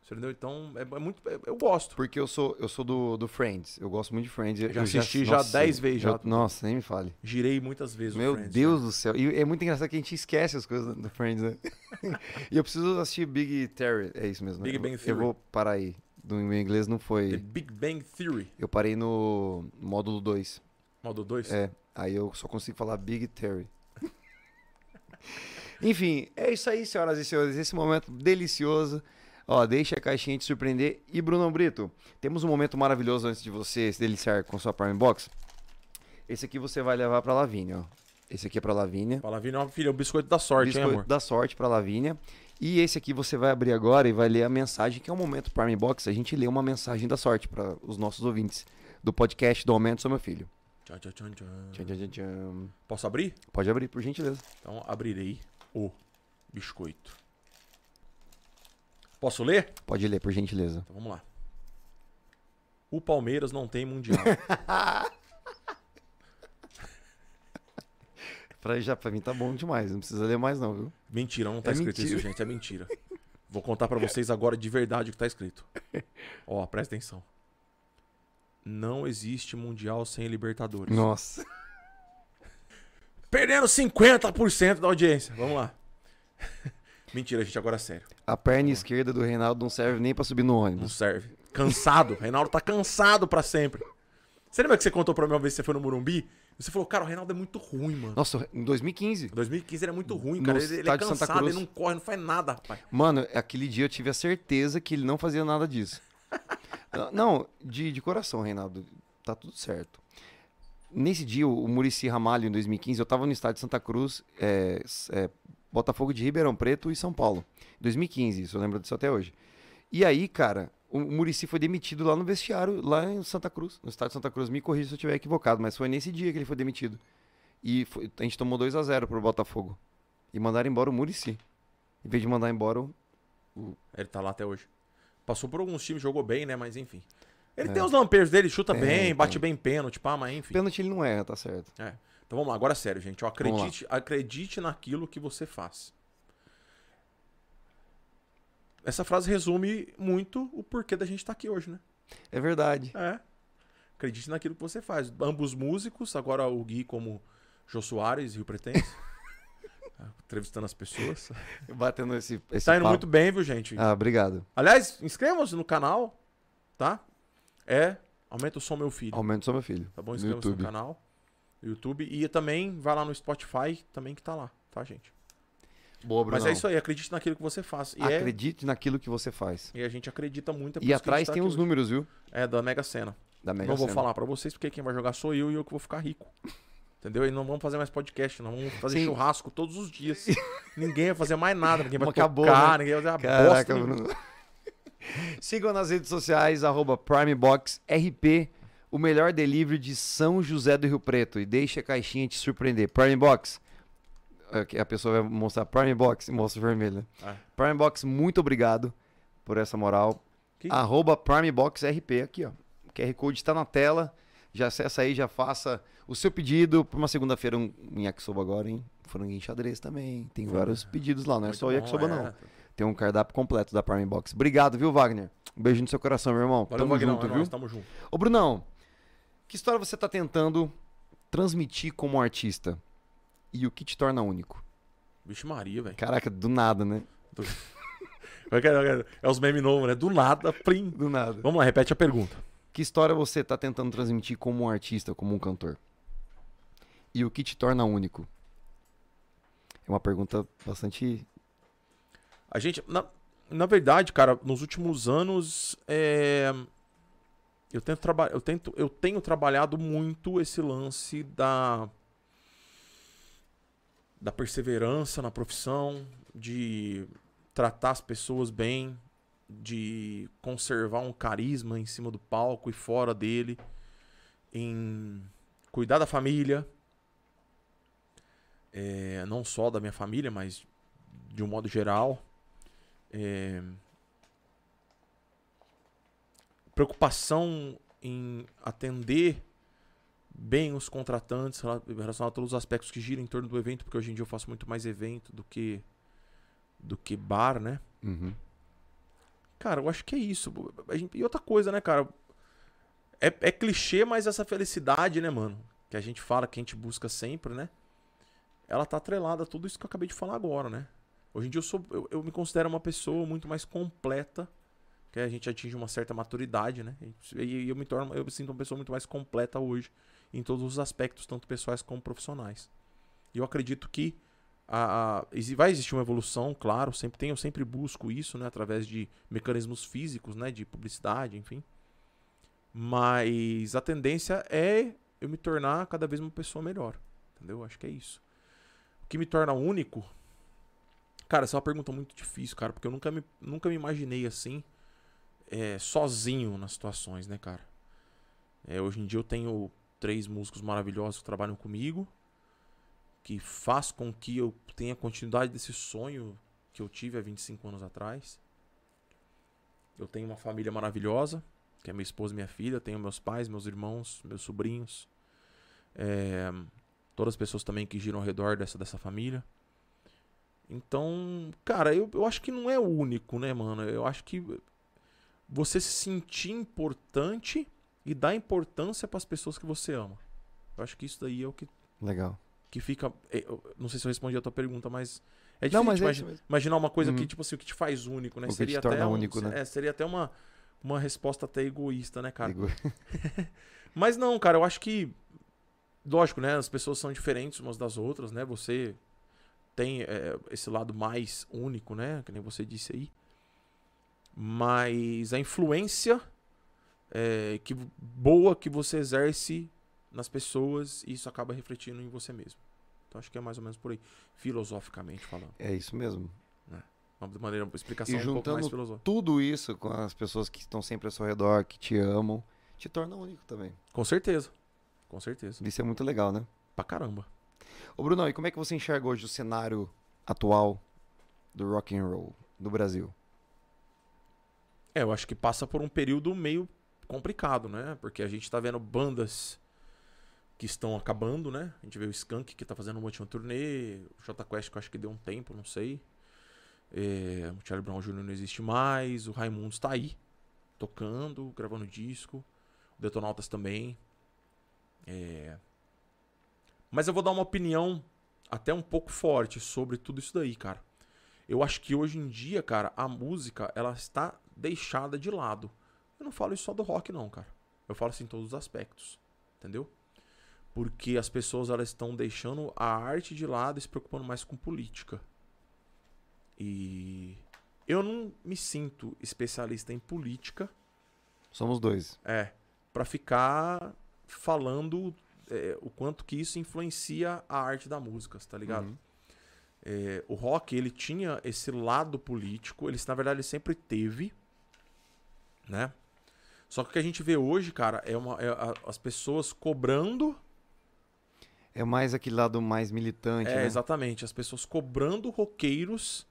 B: Entendeu? Então, é, é muito. é- eu gosto.
A: Porque eu sou, eu sou do, do Friends. Eu gosto muito de Friends. Eu
B: Já assisti já
A: nossa,
B: 10 vezes já.
A: eu- nossa, nem me fale.
B: Girei muitas vezes
A: Meu
B: Friends,
A: Deus
B: né?
A: do céu. E é muito engraçado que a gente esquece as coisas do Friends, né? e eu preciso assistir Big Terry. É isso mesmo. né?
B: Big
A: Eu-
B: Bang
A: Eu
B: Theory.
A: vou parar aí. Do meu inglês não
B: The
A: foi.
B: Big Bang Theory.
A: Eu parei no módulo 2.
B: Modo 2.
A: É. Aí eu só consigo falar Big Terry. Enfim, é isso aí, senhoras e senhores. Esse momento delicioso. Ó, deixa a caixinha te surpreender. E, Bruno Brito, temos um momento maravilhoso antes de você se deliciar com sua Prime Box. Esse aqui você vai levar pra Lavínia, ó. Esse aqui é pra Lavínia.
B: Fala, Vini, ó, filho, é o biscoito da sorte,
A: Biscoito
B: hein, amor?
A: da sorte pra Lavínia. E esse aqui você vai abrir agora e vai ler a mensagem, que é o momento Prime Box. A gente lê uma mensagem da sorte para os nossos ouvintes do podcast do Aumento Sou Meu Filho.
B: Tchan, tchan, tchan. Tchan,
A: tchan, tchan, tchan.
B: Posso abrir?
A: Pode abrir, por gentileza.
B: Então abrirei o biscoito. Posso ler?
A: Pode ler, por gentileza.
B: Então vamos lá. O Palmeiras não tem mundial.
A: Pra, já, pra mim tá bom demais, não precisa ler mais não, viu?
B: mentira, não tá
A: É
B: escrito
A: mentira.
B: isso, gente. É mentira. Vou contar pra vocês agora de verdade o que tá escrito. Ó, presta atenção. Não existe mundial sem Libertadores.
A: Nossa.
B: Perdendo 50% da audiência. Vamos lá. Mentira, gente, agora é sério.
A: A perna esquerda do Reinaldo não serve nem pra subir no
B: Não
A: ônibus.
B: serve. Cansado. Reinaldo tá cansado pra sempre. Você lembra que você contou pra mim uma vez que você foi no Morumbi? Você falou, cara, o Reinaldo é muito ruim, mano.
A: Nossa, em 2015.
B: 2015 ele é muito ruim, cara. Ele, ele é cansado, ele não corre, não faz nada, rapaz.
A: Mano, aquele dia eu tive a certeza que ele não fazia nada disso. Não, de, de coração, Reinaldo. Tá tudo certo. Nesse dia, o Murici Ramalho, em 2015, eu tava no estádio Santa Cruz, é, é, Botafogo de Ribeirão Preto e São Paulo. 2015, isso eu lembro disso até hoje. E aí, cara, o Murici foi demitido lá no vestiário, lá em Santa Cruz, no estádio Santa Cruz. Me corrija se eu estiver equivocado, mas foi nesse dia que ele foi demitido. E foi- a gente tomou 2 a 0 pro Botafogo. E mandaram embora o Murici. Em vez de mandar embora o
B: Ele tá lá até hoje. Passou por alguns times, jogou bem, né? Mas enfim. Ele
A: É.
B: tem os lampejos dele, chuta
A: Tem,
B: bem,
A: tem.
B: bate bem pênalti, pá, mas enfim.
A: Pênalti ele não erra, tá certo.
B: É. Então vamos lá, agora é sério, gente. Ó, acredite, acredite naquilo que você faz. Essa frase resume muito o porquê da gente estar aqui hoje, né?
A: É verdade.
B: É. Acredite naquilo que você faz. Ambos músicos, agora o Gui como Jô Soares, Rio Pretense. Ah, Entrevistando as pessoas.
A: Batendo esse, esse
B: Tá indo
A: papo.
B: muito bem, viu, gente?
A: Ah, obrigado.
B: Aliás, inscrevam-se no canal, tá? É, aumenta o som meu filho.
A: Aumento só meu filho.
B: Tá bom?
A: no
B: Inscreva-se no
A: YouTube.
B: canal, no YouTube. E também vai lá no Spotify, também que tá lá, tá, gente?
A: Boa, Bruno.
B: Mas é isso aí, acredite naquilo que você faz. E, é-
A: Acredite naquilo que você faz.
B: e a gente acredita muito. é
A: E
B: a
A: atrás
B: tá
A: tem os números, viu?
B: É, da Mega Sena.
A: Da Mega
B: não vou
A: Sena.
B: falar pra vocês, porque quem vai jogar sou eu e eu que vou ficar rico. Entendeu? E não vamos fazer mais podcast, não vamos fazer
A: Sim.
B: churrasco todos os dias. ninguém vai fazer mais nada, ninguém vai
A: Acabou,
B: tocar,
A: né?
B: ninguém vai fazer uma
A: Caraca,
B: bosta.
A: Bruno. Sigam nas redes sociais, arroba PrimeBoxRP. O melhor delivery de São José do Rio Preto e deixe a caixinha te surpreender. Prime Box. A pessoa vai mostrar Prime Box e mostra vermelho. né?
B: Ah,
A: Prime Box, muito obrigado por essa moral.
B: Que-
A: Arroba Prime Box RP aqui, ó. O QR Code está na tela. Já acessa aí, já faça o seu pedido para uma segunda-feira um, um yakisoba agora, hein? Franguinho xadrez também. Tem vários pedidos lá, não é
B: muito
A: só o
B: bom,
A: yakisoba,
B: é.
A: não. Tem um cardápio completo da Prime Box. Obrigado, viu, Wagner? Um beijo no seu coração, meu irmão.
B: Valeu,
A: Tamo
B: Magnão,
A: junto,
B: é
A: viu?
B: nóis, tamo junto.
A: Ô, Brunão, que história você tá tentando transmitir como artista? E o que te torna único?
B: Vixe Maria, velho.
A: Caraca, do nada, né?
B: É os memes novos, né? Do nada, prim.
A: Do nada.
B: Vamos lá, repete a pergunta.
A: Que história você tá tentando transmitir como um artista, como um cantor? E o que te torna único? É uma pergunta bastante.
B: A gente, na, na verdade, cara, nos últimos anos, é, eu tento trabalhar, eu tento, eu tenho trabalhado muito esse lance da da perseverança na profissão, de tratar as pessoas bem, de conservar um carisma em cima do palco e fora dele, em cuidar da família, é, não só da minha família, mas de um modo geral. É, preocupação em atender bem os contratantes rela- relacionado a todos os aspectos que giram em torno do evento, porque hoje em dia eu faço muito mais evento do que do que bar, né?
A: Uhum.
B: Cara, eu acho que é isso. Gente- E outra coisa, né, cara? É, é clichê, mas essa felicidade, né, mano? Que a gente fala, que a gente busca sempre, né? Ela tá atrelada a tudo isso que eu acabei de falar agora, né? Hoje em dia eu, sou, eu, eu me considero uma pessoa muito mais completa, que a gente atinge uma certa maturidade, né? E, eu me torno, eu me sinto uma pessoa muito mais completa hoje, em todos os aspectos, tanto pessoais como profissionais. E eu acredito que a, a- vai existir uma evolução, claro, sempre tem, eu sempre busco isso, né, através de mecanismos físicos, né, de publicidade, enfim. Mas a tendência é eu me tornar cada vez uma pessoa melhor, entendeu? Acho que é isso. O que me torna único? Cara, essa é uma pergunta muito difícil, cara, porque eu nunca me, nunca me imaginei assim, é, sozinho nas situações, né, cara? É, hoje em dia eu tenho três músicos maravilhosos que trabalham comigo, que faz com que eu tenha continuidade desse sonho que eu tive há 25 anos atrás. Eu tenho uma família maravilhosa, que é minha esposa e minha filha. Tenho meus pais, meus irmãos, meus sobrinhos. É, todas as pessoas também que giram ao redor dessa, dessa família. Então, cara, eu, eu acho que não é o único, né, mano? Eu acho que você se sentir importante e dar importância para as pessoas que você ama. Eu acho que isso daí é o que
A: Legal.
B: que fica. é, eu Não sei se eu respondi a tua pergunta, mas. É
A: Não,
B: difícil
A: mas é
B: imagi-
A: isso mesmo.
B: imaginar uma coisa
A: Uhum.
B: que, tipo assim, o que te faz único, né?
A: O
B: seria até um-
A: único, né?
B: é, seria até uma, uma resposta até egoísta, né, cara?
A: Digo,
B: Mas não, cara, eu acho que. Lógico, né? As pessoas são diferentes umas das outras, né? Você tem é, esse lado mais único, né? Que nem você disse aí. Mas a influência é, que, boa que você exerce nas pessoas, isso acaba refletindo em você mesmo. Então acho que é mais ou menos por aí, filosoficamente falando.
A: É isso mesmo.
B: Uma maneira, uma explicação
A: E
B: um pouco mais
A: juntando
B: filosófica.
A: Tudo isso com as pessoas que estão sempre ao seu redor, que te amam, te torna único também.
B: Com certeza. Com certeza.
A: Isso é muito legal, né?
B: Pra caramba.
A: Ô Bruno, e como é que você enxerga hoje o cenário atual do rock and roll no Brasil?
B: É, eu acho que passa por um período meio complicado, né? Porque a gente tá vendo bandas que estão acabando, né? A gente vê o Skank que tá fazendo uma última turnê, o Jota Quest que eu acho que deu um tempo, não sei. É, o Charlie Brown Jr. não existe mais, o Raimundos tá aí, tocando, gravando disco, o Detonautas também. É... Mas eu vou dar uma opinião até um pouco forte sobre tudo isso daí, cara. Eu acho que hoje em dia, cara, a música, ela está deixada de lado. Eu não falo isso só do rock, não, cara. Eu falo assim em todos os aspectos. Entendeu? Porque as pessoas, elas estão deixando a arte de lado e se preocupando mais com política. E eu não me sinto especialista em política,
A: Somos dois.
B: é, para ficar falando é, o quanto que isso influencia a arte da música, tá ligado?
A: Uhum.
B: É, o rock, ele tinha esse lado político, ele, na verdade, ele sempre teve, né? Só que o que a gente vê hoje, cara, é, uma, é a- as pessoas cobrando.
A: É mais aquele lado mais militante,
B: É,
A: né?
B: exatamente. As pessoas cobrando roqueiros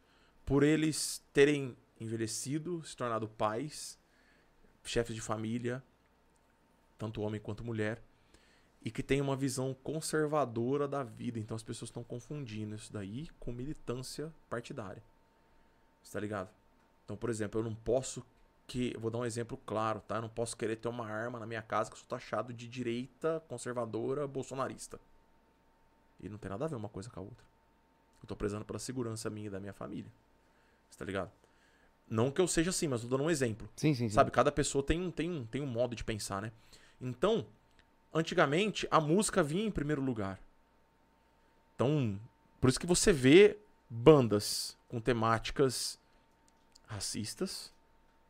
B: por eles terem envelhecido, se tornado pais, chefes de família, tanto homem quanto mulher, e que tem uma visão conservadora da vida. Então as pessoas estão confundindo isso daí com militância partidária. Você tá ligado? Então, por exemplo, eu não posso que. Vou dar um exemplo claro, tá? Eu não posso querer ter uma arma na minha casa que eu sou taxado de direita, conservadora, bolsonarista. E não tem nada a ver uma coisa com a outra. Eu tô prezando pela segurança minha e da minha família. Você tá ligado? Não que eu seja assim, mas tô dando um exemplo.
A: Sim, sim, sim.
B: Sabe, cada pessoa tem um, tem, tem um modo de pensar, né? Então, antigamente, a música vinha em primeiro lugar. Então, por isso que você vê bandas com temáticas racistas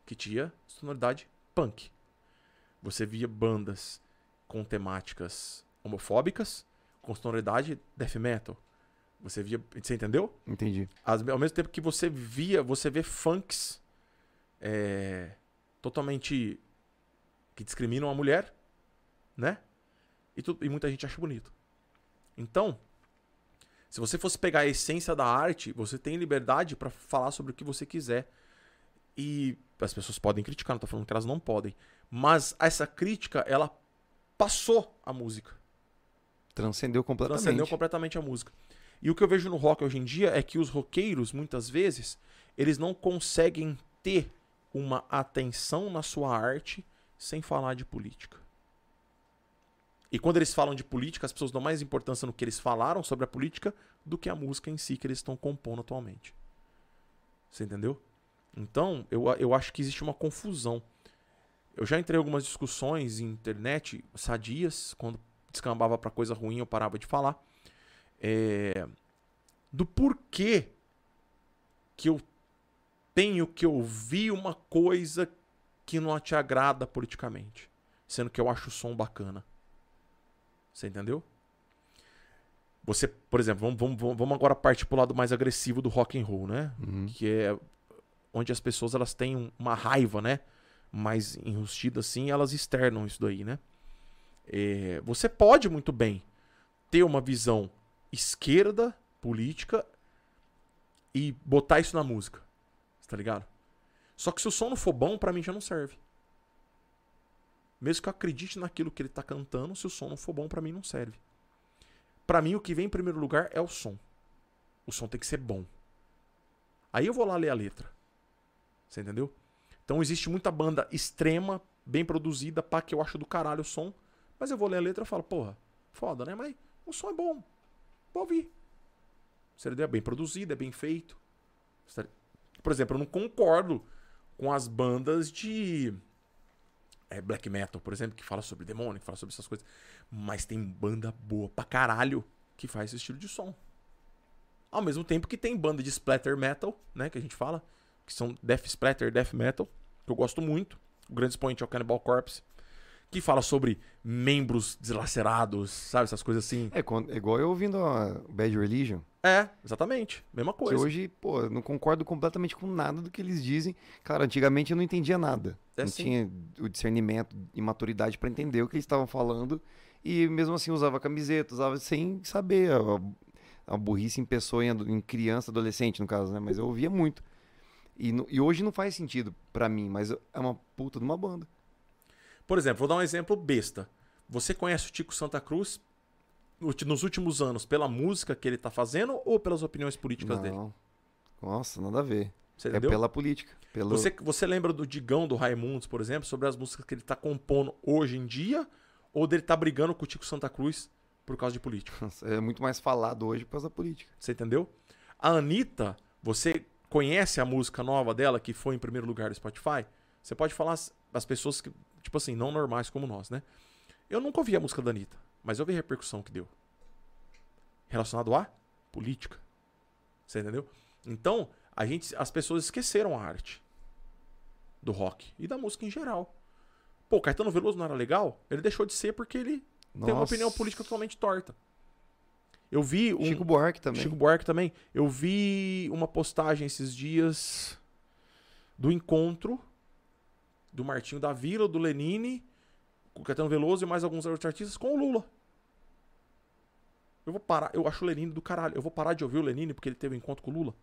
B: que tinha sonoridade punk. Você via bandas com temáticas homofóbicas com sonoridade death metal. Você via, você entendeu?
A: Entendi.
B: As- ao mesmo tempo que você via, você vê funks é, totalmente que discriminam a mulher, né? E, tu- e muita gente acha bonito. Então, se você fosse pegar a essência da arte, você tem liberdade pra falar sobre o que você quiser. E as pessoas podem criticar, não tô falando que elas não podem. Mas essa crítica, ela passou a música.
A: Transcendeu completamente.
B: Transcendeu completamente a música. E o que eu vejo no rock hoje em dia é que os roqueiros, muitas vezes, eles não conseguem ter uma atenção na sua arte sem falar de política. E quando eles falam de política, as pessoas dão mais importância no que eles falaram sobre a política do que a música em si que eles estão compondo atualmente. Você entendeu? Então, eu, eu acho que existe uma confusão. Eu já entrei em algumas discussões em internet sadias, quando descambava pra coisa ruim, eu parava de falar. É, do porquê que eu tenho que ouvir uma coisa que não te agrada politicamente, sendo que eu acho o som bacana. Você entendeu? Você, por exemplo, vamos, vamos, vamos- agora partir pro lado mais agressivo do rock and roll, né?
A: Uhum.
B: que é onde as pessoas elas têm um- uma raiva, né? Mais enrustida assim, elas externam isso daí, né? É, você pode muito bem ter uma visão esquerda política e botar isso na música, tá ligado? Só que se o som não for bom, pra mim já não serve. Mesmo que eu acredite naquilo que ele tá cantando, se o som não for bom, pra mim não serve. Pra mim o que vem em primeiro lugar é o som. O som tem que ser bom. Aí eu vou lá ler a letra. Você entendeu? Então existe muita banda extrema, bem produzida, pá, que eu acho do caralho o som. Mas eu vou ler a letra e falo, porra, foda, né? Mas o som é bom. Vou ouvir. Você entendeu? É bem produzido, é bem feito. Por exemplo, eu não concordo com as bandas de é, black metal, por exemplo, que fala sobre demônio, que fala sobre essas coisas. Mas tem banda boa pra caralho que faz esse estilo de som. Ao mesmo tempo que tem banda de splatter metal, né, que a gente fala, que são death splatter, death metal, que eu gosto muito. O grande expoente é o Cannibal Corpse, que fala sobre membros deslacerados, sabe, essas coisas assim.
A: É, igual eu ouvindo a Bad Religion.
B: É, exatamente, mesma
A: Que
B: coisa.
A: hoje, pô, eu não concordo completamente com nada do que eles dizem. Cara, antigamente eu não entendia nada.
B: É
A: não
B: sim.
A: tinha o discernimento e maturidade pra entender o que eles estavam falando. E mesmo assim usava camiseta, usava sem saber. A, a burrice em pessoa, em, em criança, adolescente, no caso, né? Mas eu ouvia muito. E, no- e hoje não faz sentido pra mim, mas é uma puta de uma banda.
B: Por exemplo, vou dar um exemplo besta. Você conhece o Tico Santa Cruz nos últimos anos pela música que ele tá fazendo ou pelas opiniões políticas dele?
A: Não. Nossa, nada a ver.
B: Você
A: É
B: entendeu?
A: pela política. Pelo...
B: Você, você lembra do Digão do Raimundos, por exemplo, sobre as músicas que ele tá compondo hoje em dia? Ou dele tá brigando com o Tico Santa Cruz por causa de política?
A: É muito mais falado hoje por causa da política.
B: Você entendeu? A Anitta, você conhece a música nova dela que foi em primeiro lugar do Spotify? Você pode falar as, as pessoas que, tipo assim, não normais como nós, né? Eu nunca ouvi a música da Anitta, mas eu vi a repercussão que deu. Relacionado à política. Você entendeu? Então, a gente, as pessoas esqueceram a arte do rock e da música em geral. Pô, Caetano Veloso não era legal? Ele deixou de ser porque ele tem uma
A: Nossa.
B: opinião política totalmente torta. Eu vi um,
A: Chico Buarque também.
B: Chico Buarque também. Eu vi uma postagem esses dias do encontro do Martinho da Vila, do Lenine, com o Caetano Veloso e mais alguns outros artistas com o Lula. Eu vou parar, eu acho o Lenine do caralho. Eu vou parar de ouvir o Lenine porque ele teve um encontro com o Lula?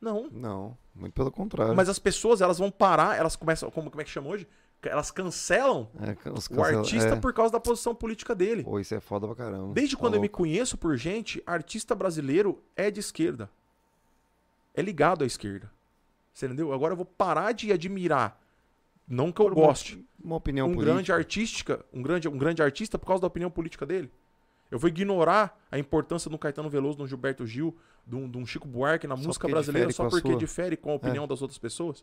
B: Não.
A: Não, muito pelo contrário.
B: Mas as pessoas, elas vão parar, elas começam, como, como é que chama hoje? Elas cancelam
A: É,
B: o artista
A: é.
B: por causa da posição política dele.
A: Pô, isso é foda pra caramba.
B: Desde
A: Tá
B: quando eu me
A: louco.
B: conheço por gente, artista brasileiro é de esquerda. É ligado à esquerda. Você entendeu? Agora eu vou parar de admirar, não que eu
A: Por uma-
B: goste,
A: Uma opinião
B: um
A: política.
B: grande artística, um grande, um grande artista por causa da opinião política dele. Eu vou ignorar a importância do Caetano Veloso, do Gilberto Gil, de um, de um Chico Buarque na
A: Só
B: música brasileira só porque.
A: É.
B: difere com a opinião das outras pessoas.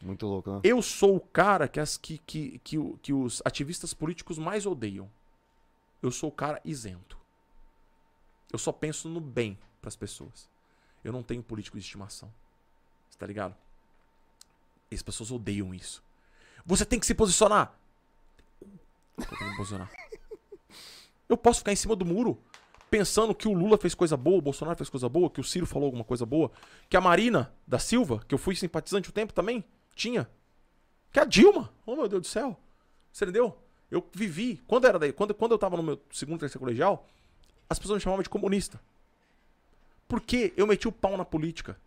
A: Muito louco, né?
B: Eu sou o cara que, as, que, que, que, que os ativistas políticos mais odeiam. Eu sou o cara isento. Eu só penso no bem pras pessoas. Eu não tenho político de estimação. Você tá ligado? E as pessoas odeiam isso. Você tem que se posicionar. Eu tenho que me posicionar. Eu posso ficar em cima do muro pensando que o Lula fez coisa boa, o Bolsonaro fez coisa boa, que o Ciro falou alguma coisa boa, que a Marina da Silva, que eu fui simpatizante o tempo também, tinha. Que a Dilma. Oh, meu Deus do céu. Você entendeu? Eu vivi. Quando, era daí, quando, quando eu tava no meu segundo, terceiro colegial, as pessoas me chamavam de comunista. Porque eu meti o pau na política.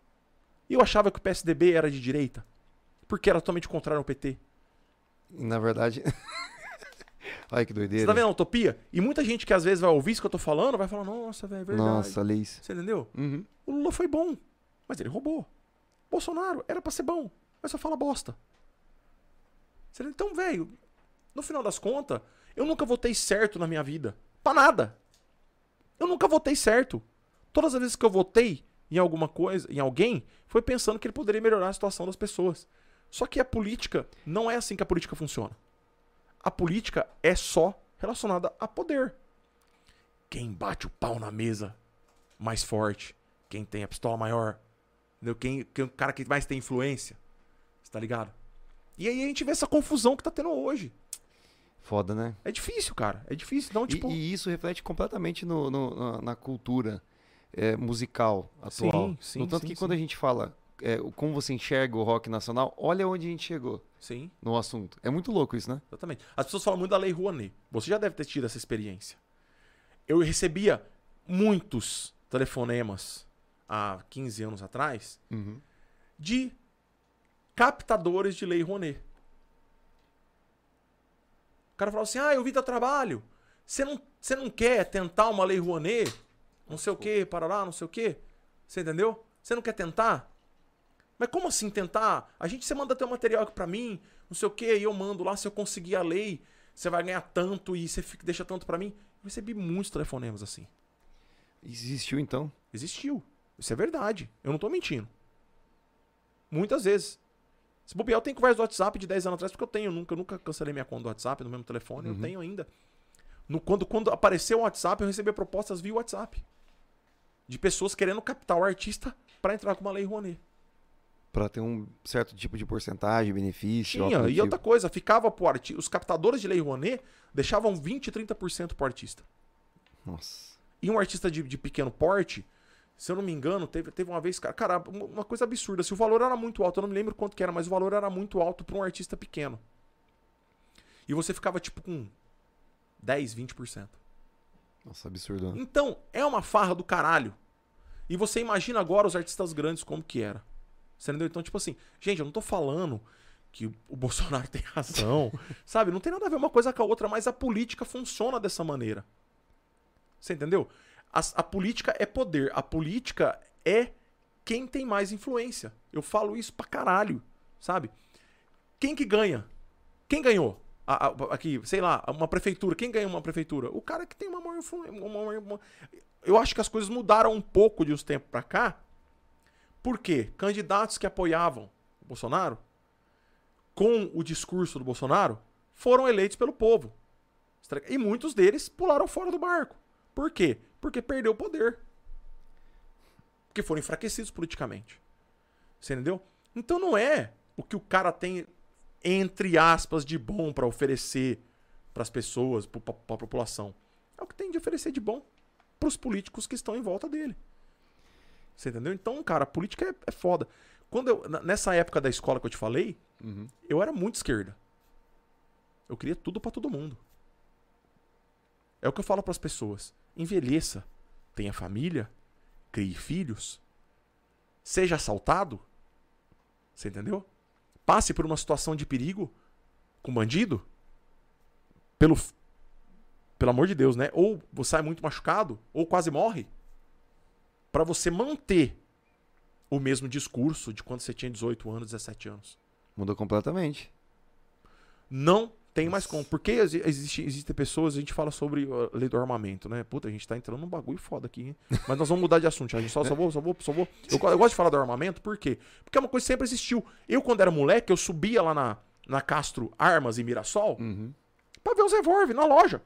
B: E eu achava que o PSDB era de direita. Porque era totalmente contrário ao PT.
A: Na verdade. Olha que
B: Você
A: doideira.
B: tá vendo a utopia? E muita gente que às vezes vai ouvir isso que eu tô falando, vai falar, nossa, velho, é verdade.
A: Nossa, Liz.
B: Você entendeu?
A: Uhum.
B: O Lula foi bom, mas ele roubou. Bolsonaro era pra ser bom, mas só fala bosta. Você- Então, velho, no final das contas, eu nunca votei certo na minha vida. Pra nada. Eu nunca votei certo. Todas as vezes que eu votei em alguma coisa, em alguém, foi pensando que ele poderia melhorar a situação das pessoas. Só que a política não é assim que a política funciona. A política é só relacionada a poder. Quem bate o pau na mesa mais forte, quem tem a pistola maior, entendeu? Quem, quem o cara que mais tem influência. Você tá ligado? E aí a gente vê essa confusão que tá tendo hoje.
A: Foda, né?
B: É difícil, cara. É difícil. Então,
A: E-
B: tipo.
A: e, isso reflete completamente no, no- na, na cultura é, musical atual.
B: Sim, sim,
A: no tanto
B: sim,
A: que
B: sim.
A: quando a gente fala é, como você enxerga o rock nacional, olha onde a gente chegou
B: Sim,
A: no assunto. É muito louco isso, né?
B: exatamente. As pessoas falam muito da Lei Rouanet. Você já deve ter tido essa experiência. Eu recebia muitos telefonemas há 15 anos atrás
A: Uhum.
B: de captadores de Lei Rouanet. O cara falava assim: Ah, eu vi teu trabalho. Você não, você não quer tentar uma Lei Rouanet? Não sei o que, para lá, não sei o que. Você entendeu? Você não quer tentar? Mas como assim tentar? A gente, você manda teu material aqui pra mim, não sei o que, e eu mando lá, se eu conseguir a lei, você vai ganhar tanto e você fica- deixa tanto pra mim. Eu recebi muitos telefonemas assim.
A: Existiu então.
B: Existiu. Isso é verdade. Eu não tô mentindo. Muitas vezes. Se bobear, eu tenho conversa do WhatsApp de 10 anos atrás, porque eu tenho, eu nunca, eu nunca cancelei minha conta do WhatsApp no mesmo telefone, eu
A: Uhum.
B: tenho ainda. No, quando, quando apareceu o WhatsApp, eu recebi propostas via WhatsApp. De pessoas querendo captar o artista pra entrar com uma lei Rouanet.
A: Pra ter um certo tipo de porcentagem, benefício.
B: Tinha. E outra coisa, ficava pro artista. Os captadores de lei Rouanet deixavam 20, 30% pro artista.
A: Nossa.
B: E um artista de, de pequeno porte, se eu não me engano, teve, teve uma vez, cara, cara, uma uma coisa absurda. Se o valor era muito alto, eu não me lembro quanto que era, mas o valor era muito alto para um artista pequeno. E você ficava tipo com 10, 20%.
A: Nossa, absurdo. né?
B: Então, é uma farra do caralho. E você imagina agora os artistas grandes como que era. Você entendeu? Então, tipo assim, gente, eu não tô falando que o Bolsonaro tem razão, sabe? Não tem nada a ver uma coisa com a outra, mas a política funciona dessa maneira. Você entendeu? As- a política é poder, a política é quem tem mais influência. Eu falo isso pra caralho, sabe? Quem que ganha? Quem ganhou? A- a- aqui, sei lá, uma prefeitura. Quem ganha uma prefeitura? O cara que tem uma maior influência. Eu acho que as coisas mudaram um pouco de uns tempos pra cá. Por quê? Candidatos que apoiavam o Bolsonaro, com o discurso do Bolsonaro, foram eleitos pelo povo. E muitos deles pularam fora do barco. Por quê? Porque perdeu o poder. Porque foram enfraquecidos politicamente. Você entendeu? Então não é o que o cara tem, entre aspas, de bom pra oferecer pras pessoas, pra, pra, pra população. É o que tem de oferecer de bom pros políticos que estão em volta dele. Você entendeu? Então, cara, a política é, é foda. Quando eu, nessa época da escola que eu te falei,
A: Uhum.
B: Eu era muito esquerda. Eu queria tudo pra todo mundo. É o que eu falo pras pessoas. Envelheça, tenha família, crie filhos, seja assaltado. Você entendeu? Passe por uma situação de perigo com bandido. Pelo pelo amor de Deus, né? Ou você sai muito machucado, ou quase morre. Pra você manter o mesmo discurso de quando você tinha 18 anos, 17 anos.
A: Mudou completamente.
B: Não tem mais como. Porque exi- existe, existem pessoas, a gente fala sobre uh, lei do armamento, né? Puta, a gente tá entrando num bagulho foda aqui, hein? Mas nós vamos mudar de assunto. A gente só, só vou, só vou, só vou. Eu, eu gosto de falar do armamento, por quê? Porque é uma coisa que sempre existiu. Eu, quando era moleque, eu subia lá na, na Castro Armas e Mirassol
A: Uhum.
B: pra ver os revólver na loja.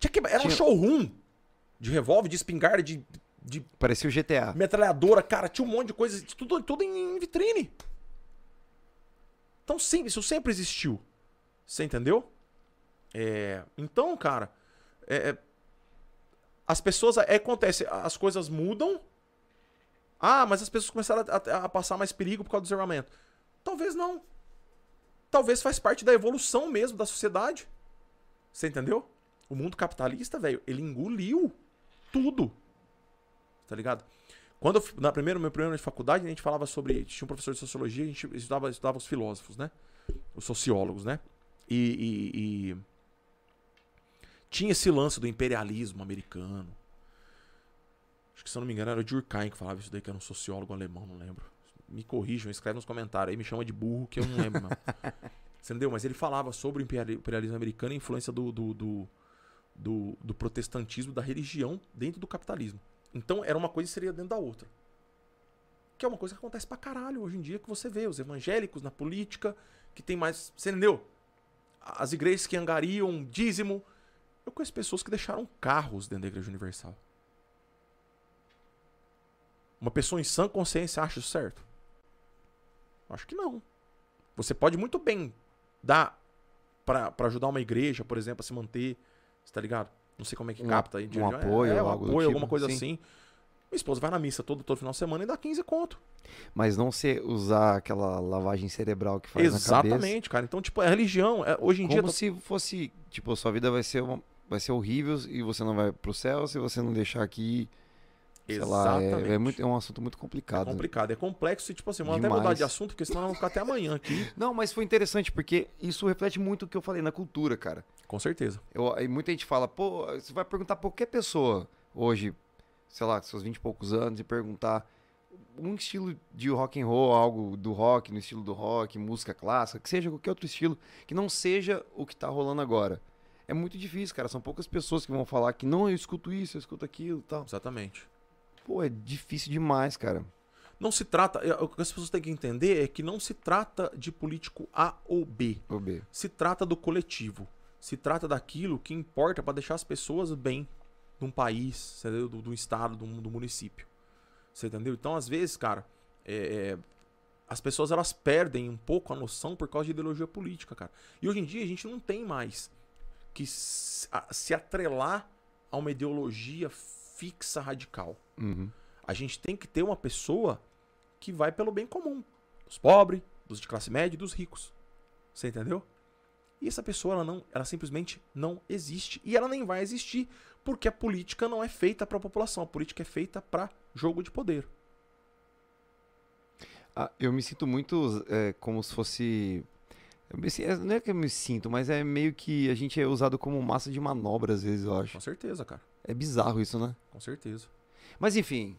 B: Tinha que, era um showroom de revólver, de espingarda, de, de
A: Parecia o GTA.
B: metralhadora, cara, tinha um monte de coisa, tudo, tudo em vitrine. Então, sim, isso sempre existiu. Você entendeu? É, então, cara, é, é, as pessoas. É, acontece, as coisas mudam. Ah, mas as pessoas começaram a, a- a passar mais perigo por causa do desarmamento. Talvez não. Talvez faz parte da evolução mesmo da sociedade. Você entendeu? O mundo capitalista, velho, ele engoliu tudo. Tá ligado? Quando eu, na primeira, meu primeiro ano de faculdade, a gente falava sobre. Tinha um professor de sociologia, a gente estudava, estudava os filósofos, né? Os sociólogos, né? E, e- e tinha esse lance do imperialismo americano. Acho que se eu não me engano era o Durkheim que falava isso daí, que era um sociólogo alemão, não lembro. Me corrijam, escreve nos comentários aí, me chama de burro, que eu não lembro, não. Você entendeu? Mas ele falava sobre o imperi- imperialismo americano e a influência do, do, do, do, do protestantismo, da religião dentro do capitalismo. Então era uma coisa e seria dentro da outra. Que é uma coisa que acontece pra caralho hoje em dia, que você vê os evangélicos na política, que tem mais. Você entendeu? As igrejas que angariam dízimo. Eu conheço pessoas que deixaram carros dentro da Igreja Universal. Uma pessoa em sã consciência acha isso certo? Acho que não. Você pode muito bem dar pra ajudar uma igreja, por exemplo, a se manter. Você tá ligado? Não sei como é que
A: Um
B: capta aí. de-
A: um
B: é,
A: apoio
B: é,
A: ou
B: um apoio,
A: tipo,
B: alguma coisa
A: sim.
B: assim. Minha esposa vai na missa todo, todo final de semana e dá 15 conto.
A: Mas não se usar aquela lavagem cerebral que faz na cabeça.
B: Exatamente, cara. Então, tipo, é religião. É, hoje em dia.
A: Como
B: tá-
A: se fosse, tipo, sua vida vai ser, uma- vai ser horrível e você não vai pro céu se você não deixar aqui. Sei lá, é,
B: Exatamente.
A: é, muito, é um assunto muito
B: É
A: complicado.
B: complicado, é complexo e, tipo assim, vamos até mudar de assunto, porque senão nós vamos ficar até amanhã aqui.
A: Não, mas foi interessante porque isso reflete muito o que eu falei na cultura, cara.
B: Com certeza.
A: Eu, muita gente fala, pô, você vai perguntar pra qualquer pessoa hoje, sei lá, seus 20 e poucos anos, e perguntar um estilo de rock and roll, algo do rock, no estilo do rock, música clássica, que seja qualquer outro estilo, que não seja o que tá rolando agora. É muito difícil, cara. São poucas pessoas que vão falar que não, eu escuto isso, eu escuto aquilo e tal.
B: Exatamente.
A: Pô, é difícil demais, cara.
B: Não se trata. O que as pessoas têm que entender é que não se trata de político A ou B.
A: Ô, B.
B: Se trata do coletivo. Se trata daquilo que importa para deixar as pessoas bem num país, entendeu? Do, do estado, do, do município. Você entendeu? Então, às vezes, cara, é, é, as pessoas elas perdem um pouco a noção por causa de ideologia política, cara. E hoje em dia a gente não tem mais que se atrelar a uma ideologia fixa radical.
A: Uhum.
B: A gente tem que ter uma pessoa que vai pelo bem comum. Dos pobres, dos de classe média e dos ricos. Você entendeu? E essa pessoa, ela, não, ela simplesmente não existe. E ela nem vai existir, porque a política não é feita para a população. A política é feita para jogo de poder.
A: Ah, eu me sinto muito é, como se fosse. é, não é que eu me sinto, mas é meio que a gente é usado como massa de manobra às vezes, eu acho.
B: Com certeza, cara.
A: É bizarro isso, né?
B: Com certeza.
A: Mas enfim,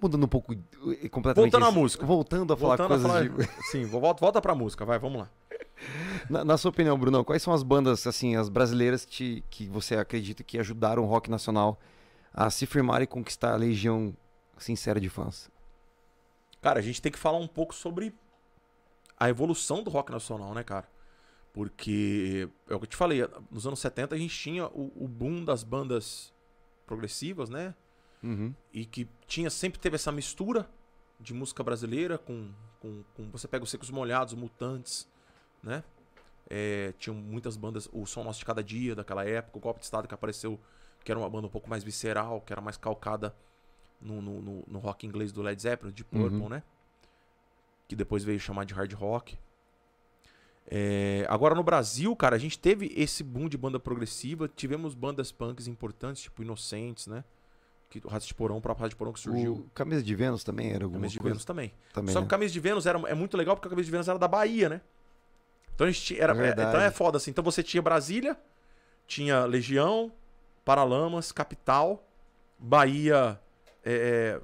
A: mudando um pouco completamente.
B: Voltando à música.
A: Voltando a falar
B: Voltando a
A: coisas
B: falar-
A: de.
B: Sim, volta, volta pra música, vai, vamos lá.
A: Na, na sua opinião, Brunão, quais são as bandas, assim, as brasileiras que, te- que você acredita que ajudaram o rock nacional a se firmar e conquistar a legião sincera de fãs?
B: Cara, a gente tem que falar um pouco sobre a evolução do rock nacional, né, cara? Porque é o que eu te falei, nos anos 70 a gente tinha o, o boom das bandas progressivas, né?
A: Uhum.
B: E que tinha sempre teve essa mistura de música brasileira com, com, com- você pega os Secos Molhados, Mutantes, né? É, tinham muitas bandas, o Som Nosso de Cada Dia daquela época, o Golpe de Estado que apareceu, que era uma banda um pouco mais visceral, que era mais calcada no, no, no- no rock inglês do Led Zeppelin, de Purple,
A: Uhum.
B: né? que depois veio chamar de hard rock. É, agora no Brasil, cara, a gente teve esse boom de banda progressiva, tivemos bandas punks importantes, tipo Inocentes, né? Que o de Porão, o próprio Rato de Porão que surgiu.
A: O Camisa de Vênus também era alguma
B: Camisa de
A: coisa?
B: Vênus também.
A: Também,
B: Só
A: né?
B: que Camisa de Vênus era, é muito legal porque a Camisa de Vênus era da Bahia, né? Então a gente era,
A: É verdade.
B: então é foda assim. Então você tinha Brasília, tinha Legião, Paralamas, Capital, Bahia, é,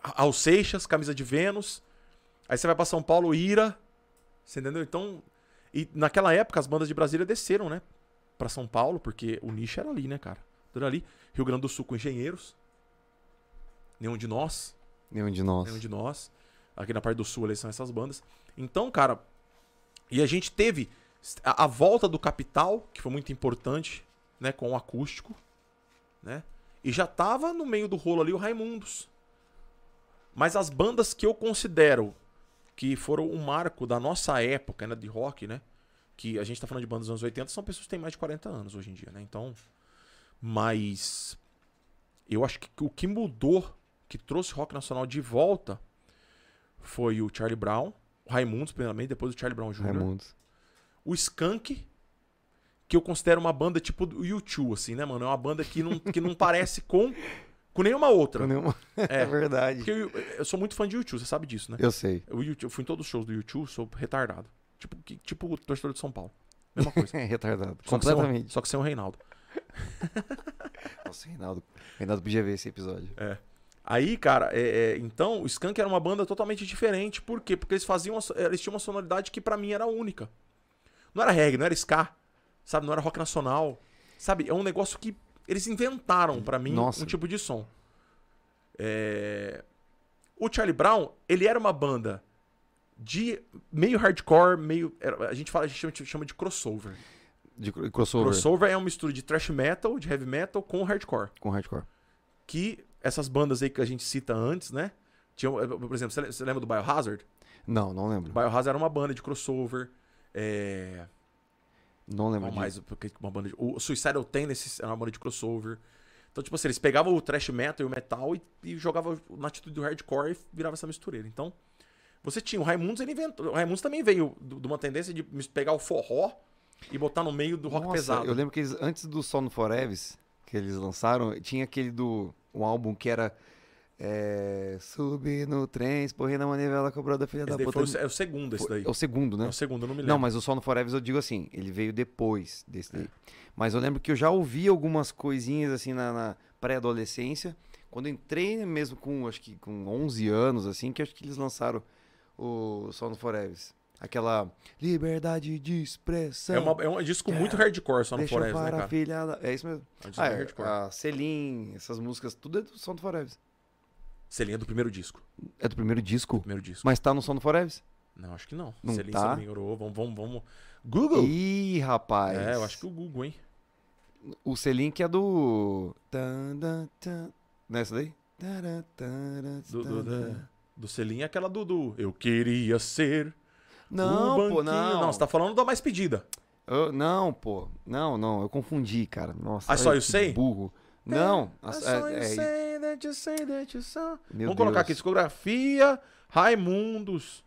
B: Alseixas, Camisa de Vênus. Aí você vai pra São Paulo, Ira. Você entendeu? Então. E naquela época as bandas de Brasília desceram, né? Pra São Paulo, porque o nicho era ali, né, cara? Tudo ali. Rio Grande do Sul com engenheiros. Nenhum de nós.
A: Nenhum de nós.
B: Nenhum de nós. Aqui na parte do sul ali são essas bandas. Então, cara. E a gente teve a, a volta do Capital, que foi muito importante, né? Com o acústico. Né? E já tava no meio do rolo ali o Raimundos. Mas as bandas que eu considero que foram o marco da nossa época, né? De rock, né? Que a gente tá falando de bandas dos anos 80, são pessoas que têm mais de 40 anos hoje em dia, né? Então. Mas. Eu acho que o que mudou, que trouxe rock nacional de volta, foi o Charlie Brown, o Raimundos, primeiramente, depois o Charlie Brown Jr.
A: Raimundos.
B: O Skank, que eu considero uma banda tipo do U2, assim, né, mano? É uma banda que não, que não parece com, com nenhuma outra.
A: Com nenhuma- É
B: É,
A: verdade.
B: porque eu, eu sou muito fã de U2, você sabe disso, né?
A: Eu sei.
B: U2, eu fui em todos os shows do U2, sou retardado. Tipo, que- tipo o torcedor de São Paulo. Mesma coisa.
A: É retardado.
B: Só que sem o-
A: Completamente.
B: só que sem o Reinaldo.
A: Nossa, Reinaldo. Reinaldo podia ver esse episódio.
B: Aí, cara, é, é, então o Skank era uma banda totalmente diferente. Por quê? Porque eles faziam. uma Eles tinham uma sonoridade que pra mim era única. Não era reggae, não era ska, sabe? Não era rock nacional. Sabe? É um negócio que eles inventaram pra mim
A: Nossa.
B: um tipo de som. É, O Charlie Brown, ele era uma banda de meio hardcore, meio. A gente fala, a gente chama, chama de crossover.
A: De cro- crossover
B: Crossover é uma mistura de thrash metal, de heavy metal com hardcore
A: com hardcore.
B: que essas bandas aí que a gente cita antes, né? Tinham, eh, por exemplo, você lembra do Biohazard?
A: Não, não lembro.
B: Biohazard era uma banda de crossover. É.
A: Não lembro disso.
B: mais? Porque Uma banda de... O Suicidal Tendencies era uma banda de crossover. Então, tipo assim, eles pegavam o thrash metal e o metal e, e jogavam na atitude do hardcore e virava essa mistureira. Então, você tinha o Raimundos, ele inventou. O Raimundos também veio de uma tendência de pegar o forró e botar no meio do rock
A: Nossa,
B: pesado.
A: Eu lembro que eles, antes do Sono Foreves, que eles lançaram, tinha aquele do. Um álbum que era. É, Subi no trem, esporrei na manivela, cobrou da filha
B: Esse
A: da puta.
B: o, é o segundo, esse daí.
A: É o segundo, né?
B: É o segundo, eu não me lembro.
A: Não, mas o Sono Forever eu digo assim, ele veio depois desse
B: É.
A: daí. Mas eu lembro que eu já ouvi algumas coisinhas assim na, na pré-adolescência, quando entrei mesmo com, acho que com 11 anos, assim, que acho que eles lançaram o Sono Forever. Aquela liberdade de expressão.
B: É, uma- é um disco muito hardcore só no Forever, né, cara?
A: filhada. É isso mesmo.
B: É um disco
A: Ah, é,
B: hardcore.
A: a Selim, essas músicas, tudo é do Sono Forever.
B: Selinha do primeiro disco.
A: É do primeiro disco,
B: Primeiro disco.
A: mas tá no Sono Forever?
B: Não, acho que não.
A: Não
B: Selinha,
A: tá?
B: se não me engano, vamos, vamos, vamos. Google!
A: Ih, rapaz.
B: É, eu acho que o Google, hein?
A: O Selim que é do. Não é essa daí?
B: Do, do, do, do é aquela do, do Eu queria ser.
A: Não,
B: o
A: pô, não.
B: Não, você tá falando da mais pedida.
A: Eu- não, pô. Não, não. Eu confundi, cara. Nossa.
B: Ah, só eu sei?
A: Burro. Não.
B: I
A: a-
B: saw
A: é-
B: you
A: é-
B: say that you say that you saw.
A: meu
B: Vamos colocar aqui,
A: Deus.
B: discografia, Raimundos.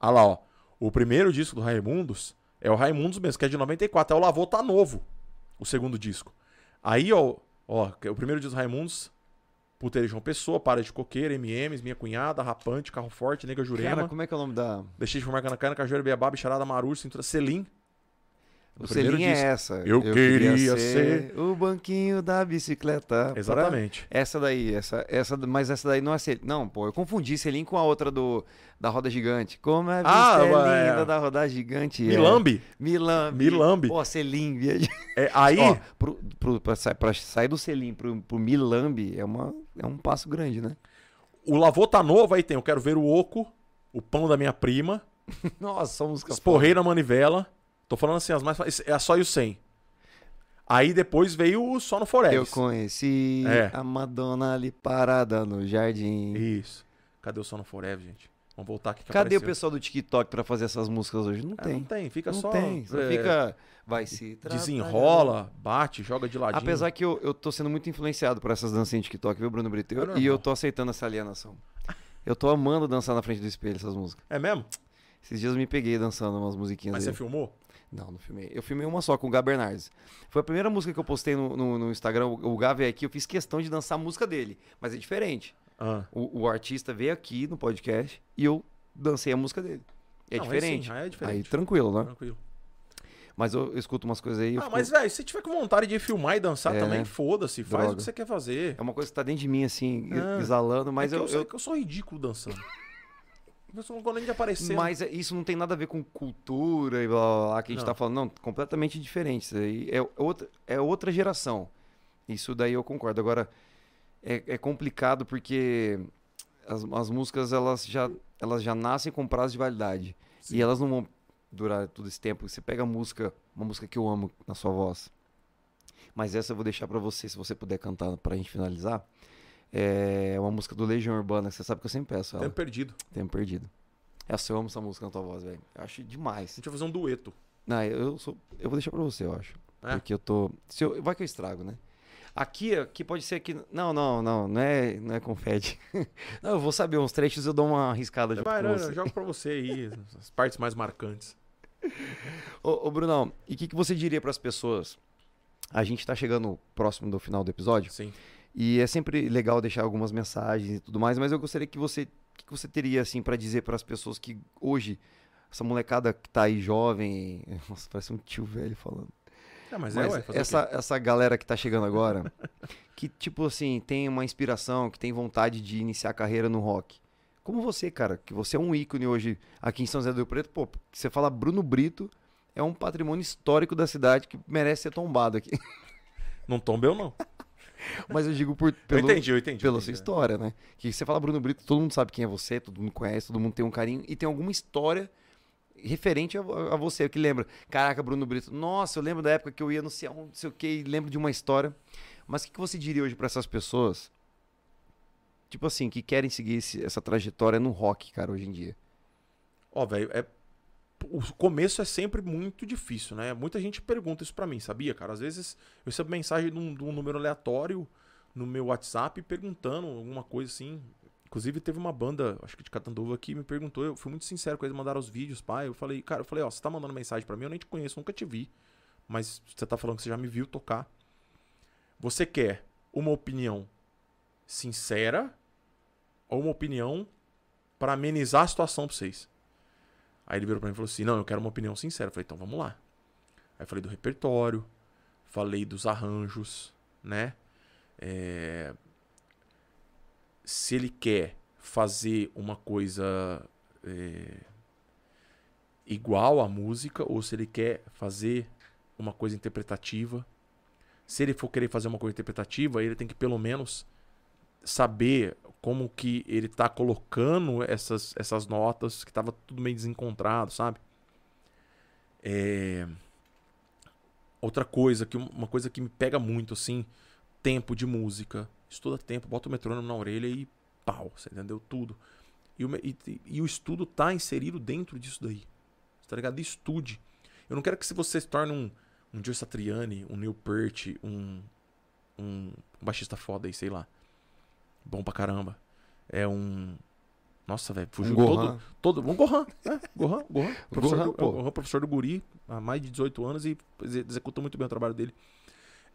B: Ah lá, ó. O primeiro disco do Raimundos é o Raimundos mesmo, que é de 94. É o Lavô Tá Novo, o segundo disco. Aí, ó, ó, o primeiro disco do Raimundos, Puteiro João Pessoa, Para de Coqueira, MMs, Minha Cunhada, Rapante, Carro Forte, Nega Jurema,
A: Cara, como é que é o nome da.
B: Deixei de fumar cana cana, Cajueira Beabá, Bicharada Maru, Cintura Selim.
A: O Selim é essa.
B: Eu queria ser-
A: o banquinho da bicicleta. pra-
B: Exatamente.
A: Essa daí, essa, essa, mas essa daí não é Selim. Não, pô, eu confundi Selim com a outra do, da roda gigante. Como a vista
B: Ah,
A: é
B: é.
A: linda da roda gigante. é.
B: Milambi.
A: Milambi.
B: Milambi.
A: Pô, Selim.
B: É, aí,
A: Ó, pro, pro, pra, sa- pra sair do Selim pro, pro Milambi é, uma, é um passo grande, né?
B: o Lavô tá novo, aí tem Eu Quero Ver o Oco, O Pão da Minha Prima,
A: Nossa, música
B: Esporrei na Manivela. Tô falando assim, as mais É a Só e o 100. Aí depois veio o Só no
A: foda. Eu conheci
B: É.
A: a Madonna ali parada no jardim.
B: Isso. Cadê o Só no Forever, gente? Vamos voltar aqui que
A: Cadê
B: apareceu.
A: o pessoal do TikTok pra fazer essas músicas hoje? Não
B: Ah,
A: tem.
B: Não tem, fica
A: não
B: só.
A: tem. Só
B: é,
A: fica. Vai se.
B: Desenrola, bate, joga de ladinho.
A: Apesar que eu, eu tô sendo muito influenciado por essas dancinhas de TikTok, viu, Bruno Brito? Eu-
B: É
A: e eu tô aceitando essa alienação. Eu tô amando dançar na frente do espelho essas músicas.
B: É mesmo?
A: Esses dias eu me peguei dançando umas musiquinhas
B: Mas
A: aí.
B: você filmou?
A: Não, não filmei. Eu filmei uma só com o Gá Bernardes. Foi a primeira música que eu postei no, no, no Instagram. O Gá veio aqui, eu fiz questão de dançar a música dele. Mas é diferente.
B: Ah.
A: O, o artista veio aqui no podcast e eu dancei a música dele. É
B: Não, aí
A: diferente.
B: sim, aí é
A: Aí
B: diferente.
A: tranquilo, né?
B: Tranquilo.
A: Mas eu, escuto umas coisas aí.
B: Ah,
A: fico-
B: mas, velho, se tiver com vontade de filmar e dançar
A: É.
B: também, foda-se. Faz o que você quer fazer.
A: É uma coisa que tá dentro de mim, assim,
B: Ah.
A: exalando, mas
B: é
A: eu,
B: eu,
A: eu-
B: eu sou ridículo dançando. Sou- Quando a gente aparecer.
A: Mas é- isso não tem nada a ver com cultura e blá blá blá que a gente
B: Não.
A: tá falando. Não, completamente diferente. Isso aí é outra, é outra geração. Isso daí eu concordo. Agora, é, é complicado porque as, as músicas, elas já, elas já nascem com prazo de validade.
B: Sim.
A: E elas não vão durar todo esse tempo. Você pega a música, uma música que eu amo na sua voz. Mas essa eu vou deixar pra você, se você puder cantar pra gente finalizar. É uma música do Legião Urbana, que você sabe que eu sempre peço ela.
B: Tempo perdido.
A: Tempo perdido. Essa eu amo essa música na tua voz, velho. Eu acho
B: A
A: demais.
B: gente vai fazer um dueto.
A: Não, eu sou. Eu vou deixar pra você, eu acho.
B: É?
A: Porque eu tô. Se eu, vai que eu estrago, né? Aqui, aqui pode ser que. Não, não, não. Não é, não é confete. não, eu vou saber uns trechos eu dou uma arriscada junto
B: Vai, não,
A: você.
B: eu jogo pra você aí as partes mais marcantes.
A: Ô, ô, Brunão, e o que, que você diria pras pessoas? A gente tá chegando próximo do final do episódio.
B: Sim.
A: E é sempre legal deixar algumas mensagens e tudo mais, mas eu gostaria que você, o que você teria assim para dizer para as pessoas que hoje essa molecada que tá aí jovem, nossa, parece um tio velho falando.
B: É, mas,
A: Mas
B: é, ué,
A: essa essa galera que tá chegando agora, que tipo assim, tem uma inspiração, que tem vontade de iniciar a carreira no rock. Como você, cara, que você é um ícone hoje aqui em São José do Rio Preto, pô, você fala Bruno Brito, é um patrimônio histórico da cidade que merece ser tombado aqui.
B: Não tombe eu, não.
A: Mas eu digo por
B: Eu
A: pelo,
B: entendi, eu entendi.
A: pela
B: eu
A: sua história, né? Que você fala Bruno Brito, todo mundo sabe quem é você, todo mundo conhece, todo mundo tem um carinho e tem alguma história referente a, a você, que lembra. Caraca, Bruno Brito, nossa, eu lembro da época que eu ia no céu, não sei o que, lembro de uma história. Mas o que, que você diria hoje pra essas pessoas? Tipo assim, que querem seguir esse- essa trajetória no rock, cara, hoje em dia.
B: Ó, velho, é... o começo é sempre muito difícil, né? Muita gente pergunta isso pra mim, sabia, cara? Às vezes eu recebo mensagem de um, de um número aleatório no meu WhatsApp perguntando alguma coisa assim. Inclusive teve uma banda, acho que de Catanduva, que me perguntou, eu fui muito sincero com eles, mandaram os vídeos, pai. Eu falei, cara, eu falei, ó, você tá mandando mensagem pra mim, eu nem te conheço, nunca te vi. Mas você tá falando que você já me viu tocar. Você quer uma opinião sincera ou uma opinião pra amenizar a situação pra vocês? Aí ele virou pra mim e falou assim: Não, eu quero uma opinião sincera. Eu falei: Então vamos lá. Aí falei do repertório, falei dos arranjos, né? É, Se ele quer fazer uma coisa é, igual à música ou se ele quer fazer uma coisa interpretativa. Se ele for querer fazer uma coisa interpretativa, ele tem que pelo menos saber como que ele tá colocando essas, essas notas, que tava tudo meio desencontrado, sabe? É... Outra coisa, que uma coisa que me pega muito, assim, tempo de música. Estuda tempo, bota o metrônomo na orelha e pau, você entendeu? Tudo. E o, e- e o estudo tá inserido dentro disso daí. Tá ligado? Estude. Eu não quero que você se torne um, um Joe Satriani, um Neil Peart, um, um baixista foda aí, sei lá. Bom pra caramba. É um. Nossa, velho, fugiu
A: Um
B: todo, todo. Um Gohan, é, Gohan, Gohan. Professor,
A: Gohan,
B: do,
A: pô.
B: Gohan, professor do Guri, há mais de 18 anos e exe- executa muito bem o trabalho dele.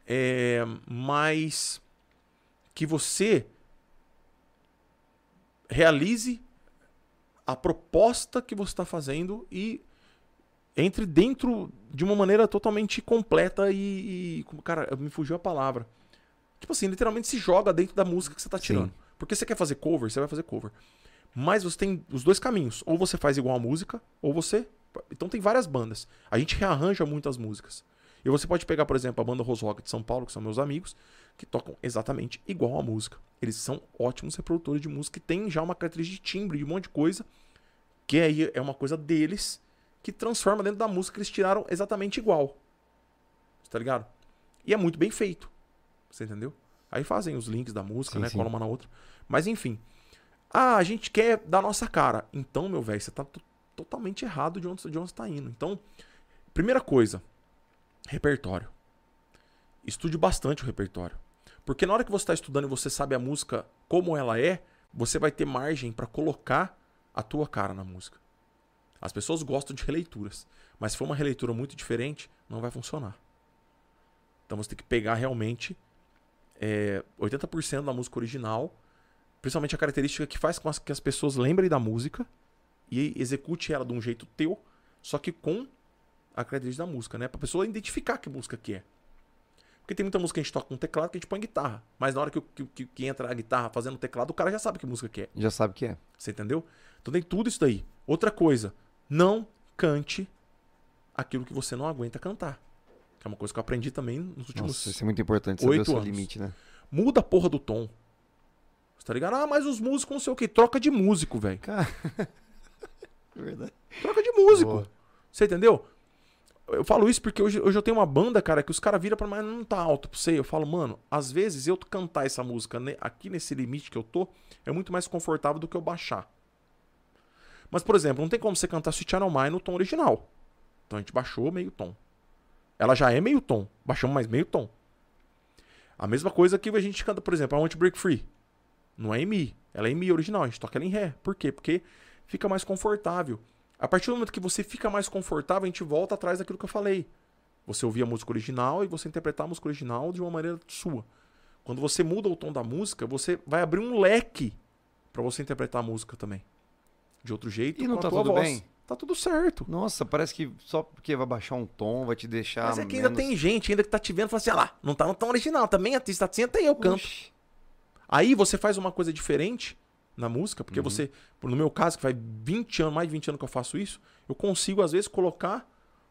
B: É, mas que você realize a proposta que você está fazendo e entre dentro de uma maneira totalmente completa e, e- cara, me fugiu a palavra. Tipo assim, literalmente se joga dentro da música que você tá
A: Sim.
B: tirando. Porque você quer fazer cover, você vai fazer cover. Mas você tem os dois caminhos. Ou você faz igual a música, ou você. Então tem várias bandas. A gente rearranja muitas músicas. E você pode pegar, por exemplo, a banda Rose Rock de São Paulo, que são meus amigos, que tocam exatamente igual a música. Eles são ótimos reprodutores de música e tem já uma característica de timbre, de um monte de coisa, que aí é uma coisa deles, que transforma dentro da música que eles tiraram exatamente igual. Tá ligado? E é muito bem feito. Você entendeu? Aí fazem os links da música,
A: Sim,
B: né?
A: sim.
B: Colam uma na outra. Mas enfim. Ah, a gente quer dar nossa cara. Então, meu velho, você tá totalmente errado de onde, de onde você tá indo. Então, primeira coisa, repertório. Estude bastante o repertório. Porque na hora que você está estudando e você sabe a música como ela é, você vai ter margem para colocar a tua cara na música. As pessoas gostam de releituras, mas se for uma releitura muito diferente, não vai funcionar. Então você tem que pegar realmente é, 80% da música original, principalmente a característica que faz com que as pessoas lembrem da música e execute ela de um jeito teu, só que com a característica da música, né? Pra pessoa identificar que música que é. Porque tem muita música que a gente toca com teclado que a gente põe guitarra. Mas na hora que, que, que- entra a guitarra fazendo o teclado, o cara já sabe que música que é.
A: Já sabe que é.
B: Você entendeu? Então tem tudo isso daí. Outra coisa, não cante aquilo que você não aguenta cantar. Que é uma coisa que eu aprendi também nos últimos.
A: Nossa, isso é muito importante saber o
B: oito
A: seu
B: anos.
A: limite, né?
B: Muda a porra do tom. Você tá ligado? Ah, mas os músicos não sei o que. Troca de músico, velho.
A: Cara. É verdade.
B: Troca de músico.
A: Boa.
B: Você entendeu? Eu falo isso porque hoje, hoje eu tenho uma banda, cara, que os caras viram pra mim, mas não tá alto pra você. Eu falo, mano, às vezes eu cantar essa música ne- aqui nesse limite que eu tô é muito mais confortável do que eu baixar. Mas, por exemplo, não tem como você cantar Sweet Channel Mine no tom original. Então a gente baixou meio tom. Ela já é meio tom. Baixamos mais meio tom. A mesma coisa que a gente canta, por exemplo, a Want Break Free. Não é em Mi. Ela é em Mi original. A gente toca ela em Ré. Por quê? Porque fica mais confortável. A partir do momento que você fica mais confortável, a gente volta atrás daquilo que eu falei. Você ouvir a música original e você interpretar a música original de uma maneira sua. Quando você muda o tom da música, você vai abrir um leque pra você interpretar a música também. De outro jeito,
A: E não
B: com
A: tá tudo
B: voz.
A: bem?
B: Tá tudo certo.
A: Nossa, parece que só porque vai baixar um tom, vai te deixar.
B: Mas é que ainda
A: menos-
B: tem gente ainda que tá te vendo e fala assim, ah lá, não tá no tom original, também artista assim, até eu canto.
A: Oxi.
B: Aí você faz uma coisa diferente na música, porque
A: Uhum.
B: você, no meu caso, que faz 20 anos, mais de 20 anos que eu faço isso, eu consigo às vezes colocar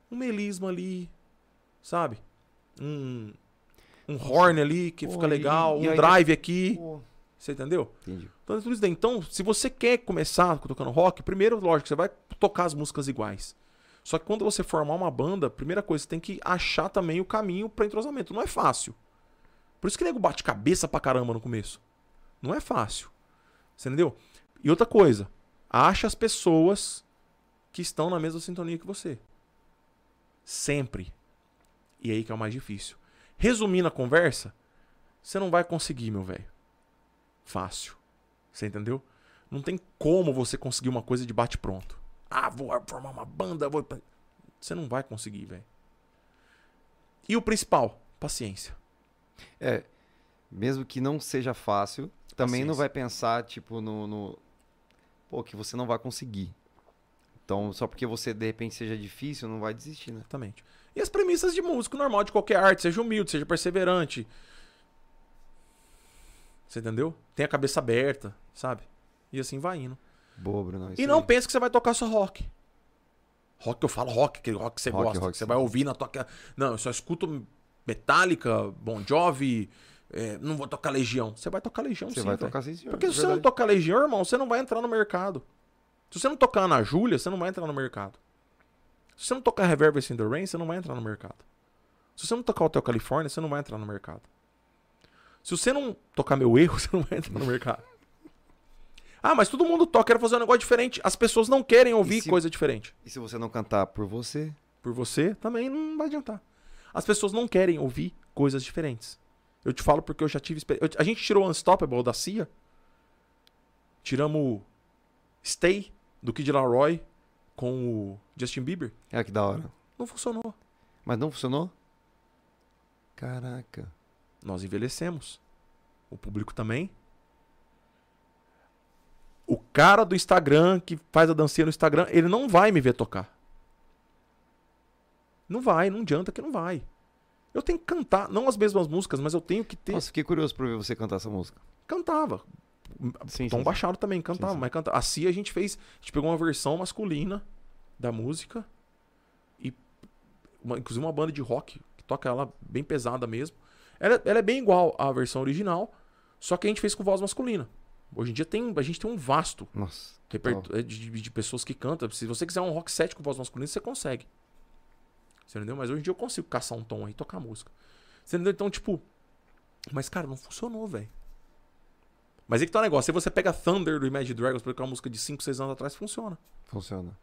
B: um melisma ali, sabe? Um um horn ali que
A: Pô,
B: fica
A: e-
B: legal,
A: e
B: um
A: aí-
B: drive aqui,
A: Pô,
B: você entendeu?
A: Entendi.
B: Então, é tudo isso daí. Então, se você quer começar tocando rock, primeiro, lógico, você vai tocar as músicas iguais. Só que quando você formar uma banda, primeira coisa, você tem que achar também o caminho para entrosamento. Não é fácil. Por isso que nego bate cabeça pra caramba no começo. Não é fácil. Você entendeu? E outra coisa, acha as pessoas que estão na mesma sintonia que você. Sempre. E aí que é o mais difícil. Resumindo a conversa, você não vai conseguir, meu velho. Fácil. Você entendeu? Não tem como você conseguir uma coisa de bate-pronto. Ah, vou formar uma banda, vou. Você não vai conseguir, velho. E o principal, paciência.
A: É, mesmo que não seja fácil, também não vai pensar, tipo, no, no- Pô, que você não vai conseguir. Então, só porque você, de repente, seja difícil, não vai desistir, né?
B: Exatamente. E as premissas de músico normal, de qualquer arte, seja humilde, seja perseverante. Você entendeu? Tenha a cabeça aberta, sabe? E assim vai indo.
A: Boa, Bruno.
B: e não
A: aí.
B: pense que você vai tocar só rock. Rock, eu falo rock, aquele rock que você
A: Rock,
B: gosta,
A: rock,
B: que você
A: sim.
B: vai ouvir na tua. ca- Não, eu só escuto Metallica, Bon Jovi, é, não vou tocar Legião. Você vai tocar Legião
A: Você
B: sim,
A: vai
B: velho.
A: tocar sim, senhor.
B: Porque se você não
A: verdade.
B: tocar Legião, irmão, você não vai entrar no mercado. Se você não tocar na Júlia, você não vai entrar no mercado. Se você não tocar Reverb in the Rain, você não vai entrar no mercado. Se você não tocar Hotel California, você não vai entrar no mercado. Se você não tocar meu erro, você não vai entrar no mercado. Ah, mas todo mundo toca, quero fazer um negócio diferente. As pessoas não querem ouvir
A: se-
B: coisa diferente.
A: E se você não cantar por você,
B: Por você, também não vai adiantar. As pessoas não querem ouvir coisas diferentes. Eu te falo porque eu já tive experiência. A gente tirou o Unstoppable da CIA. Tiramos o Stay do Kid Laroi com o Justin Bieber.
A: é que da hora.
B: Não funcionou.
A: Mas não funcionou? Caraca.
B: Nós envelhecemos. O público também. O cara do Instagram que faz a dancinha no Instagram, ele não vai me ver tocar. Não vai, não adianta que não vai. Eu tenho que cantar, não as mesmas músicas, mas eu tenho que ter.
A: Nossa, fiquei curioso pra ver você cantar essa música.
B: Cantava.
A: Sim,
B: Tom
A: sim,
B: baixado também cantava,
A: Sim, sim.
B: mas cantava. A Cia a gente fez. A gente pegou uma versão masculina da música. E. Uma, inclusive uma banda de rock, que toca ela bem pesada mesmo. Ela, ela é bem igual à versão original, só que a gente fez com voz masculina. Hoje em dia tem, a gente tem um vasto
A: Nossa.
B: reperto- é, de, de- pessoas que cantam. Se você quiser um rock set com voz masculina, você consegue. Você entendeu? Mas hoje em dia eu consigo caçar um tom aí e tocar música. Você entendeu? Então, tipo. Mas, cara, não funcionou, velho. Mas aí que tá o negócio. Se você pega Thunder do Imagine Dragons, porque é uma música de 5, 6 anos atrás, funciona.
A: Funciona.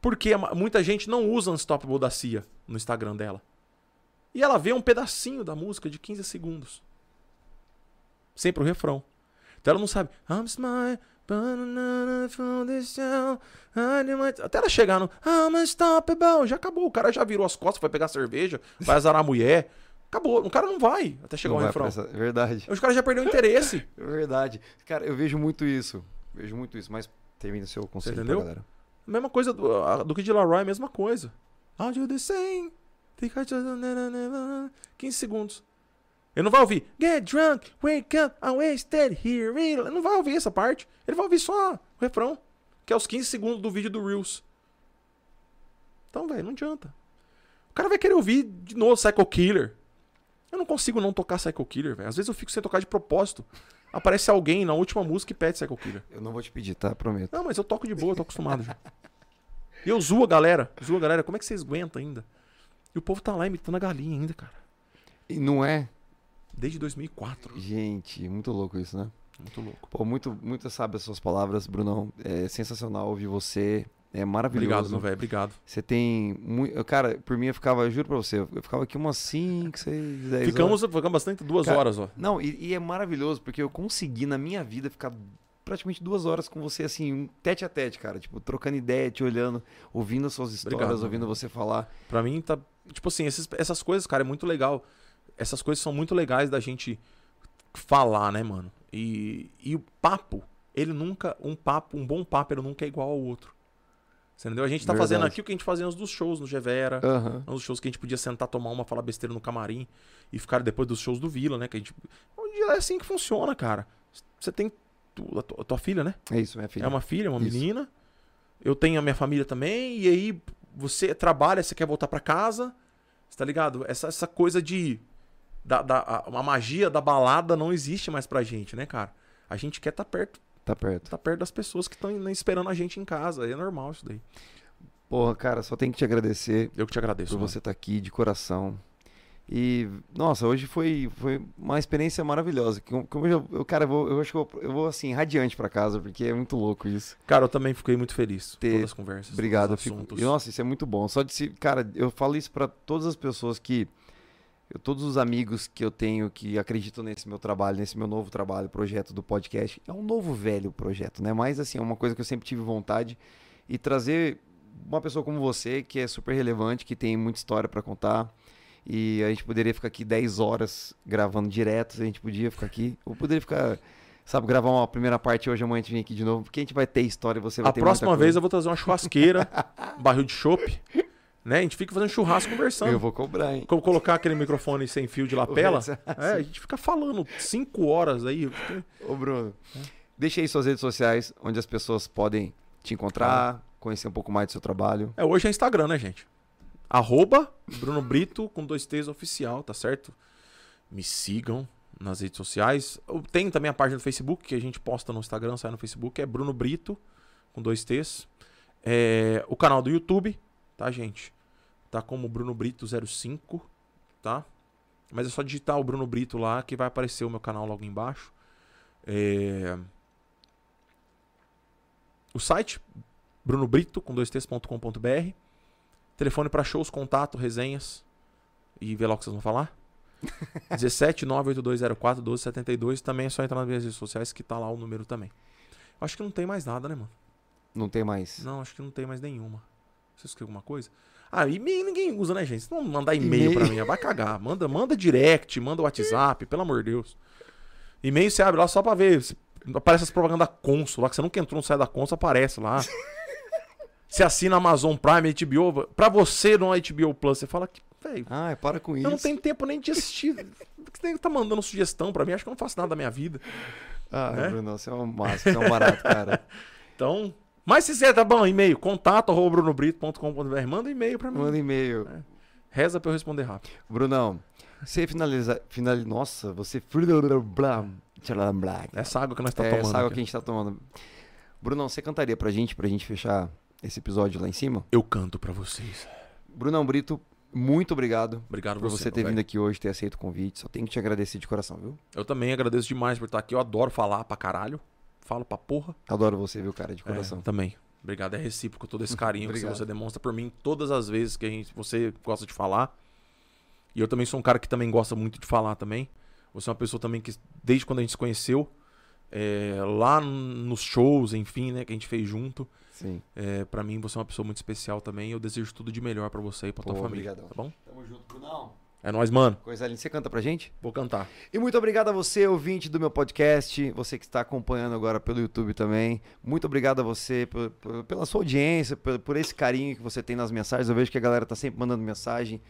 B: Porque muita gente não usa Unstoppable da Cia no Instagram dela. E ela vê um pedacinho da música de 15 segundos. Sempre o refrão. Então ela não sabe. I'm smile, banana from this town, I do my-" Até ela chegar no I'm unstoppable. Já acabou. O cara já virou as costas, vai pegar cerveja, vai azarar a mulher. Acabou. O cara não vai até chegar
A: Não
B: o refrão.
A: essa- Verdade.
B: Os caras já perderam o interesse.
A: Verdade. Cara, eu vejo muito isso. Vejo muito isso, mas termina seu conselho
B: entendeu?
A: galera.
B: Mesma coisa do, do Kid Laroi, mesma coisa. I'll do the same. Think I just- na- na- na- na- 15 segundos. Ele não vai ouvir Get drunk, wake up, I wasted here. Ele não vai ouvir essa parte. Ele vai ouvir só o refrão. Que é os 15 segundos do vídeo do Reels. Então, velho, não adianta. O cara vai querer ouvir de novo Psycho Killer. Eu não consigo não tocar Psycho Killer, velho. Às vezes eu fico sem tocar de propósito. Aparece alguém na última música e pede Psycho Killer.
A: Eu não vou te pedir, tá? Prometo.
B: Não, mas eu toco de boa, eu tô acostumado já. E eu zoo a galera. Zoo a galera. Como é que vocês aguentam ainda? E o povo tá lá imitando a galinha ainda, cara.
A: E não é?
B: Desde 2004.
A: Gente, muito louco isso, né?
B: Muito louco.
A: Pô, muito, muito sabe as suas palavras, Brunão. É sensacional ouvir você. É maravilhoso.
B: Obrigado, meu velho. Obrigado.
A: Você tem muito. Cara, por mim eu ficava, eu juro pra você, eu ficava aqui umas 5, 6, 10 horas.
B: Ficamos, ficamos bastante duas
A: Cara,
B: horas, ó.
A: Não, e, e é maravilhoso, porque eu consegui na minha vida ficar praticamente duas horas com você, assim, um tete a tete, cara. Tipo, trocando ideia, te olhando, ouvindo as suas histórias,
B: Obrigado,
A: ouvindo
B: mano.
A: você falar.
B: Pra mim tá. Tipo assim, esses- essas coisas, cara, é muito legal. Essas coisas são muito legais da gente falar, né, mano? E, e o papo, ele nunca. Um papo, um bom papo, ele nunca é igual ao outro. Você entendeu? A gente tá fazendo
A: Verdade.
B: aqui o que a gente fazia nos dos shows no Gevera.
A: Aham.
B: Um dos shows que a gente podia sentar, tomar uma, falar besteira no camarim e ficar depois dos shows do Vila, né? Que a gente. É assim que funciona, cara. Você tem tu- a, tua, a tua filha, né?
A: É isso, minha filha.
B: É uma filha, uma
A: Isso.
B: menina. Eu tenho a minha família também. E aí você trabalha, você quer voltar pra casa. Você tá ligado? Essa, essa coisa de. Da, da, a, a magia da balada não existe mais pra gente, né, cara? A gente quer estar perto,
A: Tá perto.
B: tá perto das pessoas que estão esperando a gente em casa. É normal isso daí.
A: Porra, cara, só tenho que te agradecer
B: Eu que te agradeço.
A: por
B: mano.
A: você estar aqui de coração. E, nossa, hoje foi, foi uma experiência maravilhosa. Como, eu, eu, cara, eu, vou, eu acho que eu, vou- eu vou, assim, radiante pra casa, porque é muito louco isso.
B: Cara, eu também fiquei muito feliz.
A: Ter-
B: Todas as conversas.
A: Obrigado. fico- e, nossa, isso é muito bom. Só de se. Cara, eu falo isso pra todas as pessoas que. eu- todos os amigos que eu tenho que acreditam nesse meu trabalho, nesse meu novo trabalho, projeto do podcast. É um novo velho projeto, né? Mas, assim, é uma coisa que eu sempre tive vontade. E trazer uma pessoa como você, que é super relevante, que tem muita história pra contar. E a gente poderia ficar aqui 10 horas gravando direto, a gente podia ficar aqui. Ou poderia ficar, sabe, gravar uma primeira parte hoje, amanhã a gente vem aqui de novo, porque a gente vai ter história e você vai
B: A
A: ter
B: próxima
A: muita
B: vez eu vou trazer uma churrasqueira, um barril de chopp, né? A gente fica fazendo churrasco conversando.
A: Eu vou cobrar, hein?
B: Como colocar aquele microfone sem fio de lapela. É, a gente fica falando cinco horas aí.
A: Ô, Bruno, deixa aí suas redes sociais, onde as pessoas podem te encontrar, conhecer um pouco mais do seu trabalho.
B: É, hoje é Instagram, né, gente? Arroba Bruno Brito com dois T's oficial, tá certo? Me sigam nas redes sociais. Tem também a página do Facebook que a gente posta no Instagram, sai no Facebook, é Bruno Brito com dois T's. É, o canal do YouTube, tá, gente? Tá como Bruno Brito 05, tá? Mas é só digitar o Bruno Brito lá que vai aparecer o meu canal logo embaixo. É, O site brunobrito com dois t's.com.br. Telefone para shows, contato, resenhas e vê lá o que vocês vão falar. 17 98204 1272. Também é só entrar nas minhas redes sociais que tá lá o número também. Acho que não tem mais nada, né, mano?
A: Não tem mais.
B: Não, acho que não tem mais nenhuma. Você esqueceu alguma coisa? Ah, e-mail ninguém usa, né, gente? Não mandar e-mail pra mim, vai cagar. Manda, manda direct, manda WhatsApp, pelo amor de Deus. E-mail você abre lá só pra ver. Aparece as propagandas da Consul lá, que você nunca entrou no site da Consul, aparece lá. Você assina Amazon Prime, HBO. Pra você no HBO Plus, você fala que, velho,
A: Ah, para com isso.
B: eu não tenho tempo nem de assistir. Por que Você tá mandando sugestão pra mim? Acho que eu não faço nada da minha vida.
A: Ah,
B: né?
A: Bruno, você é um massa, você é um barato, cara.
B: Então. Mas se você tá bom, e-mail, contato brunobrito.com.br. Manda um e-mail pra mim.
A: Manda e-mail.
B: Reza pra eu responder rápido.
A: Brunão, você finaliza. Finali... Nossa, você.
B: Essa água que nós tá
A: é
B: tomando.
A: essa água
B: aqui.
A: que a gente tá tomando. Brunão, você cantaria pra gente, pra gente fechar esse episódio lá em cima?
B: Eu canto pra vocês.
A: Brunão Brito, muito obrigado
B: Obrigado
A: por
B: você,
A: você ter vindo aqui hoje, ter aceito o convite. Só tenho que te agradecer de coração, viu?
B: Eu também agradeço demais por estar aqui. Eu adoro falar pra caralho. Falo pra porra.
A: Adoro você, viu, cara, de
B: É,
A: coração.
B: também. Obrigado, é recíproco todo esse carinho que você demonstra por mim todas as vezes que a gente, você gosta de falar. E eu também sou um cara que também gosta muito de falar também. Você é uma pessoa também que, desde quando a gente se conheceu, é, lá nos shows, enfim, né, que a gente fez junto,
A: Sim.
B: é, para mim você é uma pessoa muito especial também. Eu desejo tudo de melhor pra você e pra tua família,
A: obrigadão.
B: tá bom?
A: Tamo junto, Brunão.
B: É nóis, mano.
A: Coisa linda. Você canta pra gente?
B: Vou cantar.
A: E muito obrigado a você, ouvinte do meu podcast, você que está acompanhando agora pelo YouTube também. Muito obrigado a você por- por- pela sua audiência, por, por esse carinho que você tem nas mensagens. Eu vejo que a galera tá sempre mandando mensagem.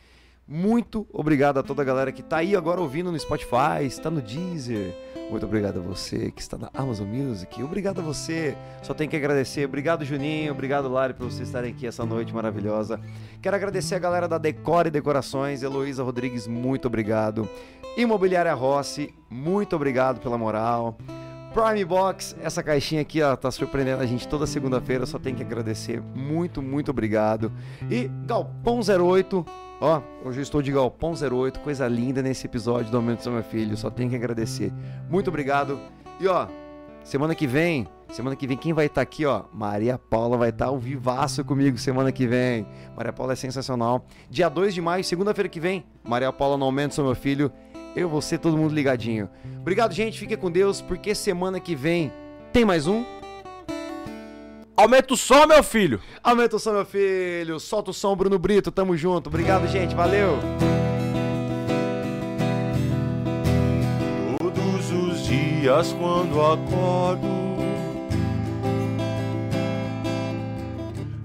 A: Muito obrigado a toda a galera que tá aí agora ouvindo no Spotify, está no Deezer. Muito obrigado a você que está na Amazon Music. Obrigado a você. Só tenho que agradecer. Obrigado, Juninho. Obrigado, Lari, por vocês estarem aqui essa noite maravilhosa. Quero agradecer a galera da Decore Decorações. Heloísa Rodrigues, muito obrigado. Imobiliária Rossi, muito obrigado pela moral. Prime Box, essa caixinha aqui, ó, tá surpreendendo a gente toda segunda-feira, só tem que agradecer. Muito, muito obrigado. E Galpão 08, ó, hoje eu estou de Galpão 08, coisa linda nesse episódio do Aumento do Meu Filho, só tem que agradecer. Muito obrigado. E ó, semana que vem, semana que vem quem vai estar aqui, ó? Maria Paula vai estar ao vivaço comigo semana que vem. Maria Paula é sensacional. Dia 2 de maio, segunda-feira que vem, Maria Paula no Aumento do Meu Filho. Eu, você, todo mundo ligadinho. Obrigado, gente. Fique com Deus, porque semana que vem tem mais um.
B: Aumenta o som, meu filho!
A: Aumenta o som, meu filho. Solta o som, Bruno Brito. Tamo junto. Obrigado, gente. Valeu.
B: Todos os dias quando acordo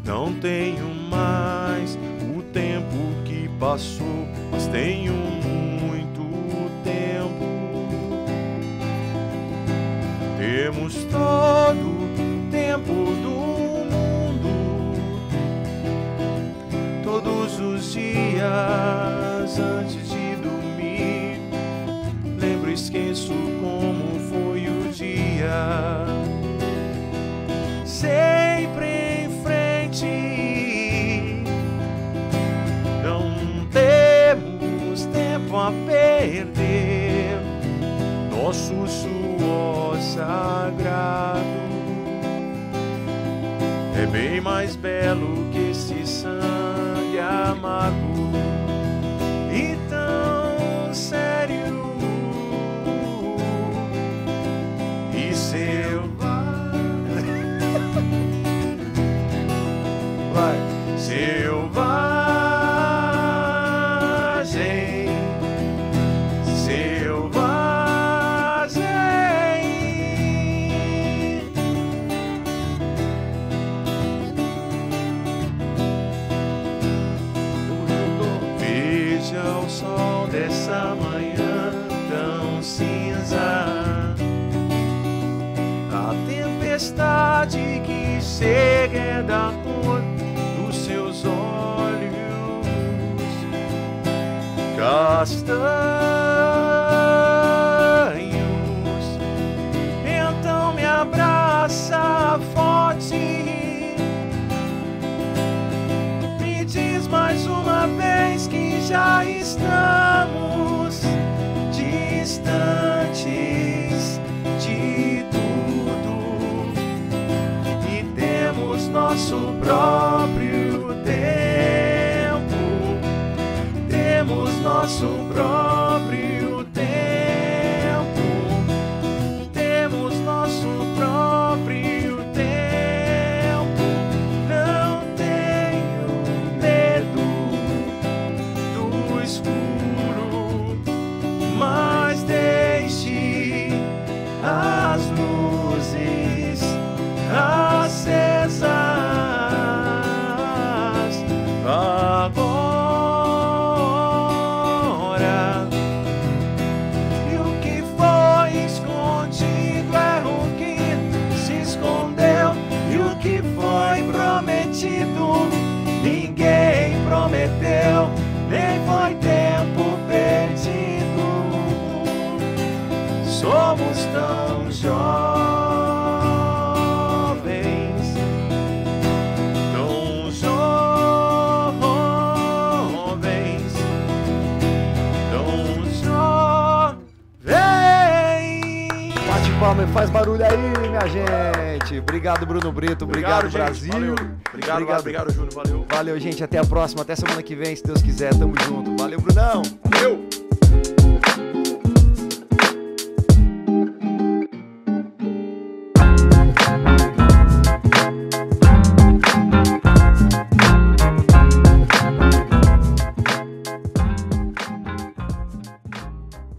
B: Não tenho mais o tempo que passou Mas tenho muito tempo Temos todo o tempo do Todos os dias antes de dormir Lembro, esqueço como foi o dia. Sempre em frente. Não temos tempo a perder. Nosso suor sagrado é bem mais belo my chega da cor dos seus olhos castanhos.
A: Minha gente. Obrigado, Bruno Brito. Obrigado,
B: Obrigado.
A: Brasil.
B: Valeu. Obrigado, obrigado, obrigado, Júnior. Valeu.
A: Valeu, gente. Até a próxima. Até semana que vem, se Deus quiser. Tamo junto. Valeu, Brunão.
B: Valeu.